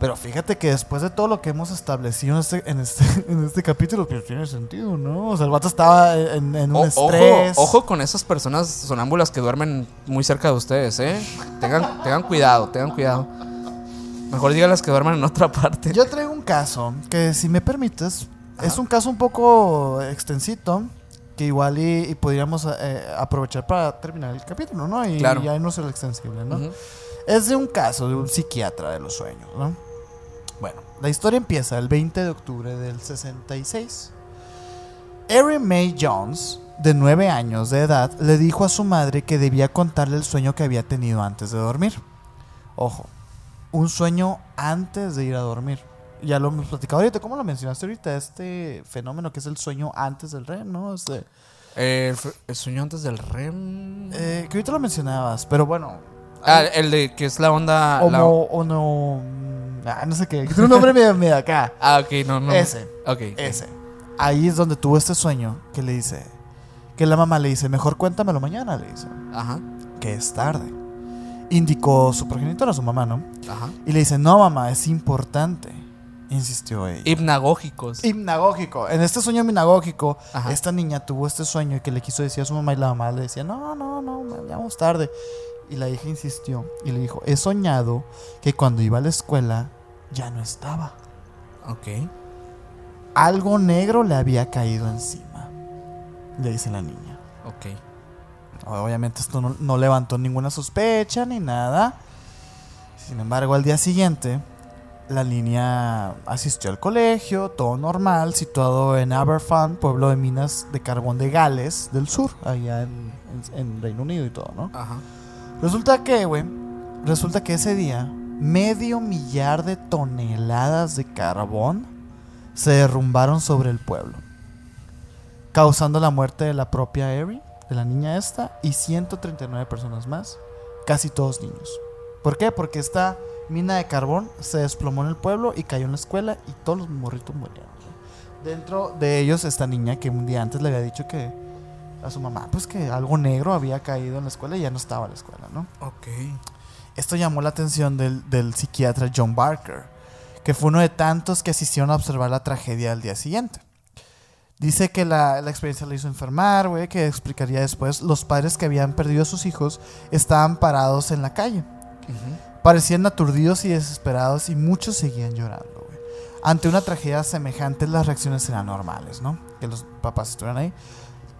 Pero fíjate que después de todo lo que hemos establecido en este, en este, en este capítulo, pues tiene sentido, ¿no? O sea, el vato estaba en, en un O- ojo, estrés. ojo con esas personas sonámbulas que duermen muy cerca de ustedes, ¿eh? Tengan, tengan cuidado, tengan cuidado. Mejor díganlas que duerman en otra parte. Yo traigo un caso que, si me permites, es un caso un poco extensito. Que igual y, y podríamos eh, aprovechar para terminar el capítulo, ¿no? Y Claro. ya no ser extensible, ¿no? Es de un caso de un psiquiatra de los sueños, ¿no? Bueno, la historia empieza el 20 de octubre del 66. Erin May Jones, de 9 años de edad, le dijo a su madre que debía contarle el sueño que había tenido antes de dormir. Ojo, un sueño antes de ir a dormir. Ya lo hemos platicado ahorita, ¿cómo lo mencionaste ahorita? Este fenómeno que es el sueño antes del REM, ¿no? Este, Eh, el, sueño antes del REM. eh, que ahorita lo mencionabas, pero bueno, ah, el de que es la onda. la- o no. Ah, no sé qué. Tiene un nombre medio, medio acá. Ah, ok, no, no. Ese, Ok. ese. Ahí es donde tuvo este sueño que le dice. Que la mamá le dice, mejor cuéntamelo mañana, le dice. Ajá, Que es tarde. Indicó su progenitora, su mamá, ¿no? ajá. Y le dice, no, mamá, es importante. Insistió ella. Hipnagógicos. Hipnagógico. En este sueño hipnagógico, Ajá. esta niña tuvo este sueño y que le quiso decir a su mamá y la mamá le decía, no, no, no, vamos tarde. Y la hija insistió y le dijo, he soñado que cuando iba a la escuela ya no estaba. Ok. Algo negro le había caído encima, le dice la niña. Ok. Obviamente esto no, no levantó ninguna sospecha ni nada. Sin embargo, al día siguiente, la niña asistió al colegio, todo normal, situado en Aberfan, pueblo de minas de carbón de Gales del Sur, allá en, en- en Reino Unido y todo, ¿no? Ajá. Resulta que, güey, resulta que ese día, medio millar de toneladas de carbón se derrumbaron sobre el pueblo, causando la muerte de la propia Erin, de la niña esta, y 139 personas más, casi todos niños. ¿Por qué? Porque esta mina de carbón se desplomó en el pueblo y cayó en la escuela y todos los morritos murieron. Dentro de ellos esta niña que un día antes le había dicho que a su mamá, pues que algo negro había caído en la escuela y ya no estaba en la escuela, ¿no? Ok. Esto llamó la atención del, del psiquiatra John Barker, que fue uno de tantos que asistieron a observar la tragedia al día siguiente. Dice que la, la experiencia le hizo enfermar, güey, que explicaría después. Los padres que habían perdido a sus hijos estaban parados en la calle. Parecían aturdidos y desesperados y muchos seguían llorando, güey. Ante una tragedia semejante las reacciones eran normales, ¿no? Que los papás estuvieran ahí.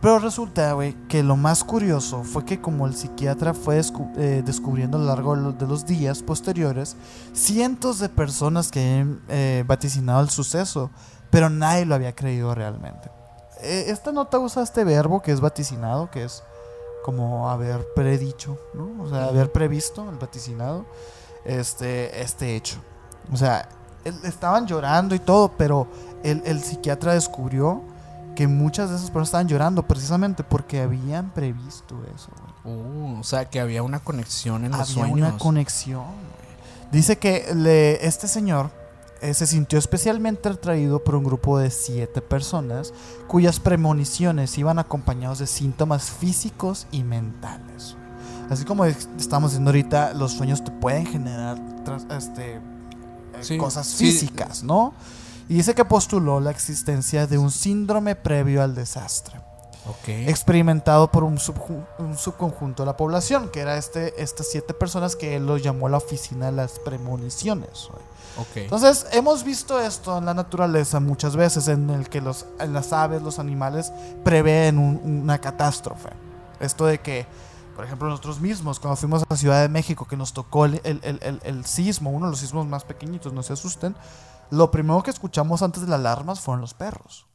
Pero resulta, güey, que lo más curioso fue que como el psiquiatra fue descu- eh, descubriendo a lo largo de lo- de los días posteriores, cientos de personas que habían eh, vaticinado el suceso, pero nadie lo había creído realmente. Eh, esta nota usa este verbo que es vaticinado, que es como haber predicho, ¿no? O sea, haber previsto, el vaticinado, este, este hecho. O sea, estaban llorando y todo, pero el, el psiquiatra descubrió que muchas de esas personas estaban llorando precisamente porque habían previsto eso. Uh, o sea, que había una conexión en los Había sueños. una conexión. Dice que le, este señor eh, se sintió especialmente atraído por un grupo de siete personas cuyas premoniciones iban acompañados de síntomas físicos y mentales. Así como es- estamos diciendo ahorita, los sueños te pueden generar tras- este, eh, Sí, cosas sí. físicas, ¿no? Y dice que postuló la existencia de un síndrome previo al desastre Ok. experimentado por un, subju- un subconjunto de la población, que era este, estas siete personas que él lo llamó la oficina de las premoniciones. güey. Ok. Entonces, hemos visto esto en la naturaleza muchas veces, en el que los, en las aves, los animales, prevén un- una catástrofe. Esto de que Por ejemplo, nosotros mismos, cuando fuimos a la Ciudad de México, que nos tocó el- el- el- el sismo, uno de los sismos más pequeñitos, no se asusten, lo primero que escuchamos antes de las alarmas fueron los perros.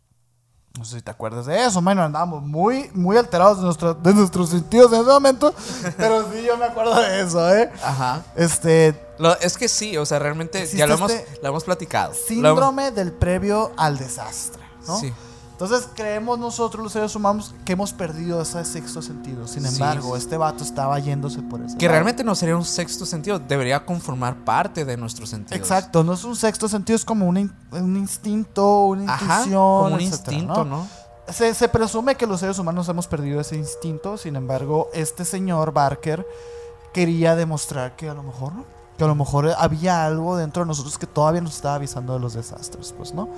No sé si te acuerdas de eso, bueno, andábamos muy, muy alterados de, nuestra- de nuestros sentidos en ese momento, pero sí, yo me acuerdo de eso, ¿eh? Ajá. Este, Lo- es que sí, o sea, realmente ya lo hemos, este lo hemos platicado. Lo hemos- síndrome del previo al desastre, ¿no? Sí. Entonces creemos nosotros los seres humanos que hemos perdido ese sexto sentido. Sin Sí. embargo, este vato estaba yéndose por ese Que lado. realmente no sería un sexto sentido, debería conformar parte de nuestros sentidos. Exacto, no es un sexto sentido, es como un, in- un instinto, una Ajá, intuición. como un etcétera, instinto, ¿no? Se, se presume que los seres humanos hemos perdido ese instinto, sin embargo, este señor Barker quería demostrar que a lo mejor no, que a lo mejor había algo dentro de nosotros que todavía nos estaba avisando de los desastres, pues, ¿no?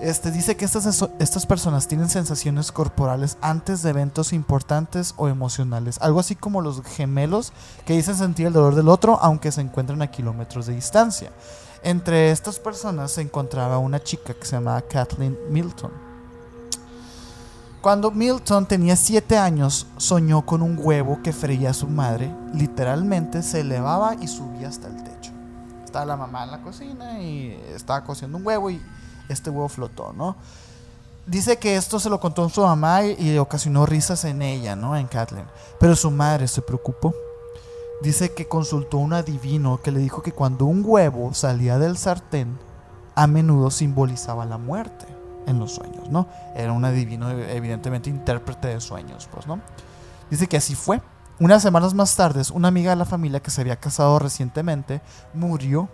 Este dice que estas, estas personas tienen sensaciones corporales antes de eventos importantes o emocionales, algo así como los gemelos que dicen sentir el dolor del otro aunque se encuentran a kilómetros de distancia. Entre estas personas se encontraba una chica que se llamaba Kathleen Milton. Cuando Milton tenía 7 años, soñó con un huevo que freía su madre. Literalmente se elevaba y subía hasta el techo. Estaba la mamá en la cocina y estaba cociendo un huevo y este huevo flotó, ¿no? Dice que esto se lo contó a su mamá y, ocasionó risas en ella, ¿no? En Kathleen. Pero su madre se preocupó. Dice que consultó a un adivino que le dijo que cuando un huevo salía del sartén, a menudo simbolizaba la muerte en los sueños, ¿no? Era un adivino, evidentemente intérprete de sueños, pues, ¿no? Dice que así fue. Unas semanas más tarde, una amiga de la familia que se había casado recientemente murió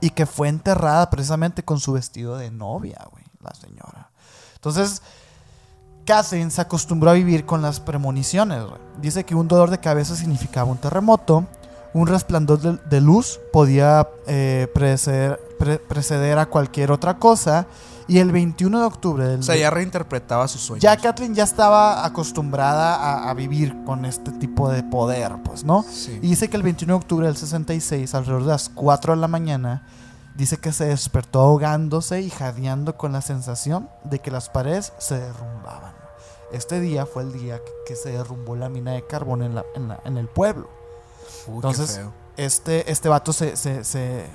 Y que fue enterrada precisamente con su vestido de novia, güey, la señora. Entonces, Catherine se acostumbró a vivir con las premoniciones, güey. Dice que un dolor de cabeza significaba un terremoto, un resplandor de, luz podía eh, preceder, pre- preceder a cualquier otra cosa, y el 21 de octubre del O sea, ya reinterpretaba sus sueños. ya Kathleen ya estaba acostumbrada a, a vivir con este tipo de poder, pues, ¿no? Sí. Y dice que el 21 de octubre del 66, alrededor de las 4 de la mañana, dice que se despertó ahogándose y jadeando con la sensación de que las paredes se derrumbaban. Este día fue el día que, que se derrumbó la mina de carbón en, la- en la- en el pueblo. Uy, qué Entonces, feo. Este, este vato se, se, se-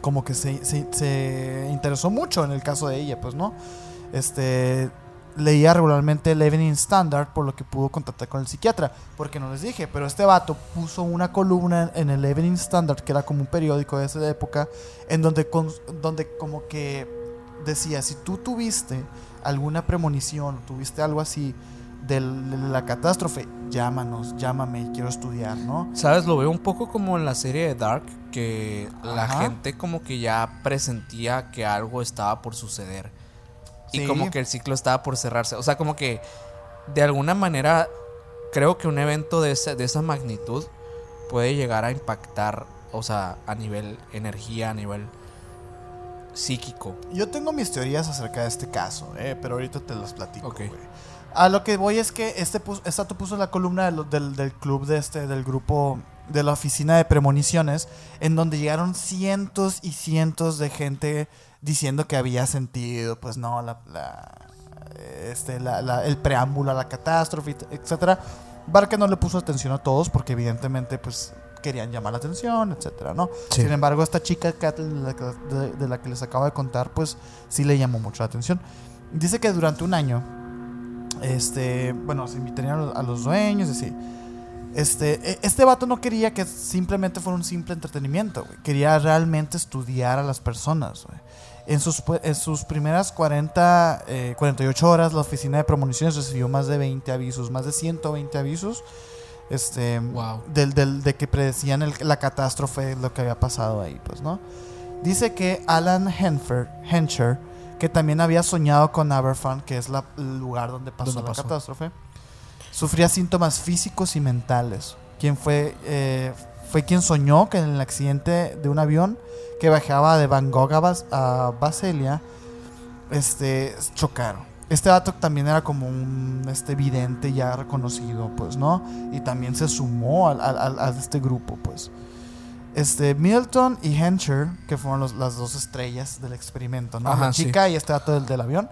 como que se, se- interesó mucho en el caso de ella, pues, ¿no? Este, leía regularmente el Evening Standard, por lo que pudo contactar con el psiquiatra, porque no les dije, pero este vato puso una columna en el Evening Standard, que era como un periódico de esa época, en donde, con- donde como que decía, si tú tuviste alguna premonición, tuviste algo así de la catástrofe, llámanos, llámame, quiero estudiar, ¿no? ¿Sabes? Lo veo un poco como en la serie de Dark, que la Ajá. gente como que ya presentía que algo estaba por suceder. Y como que el ciclo estaba por cerrarse. O sea, como que de alguna manera creo que un evento de esa, de esa magnitud puede llegar a impactar, o sea, a nivel energía, a nivel psíquico. Yo tengo mis teorías acerca de este caso, eh, pero ahorita te las platico. A lo que voy es que este, este vato puso la columna del, del club de este, del grupo de la oficina de premoniciones, en donde llegaron cientos y cientos de gente diciendo que había sentido, pues no, la, la- este, la- la- el preámbulo a la catástrofe, etcétera. Barker no le puso atención a todos porque evidentemente pues querían llamar la atención, etcétera, ¿no? Sí. Sin embargo, esta chica Kathleen, de la, que- de- de la que les acabo de contar, pues sí le llamó mucho la atención. Dice que durante un año, este, bueno, se invitarían a los, dueños, así. Este, e- este vato no quería que simplemente fuera un simple entretenimiento, güey. Quería realmente estudiar a las personas, güey. En sus, pu- en sus primeras 40, eh, 48 horas, la oficina de premoniciones recibió más de 20 avisos, más de 120 avisos. Este, Wow. del, del- de que predecían el- la catástrofe, lo que había pasado ahí, pues, ¿no? Dice que Alan Henfer, Hencher, que también había soñado con Aberfan, que es la- el lugar donde pasó ¿Dónde la pasó? catástrofe, sufría síntomas físicos y mentales. Quien fue, eh, fue quien soñó que en el accidente de un avión que bajaba de Van Gogh a, Bas- a Baselia, este, chocaron. Este dato también era como un este, vidente ya reconocido, pues, ¿no? Y también se sumó al- al- al- a, este grupo, pues. Este, Milton y Hencher, que fueron los- las dos estrellas del experimento, ¿no? Ajá, la sí. chica y este dato del, del avión,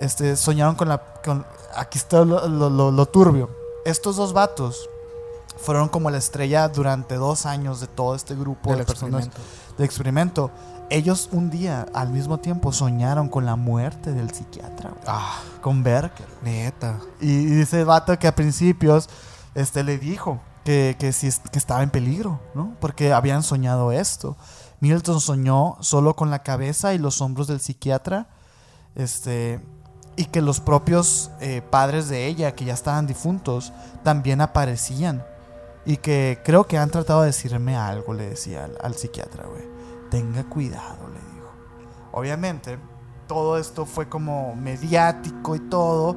este, soñaron con la... Con, aquí está lo, lo- lo- lo turbio. estos dos vatos fueron como la estrella durante dos años de todo este grupo Del de personas experimento. de experimento. Ellos un día, al mismo tiempo, soñaron con la muerte del psiquiatra, Ah, con Berker. neta. Y, dice vato que a principios este, le dijo que, que, es- que estaba en peligro, ¿no? Porque habían soñado esto. Milton soñó solo con la cabeza y los hombros del psiquiatra. Este, y que los propios eh, padres de ella, que ya estaban difuntos, también aparecían. Y que creo que han tratado de decirme algo, le decía al, al psiquiatra, güey. Tenga cuidado, le dijo. Obviamente, todo esto fue como mediático y todo.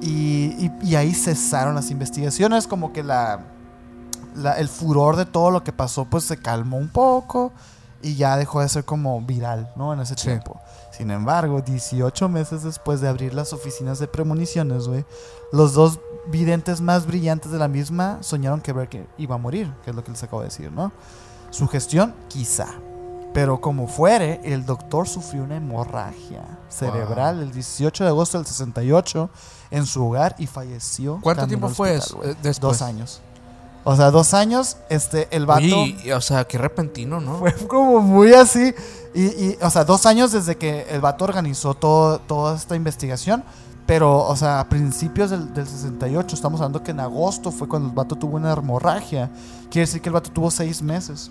Y, y- y ahí cesaron las investigaciones, como que la, la- el furor de todo lo que pasó pues se calmó un poco y ya dejó de ser como viral, ¿no? En ese Sí. tiempo. Sin embargo, 18 meses después de abrir las oficinas de premoniciones, güey, los dos videntes más brillantes de la misma soñaron que Berker iba a morir, que es lo que les acabo de decir, ¿no? Su gestión, quizá. Pero como fuere, el doctor sufrió una hemorragia cerebral el 18 de agosto del 68 en su hogar y falleció. ¿Cuánto tiempo fue eso, eh, después? Dos años. O sea, dos años, este, el vato Oye, y- o sea, qué repentino, ¿no? fue como muy así. Y, y, o sea, dos años desde que el vato organizó todo, toda esta investigación. Pero, o sea, a principios del, del 68, estamos hablando que en agosto fue cuando el vato tuvo una hemorragia. Quiere decir que el vato tuvo seis meses.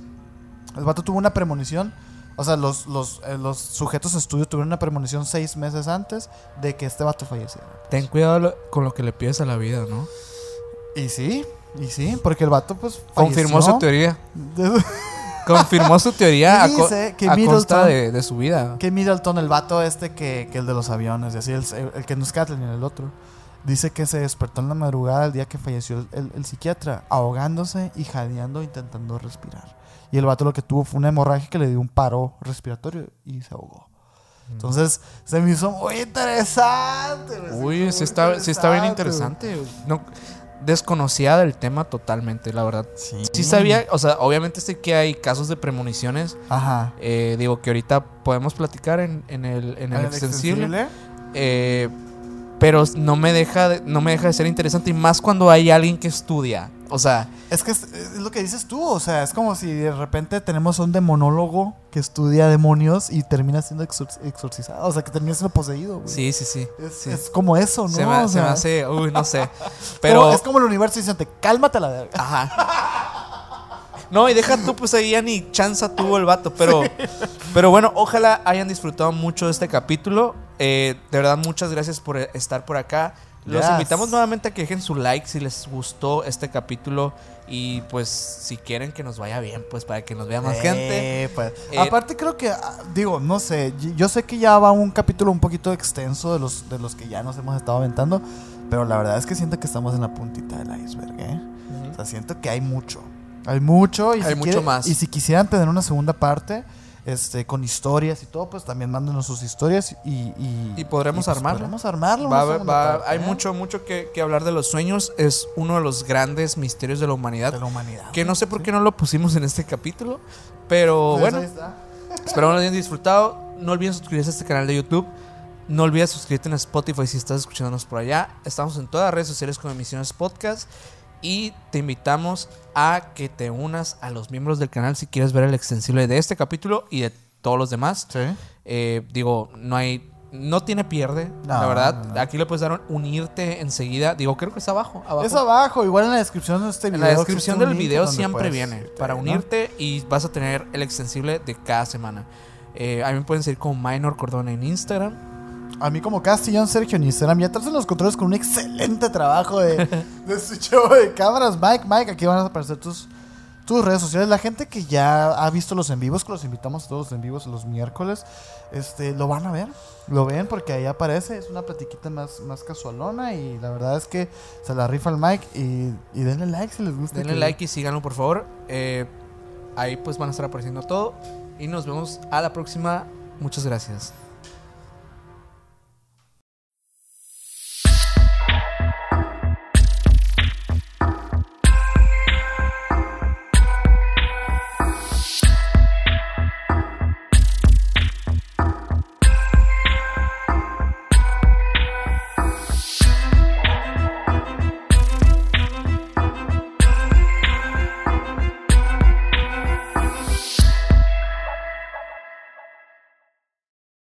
El vato tuvo una premonición. O sea, los, los, eh, los sujetos de estudio tuvieron una premonición seis meses antes de que este vato falleciera. Ten cuidado con lo que le pides a la vida, ¿no? Y sí, y sí, porque el vato pues Confirmó su teoría. Confirmó su teoría a, co- que a costa de, de su vida. Que Middleton, el vato este que, que el de los aviones, y así, el, el que no es Kathleen, el otro, dice que se despertó en la madrugada el día que falleció el, el- el psiquiatra, ahogándose y jadeando, intentando respirar. Y el vato lo que tuvo fue una hemorragia que le dio un paro respiratorio y se ahogó. Entonces se me hizo muy interesante. Uy, sí está, sí está bien interesante. No, desconocía del tema totalmente, la verdad. Sí. Sí sabía, o sea, obviamente sé que hay casos de premoniciones. Ajá. eh, digo que ahorita podemos platicar en, en el, en el extensible. eh, pero no me deja de, no me deja de ser interesante y más cuando hay alguien que estudia. O sea, Es que es, es lo que dices tú, o sea, es como si de repente tenemos un demonólogo que estudia demonios y termina siendo exor- exorcizado, o sea, que termina siendo poseído. güey. sí, sí, sí. Es, sí. es como eso, ¿no? se, me, O se me sea, hace, uy, no sé. Pero Pero, es como el universo diciendo, cálmate la verga. Ajá. No, y deja tú, pues ahí ya ni chanza tuvo el vato. Pero, pero bueno, ojalá hayan disfrutado mucho de este capítulo. Eh, de verdad, muchas gracias por estar por acá. Los Yes. invitamos nuevamente a que dejen su like si les gustó este capítulo. Y pues, si quieren que nos vaya bien, pues para que nos vea más gente. Eh, pues. Eh, Aparte creo que, ah, digo, no sé, yo sé que ya va un capítulo un poquito extenso de los, de los que ya nos hemos estado aventando, pero la verdad es que siento que estamos en la puntita del iceberg, ¿eh? O sea, siento que hay mucho. Hay mucho y Hay si mucho quiere- más. Y si quisieran tener una segunda parte, este, con historias y todo, pues también mándenos sus historias y... Y, Y podremos pues, armarlo. Podremos armarlo. Va va- hay mucho, mucho que, que hablar de los sueños. Es uno de los grandes misterios de la humanidad. de la humanidad. Que no sé por qué no lo pusimos en este capítulo. Pero Pues bueno, ahí está. Esperamos lo hayan disfrutado. No olviden suscribirse a este canal de YouTube. No olvides suscribirte en Spotify si estás escuchándonos por allá. Estamos en todas las redes sociales como Emisiones Podcast. Y te invitamos a que te unas a los miembros del canal si quieres ver el extensible de este capítulo y de todos los demás. Sí. Eh, digo, no hay. No tiene pierde, la verdad. no, no. Aquí le puedes dar un unirte enseguida. Digo, creo que es abajo. abajo. Es abajo, igual en la descripción de este En video. la existe descripción del video siempre viene irte, para unirte y vas a tener el extensible de cada semana. Eh, a mí me pueden seguir como Minor Cordón en Instagram. A mí como Castillón Sergio en Instagram y atrás en los controles con un excelente trabajo de, de su show de cámaras. Mike, Mike, aquí van a aparecer tus, tus redes sociales. La gente que ya ha visto los en vivos, que los invitamos a todos los en vivos los miércoles, este, lo van a ver. Lo ven porque ahí aparece. Es una platiquita más, más casualona y la verdad es que se la rifa el Mike y, y denle like si les gusta. Denle que- like y síganlo por favor. Eh, ahí pues van a estar apareciendo todo. Y nos vemos a la próxima. Muchas gracias.